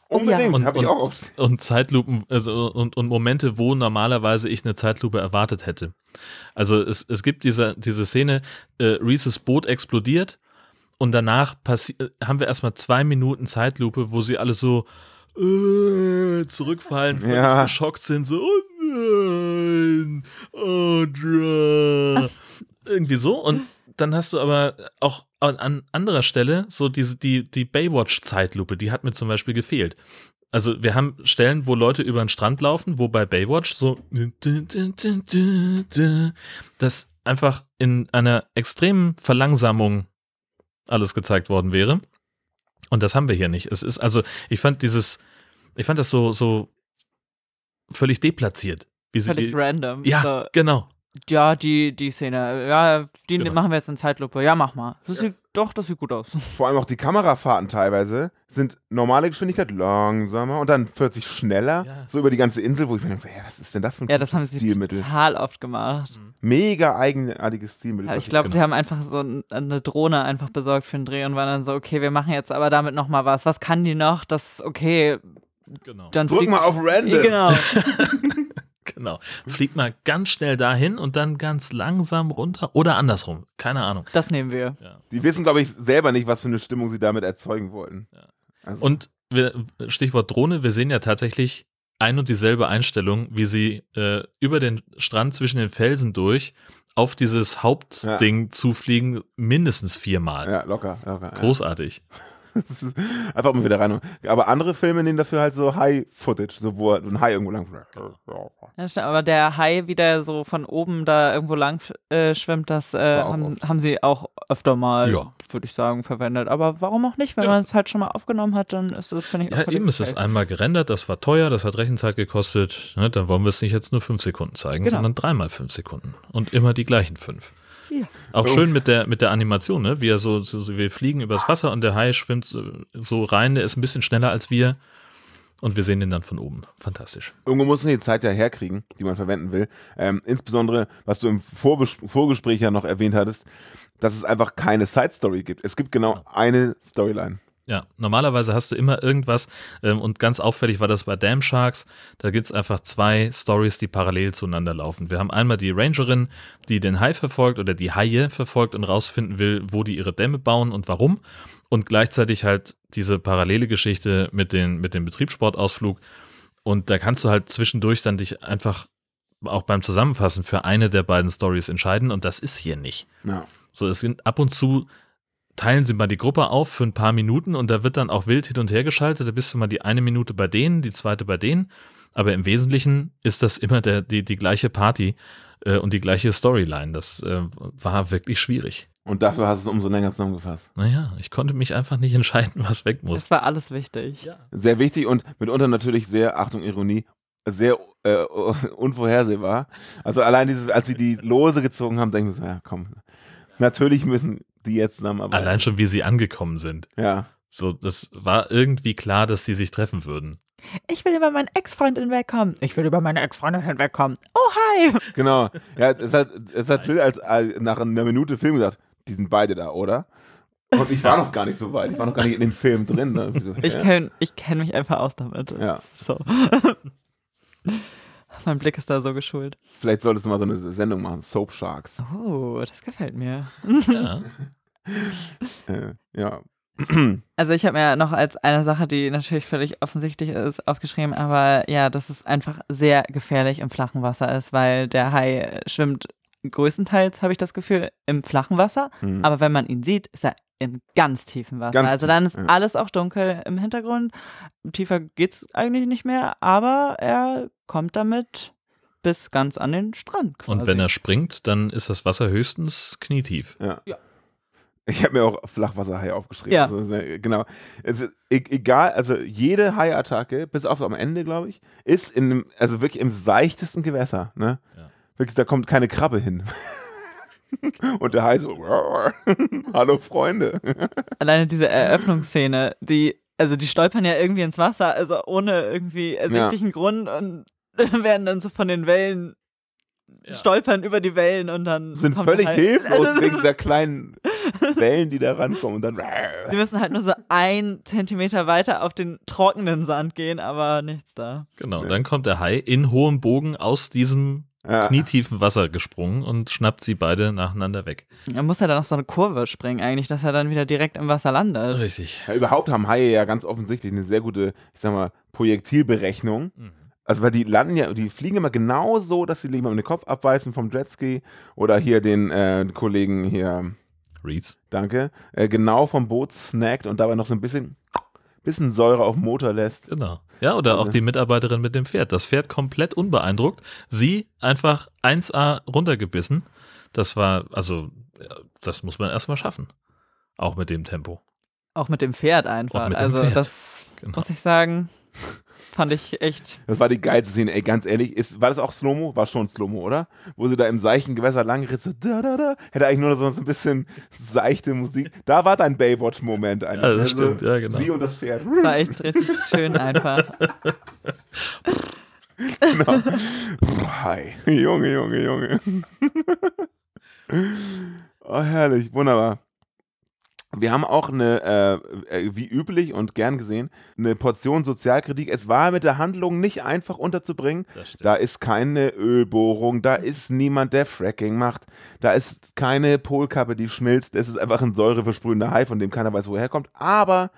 [SPEAKER 3] unbedingt,
[SPEAKER 2] Und,
[SPEAKER 3] habe ich auch auf.
[SPEAKER 2] und Zeitlupen also, und, und Momente, wo normalerweise ich eine Zeitlupe erwartet hätte. Also es, es gibt diese, diese Szene, äh, Reeses Boot explodiert und danach passi- äh, haben wir erstmal zwei Minuten Zeitlupe, wo sie alle so äh, zurückfallen, völlig
[SPEAKER 3] Ja.
[SPEAKER 2] geschockt sind, so, oh nein, Audra. Irgendwie so. Und dann hast du aber auch an, an anderer Stelle so diese, die, die Baywatch-Zeitlupe, die hat mir zum Beispiel gefehlt. Also wir haben Stellen, wo Leute über den Strand laufen, wo bei Baywatch so das einfach in einer extremen Verlangsamung alles gezeigt worden wäre. Und das haben wir hier nicht. Es ist also, ich fand dieses, ich fand das so, so völlig deplatziert. Wie sie,
[SPEAKER 1] Völlig random.
[SPEAKER 2] ja,
[SPEAKER 1] So,
[SPEAKER 2] genau.
[SPEAKER 1] ja, die, die Szene. Ja, die
[SPEAKER 2] Genau.
[SPEAKER 1] machen wir jetzt in Zeitlupe. Ja, mach mal. Das sieht, doch, das sieht gut aus.
[SPEAKER 3] Vor allem auch die Kamerafahrten teilweise sind normale Geschwindigkeit langsamer und dann plötzlich schneller,
[SPEAKER 2] Ja.
[SPEAKER 3] so über die ganze Insel, wo ich mir denke, ey, was ist denn das für ein
[SPEAKER 1] Ja, das haben sie
[SPEAKER 3] Stilmittel?
[SPEAKER 1] total oft gemacht.
[SPEAKER 3] Mega eigenartiges Stilmittel.
[SPEAKER 1] Ja, ich glaube,
[SPEAKER 2] genau.
[SPEAKER 1] sie haben einfach so ein- eine Drohne einfach besorgt für den Dreh und waren dann so, okay, wir machen jetzt aber damit noch mal was. Was kann die noch? Das, okay,
[SPEAKER 2] Genau.
[SPEAKER 1] dann
[SPEAKER 3] Drück mal auf Random.
[SPEAKER 1] Genau.
[SPEAKER 2] Genau. Fliegt mal ganz schnell dahin und dann ganz langsam runter oder andersrum. Keine Ahnung.
[SPEAKER 1] Das nehmen wir.
[SPEAKER 3] Die wissen, glaube ich, selber nicht, was für eine Stimmung sie damit erzeugen wollten.
[SPEAKER 2] Ja.
[SPEAKER 3] Also,
[SPEAKER 2] Und wir, Stichwort Drohne, wir sehen ja tatsächlich ein und dieselbe Einstellung, wie sie äh, über den Strand zwischen den Felsen durch auf dieses Hauptding zufliegen, mindestens viermal.
[SPEAKER 3] ja, locker, locker. ja. Einfach mal wieder rein. Aber andere Filme nehmen dafür halt so High-Footage, so wo ein Hai irgendwo lang.
[SPEAKER 1] Ja, stimmt, aber der Hai wieder so von oben da irgendwo lang äh, schwimmt, das äh, haben, haben sie auch öfter mal,
[SPEAKER 2] Ja.
[SPEAKER 1] würde ich sagen, verwendet. Aber warum auch nicht? Wenn
[SPEAKER 2] Ja.
[SPEAKER 1] man es halt schon mal aufgenommen hat, dann ist das, finde ich, auch
[SPEAKER 2] Ja, eben, es ist
[SPEAKER 1] okay.
[SPEAKER 2] einmal gerendert, das war teuer, das hat Rechenzeit gekostet. Ne, dann wollen wir es nicht jetzt nur fünf Sekunden zeigen,
[SPEAKER 1] Genau.
[SPEAKER 2] sondern dreimal fünf Sekunden. Und immer die gleichen fünf.
[SPEAKER 1] Ja.
[SPEAKER 2] Auch
[SPEAKER 3] Oh.
[SPEAKER 2] schön mit der, mit der Animation, ne? Wie er so, so, wir fliegen übers Wasser und der Hai schwimmt so, so rein, der ist ein bisschen schneller als wir. Und wir sehen den dann von oben. Fantastisch.
[SPEAKER 3] Irgendwo muss man die Zeit ja herkriegen, die man verwenden will. Ähm, insbesondere, was du im Vorbes Vorgespräch ja noch erwähnt hattest, dass es einfach keine Side-Story gibt. Es gibt genau eine Storyline.
[SPEAKER 2] Ja, normalerweise hast du immer irgendwas ähm, und ganz auffällig war das bei Dam Sharks. Da gibt's einfach zwei Stories, die parallel zueinander laufen. Wir haben einmal die Rangerin, die den Hai verfolgt oder die Haie verfolgt und rausfinden will, wo die ihre Dämme bauen und warum. Und gleichzeitig halt diese parallele Geschichte mit, den, mit dem Betriebssportausflug. Und da kannst du halt zwischendurch dann dich einfach auch beim Zusammenfassen für eine der beiden Stories entscheiden und das ist hier nicht.
[SPEAKER 3] Ja.
[SPEAKER 2] So, es sind ab und zu teilen sie mal die Gruppe auf für ein paar Minuten und da wird dann auch wild hin und her geschaltet. Da bist du mal die eine Minute bei denen, die zweite bei denen. Aber im Wesentlichen ist das immer der, die, die gleiche Party äh, und die gleiche Storyline. Das äh, war wirklich schwierig.
[SPEAKER 3] Und dafür hast du es umso länger zusammengefasst.
[SPEAKER 2] Naja, ich konnte mich einfach nicht entscheiden, was weg muss.
[SPEAKER 1] Das war alles wichtig.
[SPEAKER 3] Sehr wichtig und mitunter natürlich sehr, Achtung, Ironie, sehr äh, unvorhersehbar. Also allein dieses, als sie die Lose gezogen haben, denken wir so, ja komm, natürlich müssen die jetzt zusammenarbeiten.
[SPEAKER 2] Allein schon, wie sie angekommen sind.
[SPEAKER 3] Ja.
[SPEAKER 2] So, das war irgendwie klar, dass die sich treffen würden.
[SPEAKER 1] Ich will über meinen Ex-Freund hinwegkommen. Ich will über meine Ex-Freundin hinwegkommen. Oh, hi.
[SPEAKER 3] Genau. Ja, es hat, es hat Jill als, als nach einer Minute Film gesagt, die sind beide da, oder? Und ich war noch gar nicht so weit. Ich war noch gar nicht in dem Film drin. Ne? So,
[SPEAKER 1] Ich kenne ich kenn mich einfach aus damit.
[SPEAKER 3] Ja.
[SPEAKER 1] So. Mein Blick ist da so geschult.
[SPEAKER 3] Vielleicht solltest du mal so eine Sendung machen, Soap Sharks.
[SPEAKER 1] Oh, das gefällt mir.
[SPEAKER 2] Ja.
[SPEAKER 3] Äh, ja.
[SPEAKER 1] Also ich habe mir noch als eine Sache, die natürlich völlig offensichtlich ist, aufgeschrieben, aber ja, dass es einfach sehr gefährlich im flachen Wasser ist, weil der Hai schwimmt größtenteils, habe ich das Gefühl, im flachen Wasser,
[SPEAKER 3] Hm.
[SPEAKER 1] aber wenn man ihn sieht, ist er im ganz tiefen Wasser.
[SPEAKER 3] Ganz
[SPEAKER 1] also
[SPEAKER 3] tief,
[SPEAKER 1] dann ist
[SPEAKER 3] ja.
[SPEAKER 1] alles auch dunkel im Hintergrund. Tiefer geht's eigentlich nicht mehr, aber er kommt damit bis ganz an den Strand. Quasi.
[SPEAKER 2] Und wenn er springt, dann ist das Wasser höchstens knietief.
[SPEAKER 3] Ja.
[SPEAKER 1] Ja.
[SPEAKER 3] Ich habe mir auch Flachwasserhai aufgeschrieben.
[SPEAKER 1] Ja.
[SPEAKER 3] Also, sehr- genau. Es ist e egal, also jede Hai-Attacke, bis auf am Ende, glaube ich, ist in einem, also wirklich im seichtesten Gewässer. Ne?
[SPEAKER 2] Ja.
[SPEAKER 3] Wirklich, da kommt keine Krabbe hin. Und der Hai so, hallo Freunde.
[SPEAKER 1] Alleine diese Eröffnungsszene, die, also die stolpern ja irgendwie ins Wasser, also ohne irgendwie ersichtlichen Grund und werden dann so von den Wellen
[SPEAKER 2] Ja.
[SPEAKER 1] stolpern über die Wellen und dann
[SPEAKER 3] Sind völlig
[SPEAKER 1] halt,
[SPEAKER 3] hilflos
[SPEAKER 1] Also,
[SPEAKER 3] wegen dieser kleinen Wellen, die da rankommen. Und dann.
[SPEAKER 1] Sie müssen halt nur so ein Zentimeter weiter auf den trockenen Sand gehen, aber nichts da.
[SPEAKER 2] Genau,
[SPEAKER 3] Ja.
[SPEAKER 2] dann kommt der Hai in hohem Bogen aus diesem
[SPEAKER 3] Ja.
[SPEAKER 2] knietiefen Wasser gesprungen und schnappt sie beide nacheinander weg.
[SPEAKER 5] Da muss er dann noch so eine Kurve springen, eigentlich, dass er dann wieder direkt im Wasser landet.
[SPEAKER 2] Richtig.
[SPEAKER 3] Ja, überhaupt haben Haie ja ganz offensichtlich eine sehr gute, ich sag mal, Projektilberechnung.
[SPEAKER 2] Mhm.
[SPEAKER 3] Also, weil die landen ja, die fliegen immer genau so, dass sie jemandem den Kopf abweisen vom Jetski oder hier den äh, Kollegen hier,
[SPEAKER 2] Reeds.
[SPEAKER 3] danke, äh, genau vom Boot snackt und dabei noch so ein bisschen, bisschen Säure auf den Motor lässt.
[SPEAKER 2] Genau. Ja, oder auch
[SPEAKER 3] Also-
[SPEAKER 2] die Mitarbeiterin mit dem Pferd. Das Pferd komplett unbeeindruckt. Sie einfach 1A runtergebissen. Das war, also, das muss man erstmal schaffen. Auch mit dem Tempo.
[SPEAKER 5] Auch mit dem Pferd einfach.
[SPEAKER 2] Auch dem
[SPEAKER 5] also
[SPEAKER 2] Pferd.
[SPEAKER 5] das
[SPEAKER 2] Genau.
[SPEAKER 5] muss ich sagen, fand ich echt.
[SPEAKER 3] Das war die geilste Szene, ey, ganz ehrlich. Ist, war das auch Slow-Mo? War schon Slow-Mo, oder? Wo sie da im seichten Gewässer lang ritt, so da, da, da. Hätte eigentlich nur so ein bisschen seichte Musik. Da war dein Baywatch-Moment eigentlich.
[SPEAKER 2] Ja, das
[SPEAKER 3] ne?
[SPEAKER 2] stimmt, ja, genau.
[SPEAKER 3] Sie und das Pferd.
[SPEAKER 5] War echt richtig schön einfach.
[SPEAKER 3] genau. Hi. Junge, Junge, Junge. oh, herrlich. Wunderbar. Wir haben auch eine, äh, äh, wie üblich und gern gesehen, eine Portion Sozialkritik. Es war mit der Handlung nicht einfach unterzubringen. Da ist keine Ölbohrung, da ist niemand, der Fracking macht, da ist keine Polkappe, die schmilzt. Es ist einfach ein säureversprühender Hai, von dem keiner weiß, woher er kommt. Aber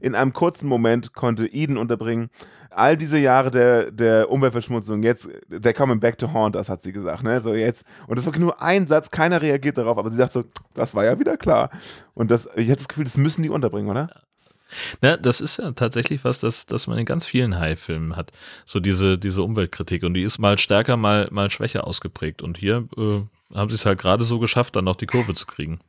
[SPEAKER 3] in einem kurzen Moment konnte Eden unterbringen. All diese Jahre der, der Umweltverschmutzung, jetzt, they're coming back to haunt us, hat sie gesagt. Ne? So jetzt. Und das war nur ein Satz, keiner reagiert darauf, aber sie sagt so, das war ja wieder klar. Und das, ich habe das Gefühl, das müssen die unterbringen, oder?
[SPEAKER 2] Na, das ist ja tatsächlich was, das, das man in ganz vielen Hai-Filmen hat. So diese, diese Umweltkritik. Und die ist mal stärker, mal, mal schwächer ausgeprägt. Und hier äh, haben sie es halt gerade so geschafft, dann noch die Kurve zu kriegen.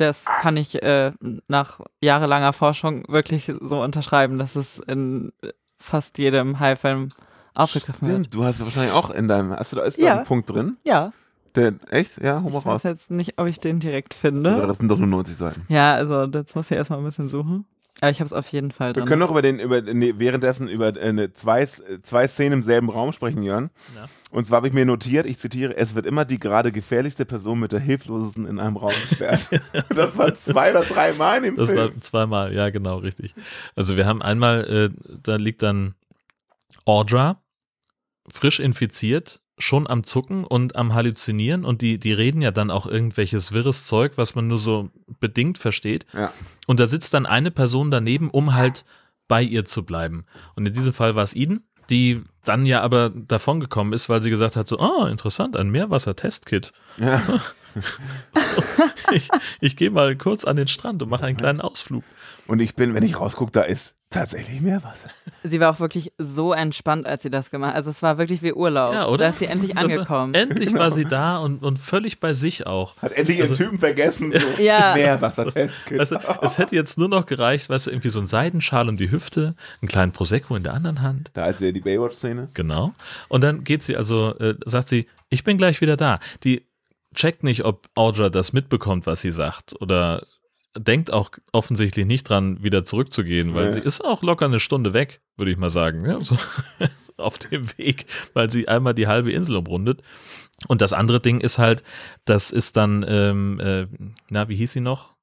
[SPEAKER 5] Das kann ich äh, nach jahrelanger Forschung wirklich so unterschreiben, dass es in fast jedem Hai-Film aufgegriffen wird.
[SPEAKER 3] Du hast wahrscheinlich auch in deinem, hast du da, ist da
[SPEAKER 5] Ja.
[SPEAKER 3] ein Punkt drin?
[SPEAKER 5] Ja,
[SPEAKER 3] Der, echt? Ja, hol mal
[SPEAKER 5] ich weiß
[SPEAKER 3] raus.
[SPEAKER 5] jetzt nicht, ob ich den direkt finde.
[SPEAKER 3] das sind doch nur 90 Seiten.
[SPEAKER 5] Ja, also das muss ich erstmal ein bisschen suchen. Aber ich habe es auf jeden Fall
[SPEAKER 3] Wir
[SPEAKER 5] drin.
[SPEAKER 3] können noch über den, über, nee, währenddessen über äh, eine, zwei, zwei Szenen im selben Raum sprechen, Jörn.
[SPEAKER 2] Ja.
[SPEAKER 3] Und zwar habe ich mir notiert, ich zitiere, es wird immer die gerade gefährlichste Person mit der hilflosesten in einem Raum gesperrt. das war zwei oder drei Mal in dem
[SPEAKER 2] Das
[SPEAKER 3] Film.
[SPEAKER 2] war zweimal, ja, genau, richtig. Also wir haben einmal, äh, da liegt dann Audra, frisch infiziert, schon am Zucken und am Halluzinieren und die, die reden ja dann auch irgendwelches wirres Zeug, was man nur so bedingt versteht.
[SPEAKER 3] Ja.
[SPEAKER 2] Und da sitzt dann eine Person daneben, um halt bei ihr zu bleiben. Und in diesem Fall war es Eden, die dann ja aber davongekommen ist, weil sie gesagt hat, so, ah, interessant, ein Meerwasser-Testkit.
[SPEAKER 3] Ja.
[SPEAKER 2] Ich, ich gehe mal kurz an den Strand und mache einen kleinen Ausflug.
[SPEAKER 3] Und ich bin, wenn ich rausgucke, da ist tatsächlich Meerwasser.
[SPEAKER 5] Sie war auch wirklich so entspannt, als sie das gemacht hat. Also es war wirklich wie Urlaub.
[SPEAKER 2] Ja, oder?
[SPEAKER 5] Da ist sie endlich
[SPEAKER 2] Also,
[SPEAKER 5] angekommen.
[SPEAKER 2] endlich war sie da und, und völlig bei sich auch.
[SPEAKER 3] Hat endlich ihren
[SPEAKER 2] Also-
[SPEAKER 3] Typen vergessen. So.
[SPEAKER 5] Ja.
[SPEAKER 3] Meerwasser-Test.
[SPEAKER 2] Weißt du, es hätte jetzt nur noch gereicht, weißt du, irgendwie so ein Seidenschal um die Hüfte, einen kleinen Prosecco in der anderen Hand.
[SPEAKER 3] Da ist wieder die Baywatch-Szene.
[SPEAKER 2] Genau. Und dann geht sie, also äh, sagt sie, ich bin gleich wieder da. Die checkt nicht, ob Audra das mitbekommt, was sie sagt. Oder denkt auch offensichtlich nicht dran, wieder zurückzugehen, weil
[SPEAKER 3] Nee.
[SPEAKER 2] sie ist auch locker eine Stunde weg, würde ich mal sagen. Ja, so auf dem Weg, weil sie einmal die halbe Insel umrundet. Und das andere Ding ist halt, das ist dann, ähm, äh, na, wie hieß sie noch?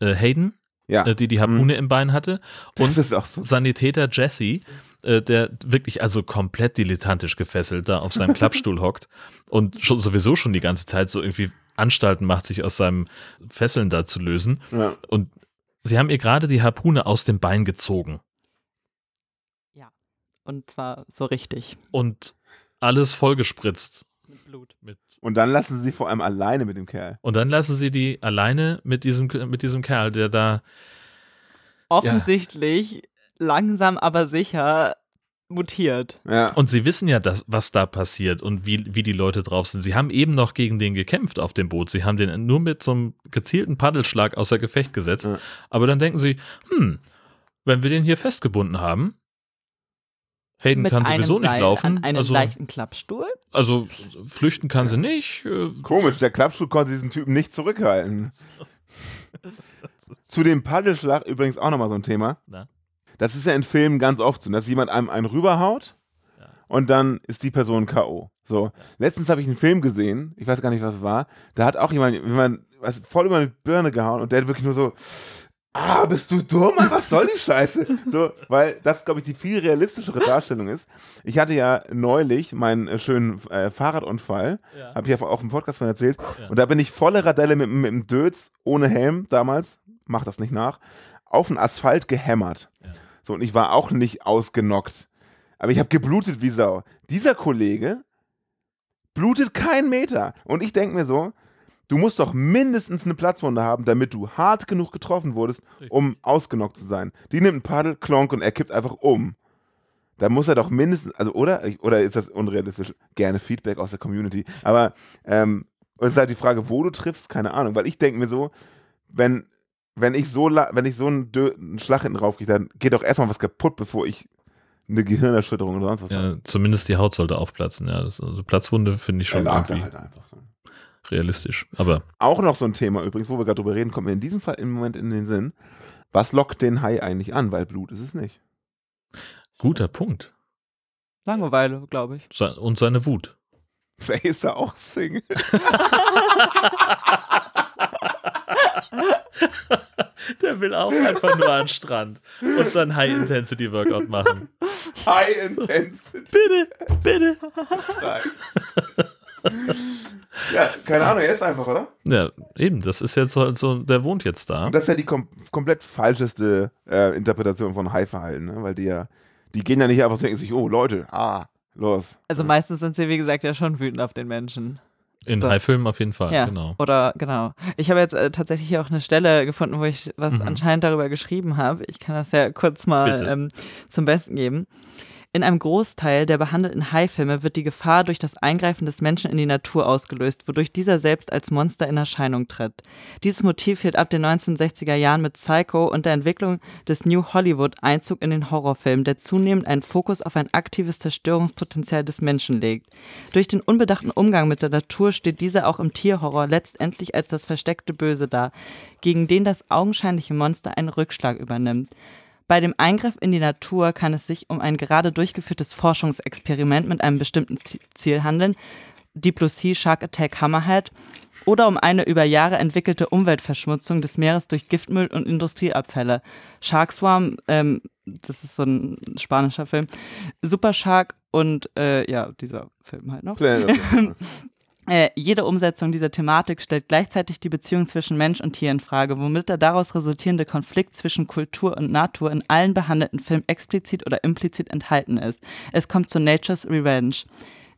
[SPEAKER 2] Äh, Hayden,
[SPEAKER 3] Ja.
[SPEAKER 2] äh, die die Harpune im Bein hatte. Und
[SPEAKER 3] so.
[SPEAKER 2] Sanitäter Jesse, äh, der wirklich also komplett dilettantisch gefesselt da auf seinem Klappstuhl hockt und schon, sowieso schon die ganze Zeit so irgendwie Anstalten macht, sich aus seinem Fesseln da zu lösen.
[SPEAKER 3] Ja.
[SPEAKER 2] Und sie haben ihr gerade die Harpune aus dem Bein gezogen
[SPEAKER 5] Und zwar so richtig.
[SPEAKER 2] und alles vollgespritzt.
[SPEAKER 5] Mit Blut.
[SPEAKER 2] Mit
[SPEAKER 3] Und dann lassen sie sie vor allem alleine mit dem Kerl.
[SPEAKER 2] und dann lassen sie die alleine mit diesem, mit diesem Kerl, der da,
[SPEAKER 5] Offensichtlich langsam aber sicher mutiert.
[SPEAKER 3] Ja.
[SPEAKER 2] und sie wissen ja, dass, was da passiert und wie, wie die Leute drauf sind. Sie haben eben noch gegen den gekämpft auf dem Boot. Sie haben den nur mit so einem gezielten Paddelschlag außer Gefecht gesetzt.
[SPEAKER 3] Ja.
[SPEAKER 2] Aber dann denken sie, hm, wenn wir den hier festgebunden haben, Hayden
[SPEAKER 5] Mit
[SPEAKER 2] kann
[SPEAKER 5] einem
[SPEAKER 2] sowieso nicht
[SPEAKER 5] Seil
[SPEAKER 2] laufen.
[SPEAKER 5] An einem
[SPEAKER 2] Also,
[SPEAKER 5] leichten Klappstuhl.
[SPEAKER 2] also flüchten kann sie nicht. äh,
[SPEAKER 3] Komisch, der Klappstuhl konnte diesen Typen nicht zurückhalten. Zu dem Paddelschlag übrigens auch nochmal so ein Thema.
[SPEAKER 2] Na?
[SPEAKER 3] Das ist ja in Filmen ganz oft so, dass jemand einem einen rüberhaut
[SPEAKER 2] Ja.
[SPEAKER 3] und dann ist die Person K.O. So. Letztens habe ich einen Film gesehen, ich weiß gar nicht, was es war, da hat auch jemand, jemand was, voll über die Birne gehauen und der hat wirklich nur so ah, bist du dumm? Was soll die Scheiße? So, weil das, glaube ich, die viel realistischere Darstellung ist. Ich hatte ja neulich meinen äh, schönen äh, Fahrradunfall,
[SPEAKER 2] Ja.
[SPEAKER 3] habe ich ja auch im Podcast von erzählt.
[SPEAKER 2] Ja.
[SPEAKER 3] Und da bin ich volle Radelle mit, mit dem Dötz, ohne Helm damals, mach das nicht nach, auf den Asphalt gehämmert. So, und ich war auch nicht ausgenockt. Aber ich habe geblutet wie Sau. Dieser Kollege blutet keinen Meter. Und ich denke mir so, du musst doch mindestens eine Platzwunde haben, damit du hart genug getroffen wurdest, um ausgenockt zu sein. Die nimmt ein Paddel, klonk und er kippt einfach um. Da muss er doch mindestens, also oder? Oder ist das unrealistisch? Gerne Feedback aus der Community. Aber ähm, es ist halt die Frage, wo du triffst, keine Ahnung. Weil ich denke mir so, wenn, wenn ich so wenn ich so einen, Dö einen Schlag hinten rauf kriege, dann geht doch erstmal was kaputt, bevor ich eine Gehirnerschütterung oder sonst was habe.
[SPEAKER 2] Ja, zumindest die Haut sollte aufplatzen. Ja, das, also Platzwunde finde ich schon
[SPEAKER 3] da
[SPEAKER 2] irgendwie
[SPEAKER 3] halt einfach so.
[SPEAKER 2] realistisch. Aber
[SPEAKER 3] Auch noch so ein Thema übrigens, wo wir gerade drüber reden, kommt mir in diesem Fall im Moment in den Sinn. Was lockt den Hai eigentlich an? Weil Blut ist es nicht.
[SPEAKER 2] guter Punkt.
[SPEAKER 1] Langeweile, glaube ich.
[SPEAKER 2] Se- Und seine Wut.
[SPEAKER 3] Vielleicht ist er auch Single.
[SPEAKER 2] Der will auch einfach nur an den Strand und sein High-Intensity-Workout machen.
[SPEAKER 3] High Intensity.
[SPEAKER 2] Bitte, bitte.
[SPEAKER 3] ja, keine Ahnung, er ist einfach, oder?
[SPEAKER 2] Ja, eben, das ist jetzt so, so der wohnt jetzt da.
[SPEAKER 3] Das ist ja die kom komplett falscheste äh, Interpretation von Hai-Verhalten, ne? weil die ja, die gehen ja nicht einfach und denken sich, oh Leute, ah, los.
[SPEAKER 1] Also meistens sind sie, wie gesagt, ja schon wütend auf den Menschen.
[SPEAKER 2] In
[SPEAKER 1] So.
[SPEAKER 2] High-Filmen auf jeden Fall,
[SPEAKER 1] Ja,
[SPEAKER 2] genau.
[SPEAKER 1] oder genau. Ich habe jetzt äh, tatsächlich auch eine Stelle gefunden, wo ich was
[SPEAKER 2] Mhm.
[SPEAKER 1] anscheinend darüber geschrieben habe. Ich kann das ja kurz mal ähm, zum Besten geben. In einem Großteil der behandelten Haifilme wird die Gefahr durch das Eingreifen des Menschen in die Natur ausgelöst, wodurch dieser selbst als Monster in Erscheinung tritt. Dieses Motiv hielt ab den 1960er Jahren mit Psycho und der Entwicklung des New Hollywood Einzug in den Horrorfilm, der zunehmend einen Fokus auf ein aktives Zerstörungspotenzial des Menschen legt. Durch den unbedachten Umgang mit der Natur steht dieser auch im Tierhorror letztendlich als das versteckte Böse da, gegen den das augenscheinliche Monster einen Rückschlag übernimmt. Bei dem Eingriff in die Natur kann es sich um ein gerade durchgeführtes Forschungsexperiment mit einem bestimmten Zi- Ziel handeln, Deep Blue Sea Shark Attack Hammerhead, oder um eine über Jahre entwickelte Umweltverschmutzung des Meeres durch Giftmüll und Industrieabfälle. Shark Swarm, ähm, das ist so ein spanischer Film, Super Shark und äh, ja, dieser Film halt noch.
[SPEAKER 3] Planet.
[SPEAKER 1] Äh, jede Umsetzung dieser Thematik stellt gleichzeitig die Beziehung zwischen Mensch und Tier in Frage, womit der daraus resultierende Konflikt zwischen Kultur und Natur in allen behandelten Filmen explizit oder implizit enthalten ist. Es kommt zu Nature's Revenge,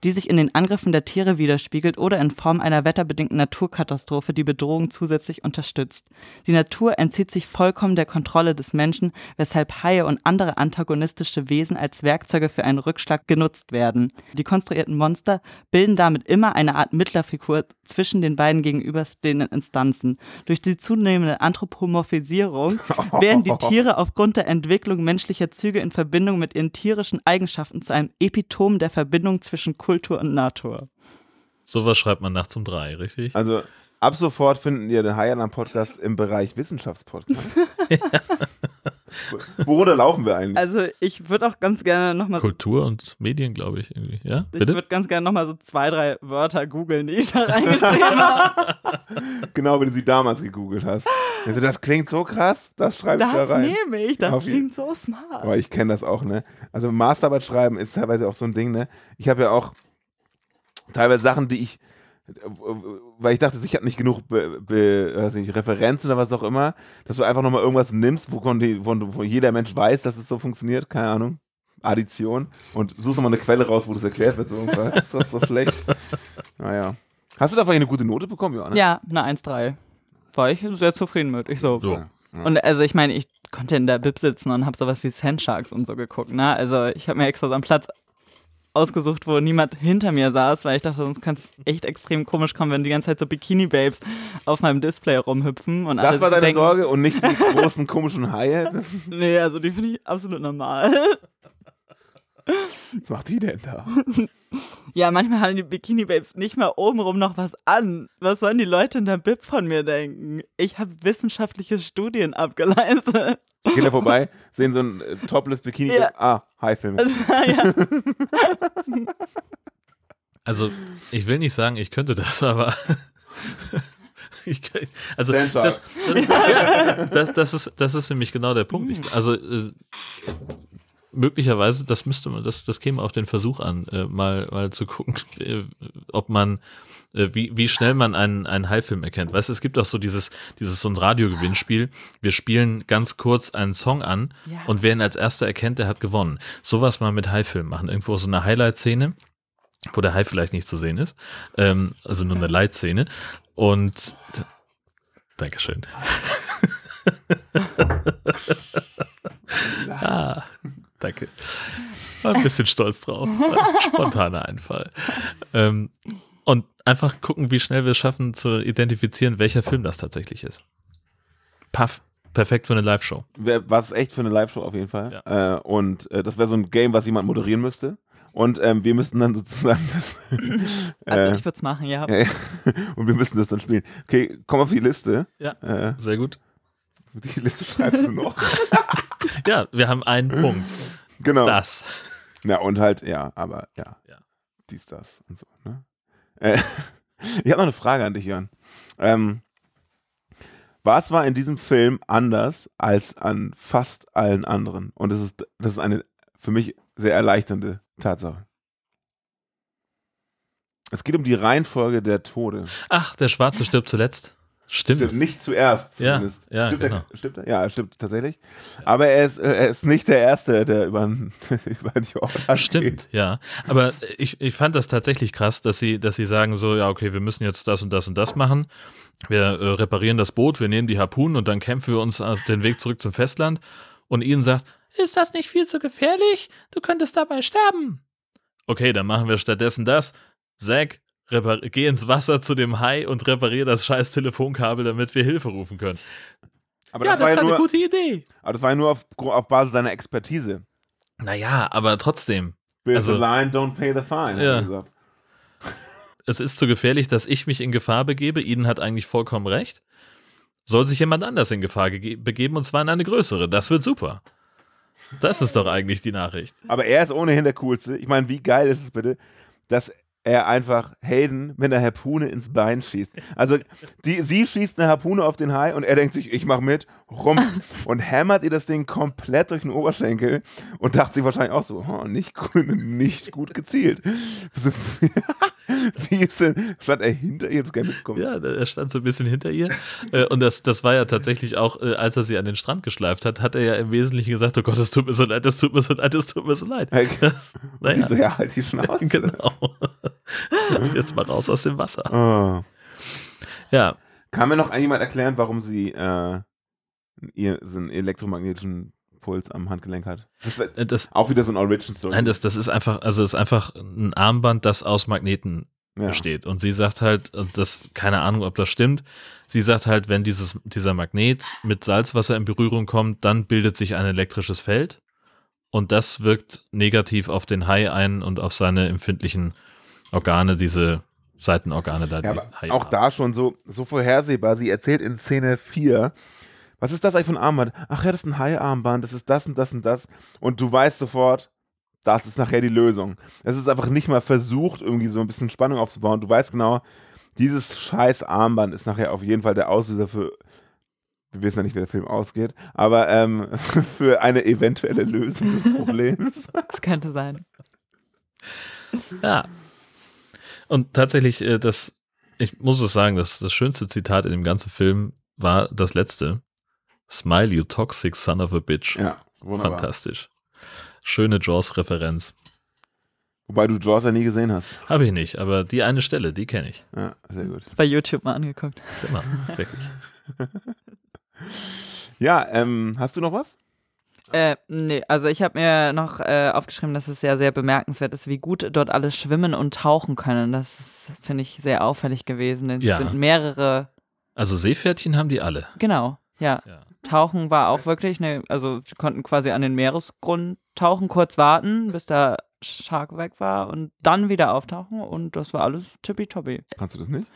[SPEAKER 1] die sich in den Angriffen der Tiere widerspiegelt oder in Form einer wetterbedingten Naturkatastrophe die Bedrohung zusätzlich unterstützt. Die Natur entzieht sich vollkommen der Kontrolle des Menschen, weshalb Haie und andere antagonistische Wesen als Werkzeuge für einen Rückschlag genutzt werden. Die konstruierten Monster bilden damit immer eine Art Mittlerfigur zwischen den beiden gegenüberstehenden Instanzen. Durch die zunehmende Anthropomorphisierung werden die Tiere aufgrund der Entwicklung menschlicher Züge in Verbindung mit ihren tierischen Eigenschaften zu einem Epitom der Verbindung zwischen Kultur und Natur.
[SPEAKER 2] Sowas schreibt man nachts um drei, richtig?
[SPEAKER 3] Also ab sofort finden ihr den High Alarm Podcast im Bereich Wissenschaftspodcast. Worunter laufen wir eigentlich?
[SPEAKER 1] Also ich würde auch ganz gerne nochmal
[SPEAKER 2] Kultur und Medien, glaube ich, irgendwie. Ja,
[SPEAKER 1] ich würde ganz gerne nochmal so zwei, drei Wörter googeln, die ich da reingeschrieben habe.
[SPEAKER 3] genau wie du sie damals gegoogelt hast. Also das klingt so krass, das schreibe ich da
[SPEAKER 1] Das
[SPEAKER 3] rein.
[SPEAKER 1] nehme ich, das
[SPEAKER 3] Auf
[SPEAKER 1] klingt so smart.
[SPEAKER 3] Aber ich kenne das auch, ne? Also Masterarbeit schreiben ist teilweise auch so ein Ding, ne? Ich habe ja auch teilweise Sachen, die ich, weil ich dachte, ich habe nicht genug be, be, weiß nicht, Referenzen oder was auch immer, dass du einfach nochmal irgendwas nimmst, wovon, die, von, wo jeder Mensch weiß, dass es so funktioniert, keine Ahnung. Addition und suchst nochmal eine Quelle raus, wo das erklärt wird. Das ist doch so schlecht. Naja. Hast du da vielleicht eine gute Note bekommen, Johanna?
[SPEAKER 1] Ja, eine 1,3. War ich sehr zufrieden mit. Ich so.
[SPEAKER 2] So.
[SPEAKER 3] Ja.
[SPEAKER 1] Und also ich meine, ich konnte in der Bib sitzen und habe sowas wie Sandsharks und so geguckt, ne? Also ich habe mir extra so einen Platz ausgesucht, wo niemand hinter mir saß, weil ich dachte, sonst könnte es echt extrem komisch kommen, wenn die ganze Zeit so Bikini-Babes auf meinem Display rumhüpfen. Und
[SPEAKER 3] Das war deine
[SPEAKER 1] denken,
[SPEAKER 3] Sorge und nicht die großen komischen Haie?
[SPEAKER 1] Nee, also die finde ich absolut normal.
[SPEAKER 3] was macht die denn da?
[SPEAKER 1] Ja, manchmal haben die Bikini-Babes nicht mal obenrum noch was an. Was sollen die Leute in der Bib von mir denken? Ich habe wissenschaftliche Studien abgeleistet.
[SPEAKER 3] Gehen da vorbei, sehen so ein äh, topless Bikini.
[SPEAKER 1] Ja.
[SPEAKER 3] Ah, Haifilme.
[SPEAKER 1] Also, ja.
[SPEAKER 2] Also, ich will nicht sagen, ich könnte das, aber Ich, also das, das, ja, das, das, ist, das ist nämlich genau der Punkt. Ich, also äh, möglicherweise, das müsste man, das, das käme auf den Versuch an, äh, mal, mal zu gucken, äh, ob man, wie, wie schnell man einen, einen Haifilm erkennt. Weißt du, es gibt auch so dieses, dieses so ein Radiogewinnspiel. Wir spielen ganz kurz einen Song an
[SPEAKER 5] Ja.
[SPEAKER 2] und wer ihn als erster erkennt, der hat gewonnen. Sowas mal mit Haifilm machen. Irgendwo so eine Highlight-Szene, wo der Hai vielleicht nicht zu sehen ist. Ähm, also nur eine Leitszene. Und Dankeschön. ah, danke. War ein bisschen stolz drauf. Spontaner Einfall. Ähm, und einfach gucken, wie schnell wir es schaffen zu identifizieren, welcher Film das tatsächlich ist. Paff. Perfekt für eine Live-Show.
[SPEAKER 3] Es echt für eine Live-Show auf jeden Fall. Äh, und äh, das wäre so ein Game, was jemand moderieren müsste. Und ähm, wir müssten dann sozusagen das.
[SPEAKER 5] Also
[SPEAKER 3] äh,
[SPEAKER 5] ich würde es machen, ja.
[SPEAKER 3] ja, ja. und wir müssen das dann spielen. Okay, komm auf die Liste.
[SPEAKER 2] Ja.
[SPEAKER 3] Äh,
[SPEAKER 2] Sehr gut.
[SPEAKER 3] die Liste schreibst du noch.
[SPEAKER 2] Ja, wir haben einen Punkt.
[SPEAKER 3] genau.
[SPEAKER 2] Das.
[SPEAKER 3] Ja, und halt, ja, aber ja.
[SPEAKER 2] Ja.
[SPEAKER 3] Dies, das und so. Ne? Äh, ich habe noch eine Frage an dich, Jörn. Ähm, was war in diesem Film anders als an fast allen anderen? Und das ist, das ist eine für mich sehr erleichternde Tatsache. Es geht um die Reihenfolge der Tode.
[SPEAKER 2] Ach, der Schwarze stirbt zuletzt. Stimmt.
[SPEAKER 3] Stimmt, nicht zuerst
[SPEAKER 2] Ja,
[SPEAKER 3] zumindest.
[SPEAKER 2] ja,
[SPEAKER 3] stimmt,
[SPEAKER 2] genau.
[SPEAKER 3] er, stimmt er? Ja, stimmt tatsächlich. Aber er ist, äh, er ist nicht der Erste, der über, über die Jordan
[SPEAKER 2] Stimmt,
[SPEAKER 3] geht.
[SPEAKER 2] ja. Aber ich, ich fand das tatsächlich krass, dass sie, dass sie sagen so, ja, okay, wir müssen jetzt das und das und das machen. Wir äh, reparieren das Boot, wir nehmen die Harpunen und dann kämpfen wir uns auf den Weg zurück zum Festland. Und ihnen sagt, ist das nicht viel zu gefährlich? Du könntest dabei sterben. Okay, dann machen wir stattdessen das. Zack, geh ins Wasser zu dem Hai und reparier das scheiß Telefonkabel, damit wir Hilfe rufen können.
[SPEAKER 3] Aber
[SPEAKER 2] ja,
[SPEAKER 3] das,
[SPEAKER 2] das,
[SPEAKER 3] war
[SPEAKER 2] ist
[SPEAKER 3] ja
[SPEAKER 2] eine
[SPEAKER 3] nur,
[SPEAKER 2] gute Idee.
[SPEAKER 3] aber das war ja nur auf, auf Basis seiner Expertise.
[SPEAKER 2] Naja, aber trotzdem.
[SPEAKER 3] Build
[SPEAKER 2] Also-
[SPEAKER 3] the line, don't pay the fine,
[SPEAKER 2] Ja.
[SPEAKER 3] gesagt.
[SPEAKER 2] es ist zu gefährlich, dass ich mich in Gefahr begebe. Eden hat eigentlich vollkommen recht. Soll sich jemand anders in Gefahr begeben und zwar in eine größere. Das wird super. Das ist doch eigentlich die Nachricht.
[SPEAKER 3] Aber er ist ohnehin der Coolste. Ich meine, wie geil ist es bitte, dass er einfach Hayden mit einer Harpune ins Bein schießt. Also die, sie schießt eine Harpune auf den Hai und er denkt sich, ich mach mit, rum und hämmert ihr das Ding komplett durch den Oberschenkel und dachte sich wahrscheinlich auch so, oh, nicht, gut, nicht gut gezielt. Wie ist denn, stand er hinter ihr? Gar mitbekommen.
[SPEAKER 2] Ja, er stand so ein bisschen hinter ihr. Äh, Und das, das war ja tatsächlich auch, äh, als er sie an den Strand geschleift hat, hat er ja im Wesentlichen gesagt, oh Gott, es tut mir so leid, es tut mir so leid, es tut mir so leid. Das, naja,
[SPEAKER 3] so, ja, halt die Schnauze.
[SPEAKER 2] genau. Lass jetzt mal raus aus dem Wasser.
[SPEAKER 3] Oh.
[SPEAKER 2] Ja,
[SPEAKER 3] Kann mir noch jemand erklären, warum sie äh, so einen elektromagnetischen Puls am Handgelenk hat? Das ist
[SPEAKER 2] äh, das,
[SPEAKER 3] auch wieder so ein Origin-Story.
[SPEAKER 2] nein, das, das ist einfach, also es ist einfach ein Armband, das aus Magneten
[SPEAKER 3] ja.
[SPEAKER 2] besteht. Und sie sagt halt, und das, keine Ahnung, ob das stimmt, sie sagt halt, wenn dieses, dieser Magnet mit Salzwasser in Berührung kommt, dann bildet sich ein elektrisches Feld und das wirkt negativ auf den Hai ein und auf seine empfindlichen Organe, diese Seitenorgane da.
[SPEAKER 3] Ja, auch
[SPEAKER 2] haben.
[SPEAKER 3] da schon so, so vorhersehbar. Sie erzählt in Szene 4, was ist das eigentlich für ein Armband? Ach ja, das ist ein Hai-Armband, das ist das und das und das. Und du weißt sofort, das ist nachher die Lösung. Es ist einfach nicht mal versucht, irgendwie so ein bisschen Spannung aufzubauen. Du weißt genau, dieses scheiß Armband ist nachher auf jeden Fall der Auslöser für, wir wissen ja nicht, wie der Film ausgeht, aber ähm, für eine eventuelle Lösung des Problems.
[SPEAKER 5] Das könnte sein.
[SPEAKER 2] Ja. Und tatsächlich, äh, das, ich muss es sagen, das, das schönste Zitat in dem ganzen Film war das letzte. Smile, you toxic son of a bitch.
[SPEAKER 3] ja, wunderbar.
[SPEAKER 2] Fantastisch. Schöne Jaws-Referenz.
[SPEAKER 3] Wobei du Jaws ja nie gesehen hast.
[SPEAKER 2] Habe ich nicht, aber die eine Stelle, die kenne ich.
[SPEAKER 3] Ja, sehr gut.
[SPEAKER 5] Bei YouTube mal angeguckt.
[SPEAKER 2] Immer, wirklich.
[SPEAKER 3] Ja, ähm, hast du noch was?
[SPEAKER 5] Äh, nee, also ich habe mir noch äh, aufgeschrieben, dass es ja sehr bemerkenswert ist, wie gut dort alle schwimmen und tauchen können. Das finde ich, sehr auffällig gewesen. Denn es
[SPEAKER 2] Ja.
[SPEAKER 5] sind mehrere,
[SPEAKER 2] Also Seepferdchen haben die alle.
[SPEAKER 5] genau, ja.
[SPEAKER 2] Ja.
[SPEAKER 5] Tauchen war auch wirklich, ne, also sie konnten quasi an den Meeresgrund tauchen, kurz warten, bis der Shark weg war und dann wieder auftauchen und das war alles tippitoppi.
[SPEAKER 3] Kannst du das nicht?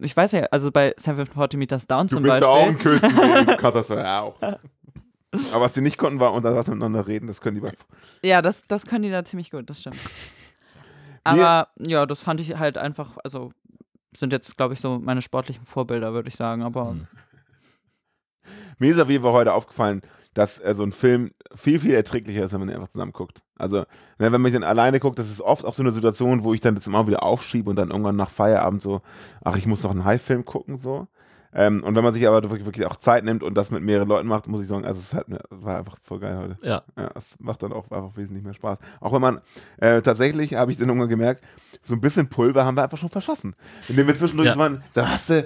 [SPEAKER 5] Ich weiß ja, also bei 740 Meters Down
[SPEAKER 3] Du
[SPEAKER 5] zum
[SPEAKER 3] bist
[SPEAKER 5] Beispiel.
[SPEAKER 3] ja auch ein Küstenbaby, du kannst das ja auch. Aber was sie nicht konnten, war unter Wasser miteinander reden, das können die bei.
[SPEAKER 5] Ja, das, das können die da ziemlich gut, das stimmt. Aber ja, das fand ich halt einfach, also sind jetzt, glaube ich, so meine sportlichen Vorbilder, würde ich sagen. Aber
[SPEAKER 2] Hm.
[SPEAKER 3] Mir ist auf jeden Fall heute aufgefallen, dass äh, so ein Film viel, viel erträglicher ist, wenn man ihn einfach zusammen guckt. Also, ne, wenn man den alleine guckt, das ist oft auch so eine Situation, wo ich dann das immer wieder aufschiebe und dann irgendwann nach Feierabend so, ach, ich muss noch einen High-Film gucken, so. Ähm, und wenn man sich aber wirklich, wirklich auch Zeit nimmt und das mit mehreren Leuten macht, muss ich sagen, also es hat, war einfach voll geil heute.
[SPEAKER 2] Ja,
[SPEAKER 3] Ja, es macht dann auch einfach wesentlich mehr Spaß. Auch wenn man, äh, tatsächlich habe ich dann irgendwann gemerkt, so ein bisschen Pulver haben wir einfach schon verschossen. Indem wir zwischendurch
[SPEAKER 2] Ja.
[SPEAKER 3] waren, da hast du,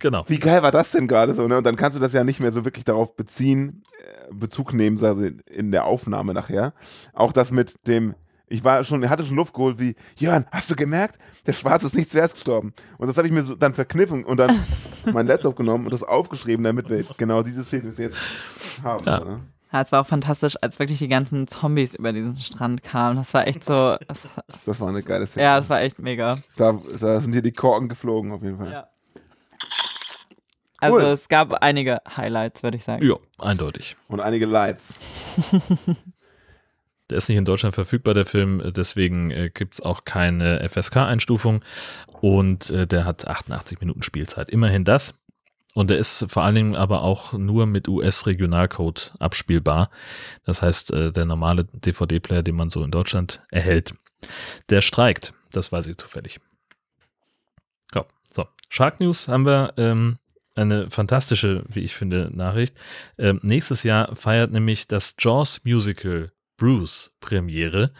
[SPEAKER 2] genau.
[SPEAKER 3] wie geil war das denn gerade so, ne? Und dann kannst du das ja nicht mehr so wirklich darauf beziehen, äh, Bezug nehmen, also in der Aufnahme nachher. Auch das mit dem, ich war schon, hatte schon Luft geholt, wie, Jörn, hast du gemerkt? Der Schwarz ist nicht zuerst gestorben. Und das habe ich mir so dann verkniffen und dann meinen Laptop genommen und das aufgeschrieben, damit wir genau diese Szene jetzt haben.
[SPEAKER 2] Ja.
[SPEAKER 3] Ne?
[SPEAKER 5] ja, es war auch fantastisch, als wirklich die ganzen Zombies über diesen Strand kamen. Das war echt so. Das,
[SPEAKER 3] Das war eine geile Szene.
[SPEAKER 5] ja, das war echt mega.
[SPEAKER 3] Da, da sind hier die Korken geflogen auf jeden Fall.
[SPEAKER 5] Ja. Also
[SPEAKER 3] Cool.
[SPEAKER 5] es gab einige Highlights, würde ich sagen.
[SPEAKER 2] Ja, eindeutig.
[SPEAKER 3] Und einige Lights.
[SPEAKER 2] Der ist nicht in Deutschland verfügbar, der Film, deswegen äh, gibt es auch keine FSK-Einstufung und äh, der hat 88 Minuten Spielzeit. Immerhin das. Und der ist vor allen Dingen aber auch nur mit US-Regionalcode abspielbar. Das heißt, äh, der normale DVD-Player, den man so in Deutschland erhält, der streikt. Das weiß ich zufällig. Ja, so. Shark News haben wir ähm, eine fantastische, wie ich finde, Nachricht. Ähm, nächstes Jahr feiert nämlich das Jaws Musical Bruce Premiere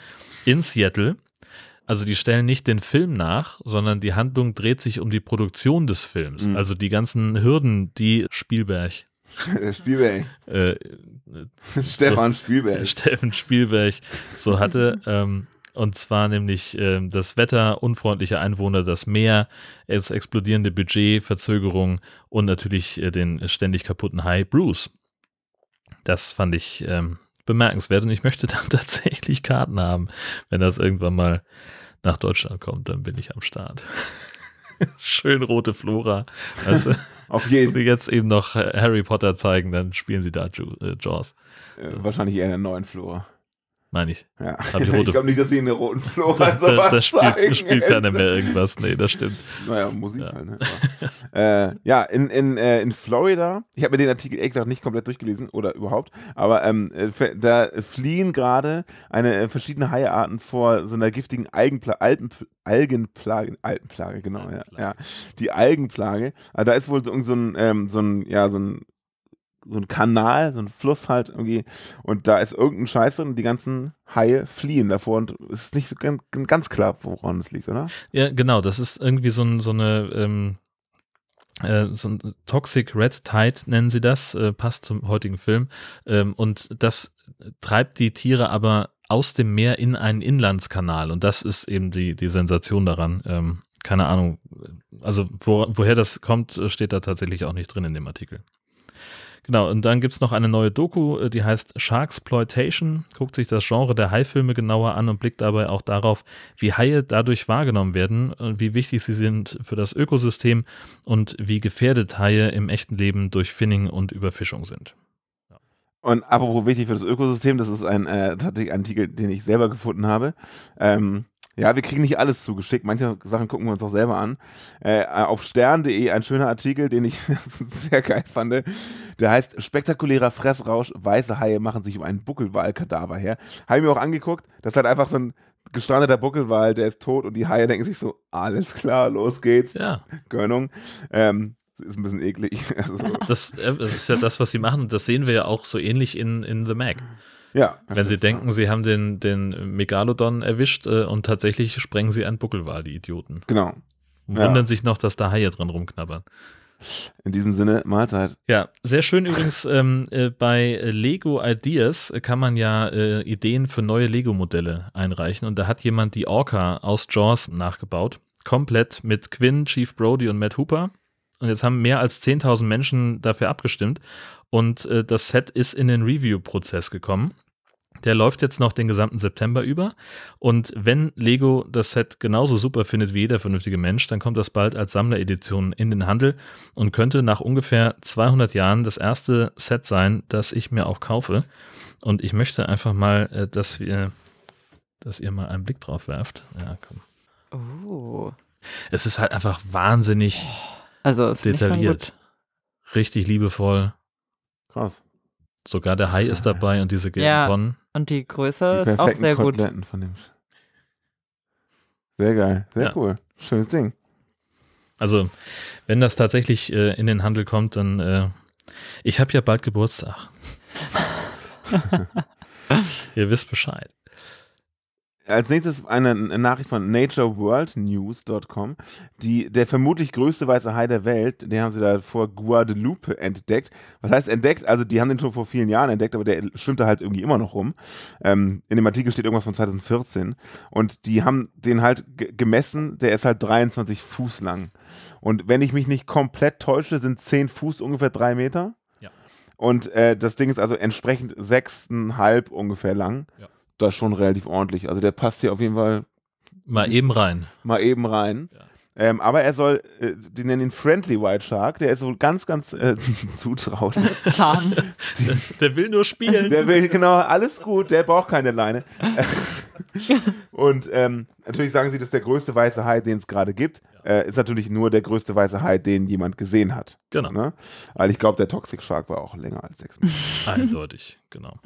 [SPEAKER 2] in Seattle. Also die stellen nicht den Film nach, sondern die Handlung dreht sich um die Produktion des Films.
[SPEAKER 3] Mhm.
[SPEAKER 2] Also die ganzen Hürden, die Spielberg,
[SPEAKER 3] Spielberg.
[SPEAKER 2] äh,
[SPEAKER 3] Stefan Spielberg.
[SPEAKER 2] Steffen Spielberg so hatte. ähm, und zwar nämlich ähm, das Wetter, unfreundliche Einwohner, das Meer, das explodierende Budget, Verzögerung und natürlich äh, den ständig kaputten Hai Bruce. Das fand ich ähm, bemerkenswert und ich möchte dann tatsächlich Karten haben. Wenn das irgendwann mal nach Deutschland kommt, dann bin ich am Start. Schön rote Flora. Also,
[SPEAKER 3] Auf
[SPEAKER 2] wenn
[SPEAKER 3] jeden
[SPEAKER 2] sie jetzt eben noch äh, Harry Potter zeigen, dann spielen sie da äh, Jaws.
[SPEAKER 3] äh, wahrscheinlich eher in der neuen Flora.
[SPEAKER 2] Meine ich.
[SPEAKER 3] Ja.
[SPEAKER 2] Hab ich rote-
[SPEAKER 3] ich glaube nicht, dass sie in der roten Flora
[SPEAKER 2] Da,
[SPEAKER 3] sowas
[SPEAKER 2] da, da spielt,
[SPEAKER 3] zeigen.
[SPEAKER 2] da spielt keiner mehr irgendwas. Nee, das stimmt.
[SPEAKER 3] Naja, Musik
[SPEAKER 2] Ja.
[SPEAKER 3] halt. Ne? Äh, ja, in, in, äh, in Florida, ich habe mir den Artikel ehrlich gesagt nicht komplett durchgelesen oder überhaupt, aber ähm, äh, da fliehen gerade eine äh, verschiedene Haiarten vor so einer giftigen Algenpla Alpen Algenplage, Alpenplage, genau, ja,
[SPEAKER 2] Algenplage.
[SPEAKER 3] ja. Die Algenplage. Also da ist wohl so ein, ähm, so ein, ja, so ein so ein Kanal, so ein Fluss halt irgendwie und da ist irgendein Scheiß und die ganzen Haie fliehen davor und es ist nicht so ganz, ganz klar, woran es liegt, oder?
[SPEAKER 2] Ja, genau. Das ist irgendwie so, ein, so eine ähm, äh, so ein Toxic Red Tide nennen sie das, äh, passt zum heutigen Film. Ähm, und das treibt die Tiere aber aus dem Meer in einen Inlandskanal. Und das ist eben die, die Sensation daran. Ähm, keine Ahnung. Also wo, woher das kommt, steht da tatsächlich auch nicht drin in dem Artikel. Genau, und dann gibt es noch eine neue Doku, äh, die heißt Sharksploitation, guckt sich das Genre der Haifilme genauer an und blickt dabei auch darauf, wie Haie dadurch wahrgenommen werden, und wie wichtig sie sind für das Ökosystem und wie gefährdet Haie im echten Leben durch Finning und Überfischung sind.
[SPEAKER 3] Und apropos wichtig für das Ökosystem, das ist ein, äh, Artikel, den ich selber gefunden habe. Ähm, ja, wir kriegen nicht alles zugeschickt. Manche Sachen gucken wir uns auch selber an. Äh, auf stern.de ein schöner Artikel, den ich sehr geil fand. Der heißt Spektakulärer Fressrausch. Weiße Haie machen sich um einen Buckelwal-Kadaver her. Habe ich mir auch angeguckt. Das ist halt einfach so ein gestrandeter Buckelwal, der ist tot und die Haie denken sich so, alles klar, los geht's.
[SPEAKER 2] Ja,
[SPEAKER 3] Gönnung. Ähm, ist ein bisschen eklig. Also,
[SPEAKER 2] das, äh, das ist ja das, was sie machen. Das sehen wir ja auch so ähnlich in, in The Mag.
[SPEAKER 3] Ja.
[SPEAKER 2] Wenn sie denken, sie haben den, den Megalodon erwischt äh, und tatsächlich sprengen sie einen Buckelwal, die Idioten.
[SPEAKER 3] Genau.
[SPEAKER 2] Und
[SPEAKER 3] Ja.
[SPEAKER 2] wundern sich noch, dass da Haie dran rumknabbern.
[SPEAKER 3] In diesem Sinne, Mahlzeit.
[SPEAKER 2] Ja, sehr schön übrigens, ähm, äh, bei Lego Ideas kann man ja äh, Ideen für neue Lego-Modelle einreichen und da hat jemand die Orca aus Jaws nachgebaut. Komplett mit Quinn, Chief Brody und Matt Hooper. Und jetzt haben mehr als 10.000 Menschen dafür abgestimmt und äh, das Set ist in den Review-Prozess gekommen. Der läuft jetzt noch den gesamten September über. Und wenn Lego das Set genauso super findet wie jeder vernünftige Mensch, dann kommt das bald als Sammleredition in den Handel und könnte nach ungefähr 200 Jahren das erste Set sein, das ich mir auch kaufe. Und ich möchte einfach mal, äh, dass wir, dass ihr mal einen Blick drauf werft. Ja, komm.
[SPEAKER 5] Oh.
[SPEAKER 2] Es ist halt einfach wahnsinnig
[SPEAKER 5] Also ich schon
[SPEAKER 2] detailliert. Richtig liebevoll.
[SPEAKER 3] Krass.
[SPEAKER 2] Sogar der Hai ist dabei und diese gelben
[SPEAKER 5] Ja.
[SPEAKER 2] Tonnen.
[SPEAKER 5] gut. Und die
[SPEAKER 3] Die
[SPEAKER 5] Größe ist auch sehr gut.
[SPEAKER 3] Koteletten von dem. Sehr geil. Sehr
[SPEAKER 2] Ja.
[SPEAKER 3] cool. Schönes Ding.
[SPEAKER 2] Also, wenn das tatsächlich äh, in den Handel kommt, dann äh, ich habe ja bald Geburtstag. Ihr wisst Bescheid.
[SPEAKER 3] Als nächstes eine Nachricht von natureworldnews.com. Die, der vermutlich größte weiße Hai der Welt, den haben sie da vor Guadeloupe entdeckt. Was heißt entdeckt? Also die haben den schon vor vielen Jahren entdeckt, aber der schwimmt da halt irgendwie immer noch rum. Ähm, in dem Artikel steht irgendwas von 2014. Und die haben den halt ge- gemessen, der ist halt 23 Fuß lang. Und wenn ich mich nicht komplett täusche, sind 10 Fuß ungefähr drei Meter.
[SPEAKER 2] Ja.
[SPEAKER 3] Und äh, das Ding ist also entsprechend sechseinhalb ungefähr lang.
[SPEAKER 2] Ja.
[SPEAKER 3] Das ist schon relativ ordentlich. Also der passt hier auf jeden Fall
[SPEAKER 2] Mal eben rein.
[SPEAKER 3] mal eben rein.
[SPEAKER 2] Ja.
[SPEAKER 3] Ähm, aber er soll, äh, die nennen ihn Friendly White Shark, der ist wohl ganz, ganz äh, zutraulich.
[SPEAKER 5] Zahm.
[SPEAKER 2] Der will nur spielen.
[SPEAKER 3] Der will genau alles gut, der braucht keine Leine. Und ähm, natürlich sagen sie, das ist der größte weiße Hai, den es gerade gibt. Äh, ist natürlich nur der größte weiße Hai, den jemand gesehen hat.
[SPEAKER 2] Genau.
[SPEAKER 3] Ne? Weil ich glaube, der Toxic Shark war auch länger als sechs Meter.
[SPEAKER 2] Eindeutig, genau.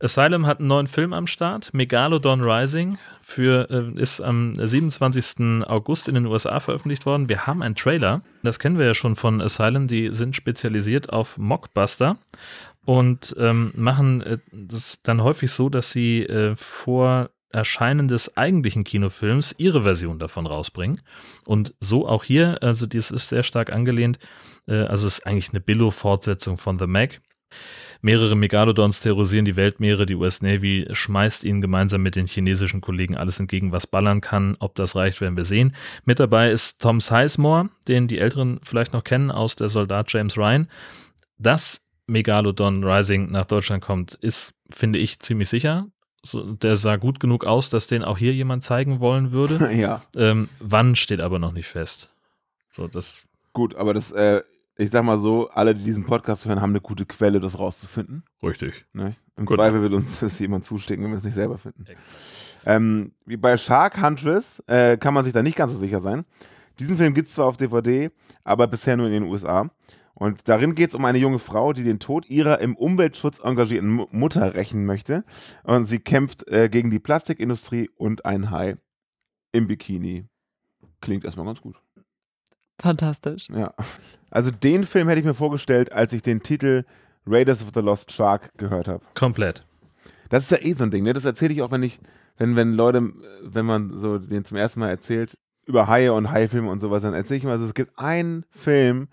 [SPEAKER 2] Asylum hat einen neuen Film am Start, Megalodon Rising, für, äh, ist am 27. August in den USA veröffentlicht worden. Wir haben einen Trailer, das kennen wir ja schon von Asylum, die sind spezialisiert auf Mockbuster und ähm, machen äh, das dann häufig so, dass sie äh, vor Erscheinen des eigentlichen Kinofilms ihre Version davon rausbringen. Und so auch hier, also dies ist sehr stark angelehnt, äh, also ist eigentlich eine Billo-Fortsetzung von The Meg. Mehrere Megalodons terrorisieren die Weltmeere. Die US Navy schmeißt ihnen gemeinsam mit den chinesischen Kollegen alles entgegen, was ballern kann. Ob das reicht, werden wir sehen. Mit dabei ist Tom Sizemore, den die Älteren vielleicht noch kennen aus der Soldat James Ryan. Dass Megalodon Rising nach Deutschland kommt, ist, finde ich, ziemlich sicher. So, der sah gut genug aus, dass den auch hier jemand zeigen wollen würde.
[SPEAKER 3] ja,
[SPEAKER 2] ähm, wann steht aber noch nicht fest. So, das
[SPEAKER 3] gut, aber das, äh, ich sag mal so, alle, die diesen Podcast hören, haben eine gute Quelle, das rauszufinden.
[SPEAKER 2] richtig.
[SPEAKER 3] Ne? Im
[SPEAKER 2] Gut.
[SPEAKER 3] Zweifel wird uns das jemand zustecken, wenn wir es nicht selber finden. Ähm, wie bei Shark Huntress äh, kann man sich da nicht ganz so sicher sein. Diesen Film gibt es zwar auf DVD, aber bisher nur in den USA. Und darin geht es um eine junge Frau, die den Tod ihrer im Umweltschutz engagierten Mu- Mutter rächen möchte. Und sie kämpft äh, gegen die Plastikindustrie und ein Hai im Bikini. Klingt erstmal ganz gut.
[SPEAKER 5] Fantastisch.
[SPEAKER 3] Ja. Also den Film hätte ich mir vorgestellt, als ich den Titel Raiders of the Lost Shark gehört habe.
[SPEAKER 2] Komplett.
[SPEAKER 3] Das ist ja eh so ein Ding, ne? Das erzähle ich auch, wenn ich, wenn, wenn Leute, wenn man so den zum ersten Mal erzählt, über Haie und Haifilme und sowas, dann erzähle ich immer, also es gibt einen Film,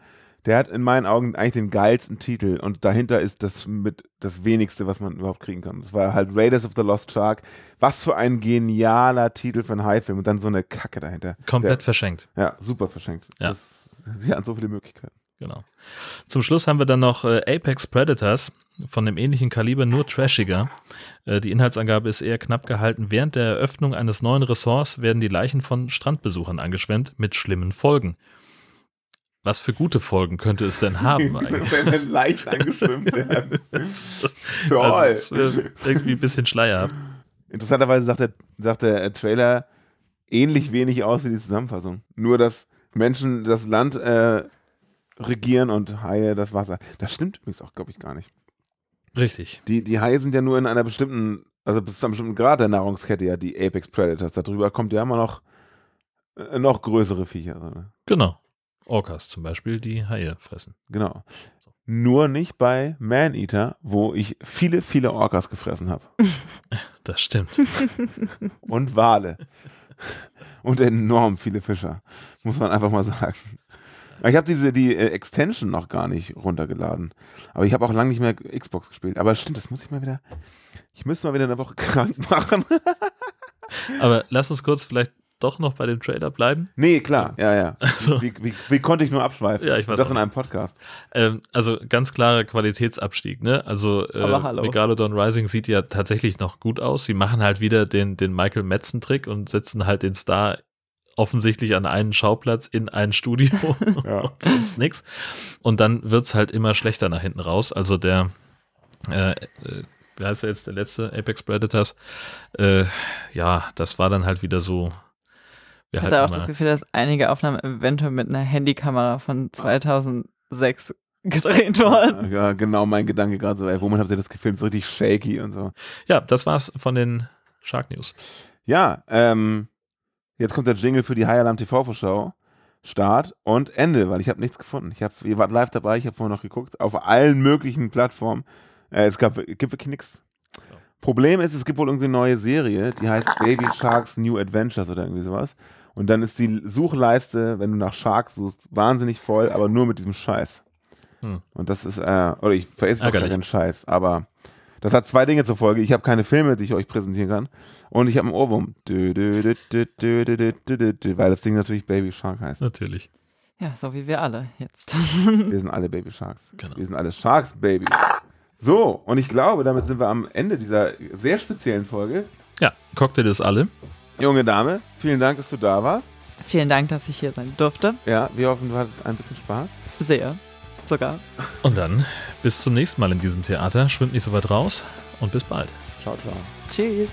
[SPEAKER 3] der hat in meinen Augen eigentlich den geilsten Titel und dahinter ist das mit das wenigste, was man überhaupt kriegen kann. Das war halt Raiders of the Lost Shark. Was für ein genialer Titel für einen Haifilm und dann so eine Kacke dahinter.
[SPEAKER 2] Komplett verschenkt.
[SPEAKER 3] Ja, super verschenkt.
[SPEAKER 2] Ja.
[SPEAKER 3] Das, sie hat so viele Möglichkeiten.
[SPEAKER 2] Genau. Zum Schluss haben wir dann noch äh, Apex Predators von dem ähnlichen Kaliber, nur trashiger. Äh, die Inhaltsangabe ist eher knapp gehalten. Während der Eröffnung eines neuen Ressorts werden die Leichen von Strandbesuchern angeschwemmt mit schlimmen Folgen. Was für gute Folgen könnte es denn haben eigentlich?
[SPEAKER 3] Wenn wir leicht angeschwimmt werden.
[SPEAKER 2] also,
[SPEAKER 3] Toll.
[SPEAKER 2] wäre irgendwie ein bisschen schleierhaft.
[SPEAKER 3] Interessanterweise sagt der, sagt der Trailer ähnlich wenig aus wie die Zusammenfassung. Nur, dass Menschen das Land äh, regieren und Haie das Wasser. Das stimmt übrigens auch, glaube ich, gar nicht.
[SPEAKER 2] Richtig.
[SPEAKER 3] Die, die Haie sind ja nur in einer bestimmten, also bis zu einem bestimmten Grad der Nahrungskette ja die Apex Predators. Darüber kommt ja immer noch, äh, noch größere Viecher. So, ne?
[SPEAKER 2] Genau. Orcas zum Beispiel, die Haie fressen.
[SPEAKER 3] Genau. Nur nicht bei Man-Eater, wo ich viele, viele Orcas gefressen habe.
[SPEAKER 2] Das stimmt.
[SPEAKER 3] und Wale. und enorm viele Fischer. Muss man einfach mal sagen. Ich habe diese die äh, Extension noch gar nicht runtergeladen. Aber ich habe auch lange nicht mehr Xbox gespielt. Aber stimmt, das muss ich mal wieder. Ich müsste mal wieder eine Woche krank machen.
[SPEAKER 2] Aber lass uns kurz vielleicht doch noch bei dem Trailer bleiben.
[SPEAKER 3] nee, klar. Ja, ja.
[SPEAKER 2] Also,
[SPEAKER 3] Wie, wie, wie konnte ich nur abschweifen?
[SPEAKER 2] Ja, ich weiß
[SPEAKER 3] das
[SPEAKER 2] auch
[SPEAKER 3] in einem Podcast.
[SPEAKER 2] ähm, also ganz klarer Qualitätsabstieg, ne? Also äh. Megalodon Rising sieht ja tatsächlich noch gut aus. Sie machen halt wieder den, den Michael Metzen-Trick und setzen halt den Star offensichtlich an einen Schauplatz in ein Studio
[SPEAKER 3] Ja.
[SPEAKER 2] und sonst nix. Und dann wird's halt immer schlechter nach hinten raus. Also der, äh, äh, wie heißt der jetzt, der letzte Apex Predators? Äh, ja, das war dann halt wieder so,
[SPEAKER 1] Ich hatte auch das. Gefühl, dass einige Aufnahmen eventuell mit einer Handykamera von 2006 gedreht wurden.
[SPEAKER 3] Ja, genau mein Gedanke gerade so, ey, womit habt ihr das gefilmt? So richtig shaky und so.
[SPEAKER 2] Ja, das war's von den Shark News.
[SPEAKER 3] Ja, ähm, jetzt kommt der Jingle für die High Alarm TV-Vorschau. Start und Ende, weil ich habe nichts gefunden. Ich hab, ihr wart live dabei, ich habe vorhin noch geguckt, auf allen möglichen Plattformen. Äh, es gab, gibt wirklich nichts. Problem ist, es gibt wohl irgendeine neue Serie, die heißt Baby Sharks New Adventures oder irgendwie sowas. Und dann ist die Suchleiste, wenn du nach Shark suchst, wahnsinnig voll, aber nur mit diesem Scheiß.
[SPEAKER 2] Hm.
[SPEAKER 3] Und das ist, äh, oder ich veresse auch keinen Scheiß, aber das hat zwei Dinge zur Folge. Ich habe keine Filme, die ich euch präsentieren kann. Und ich habe einen Ohrwurm. Weil das Ding natürlich Baby Shark heißt.
[SPEAKER 2] Natürlich.
[SPEAKER 1] Ja, so wie wir alle jetzt.
[SPEAKER 3] wir sind alle Baby Sharks.
[SPEAKER 2] Genau.
[SPEAKER 3] Wir sind alle Sharks, Baby. So, und ich glaube, damit sind wir am Ende dieser sehr speziellen Folge.
[SPEAKER 2] Ja, Cocktail ist alle.
[SPEAKER 3] Junge Dame, vielen Dank, dass du da warst.
[SPEAKER 1] Vielen Dank, dass ich hier sein durfte.
[SPEAKER 3] Ja, wir hoffen, du hattest ein bisschen Spaß.
[SPEAKER 1] Sehr. Sogar.
[SPEAKER 2] Und dann bis zum nächsten Mal in diesem Theater. Schwimmt nicht so weit raus und bis bald.
[SPEAKER 3] Ciao, ciao.
[SPEAKER 1] Tschüss.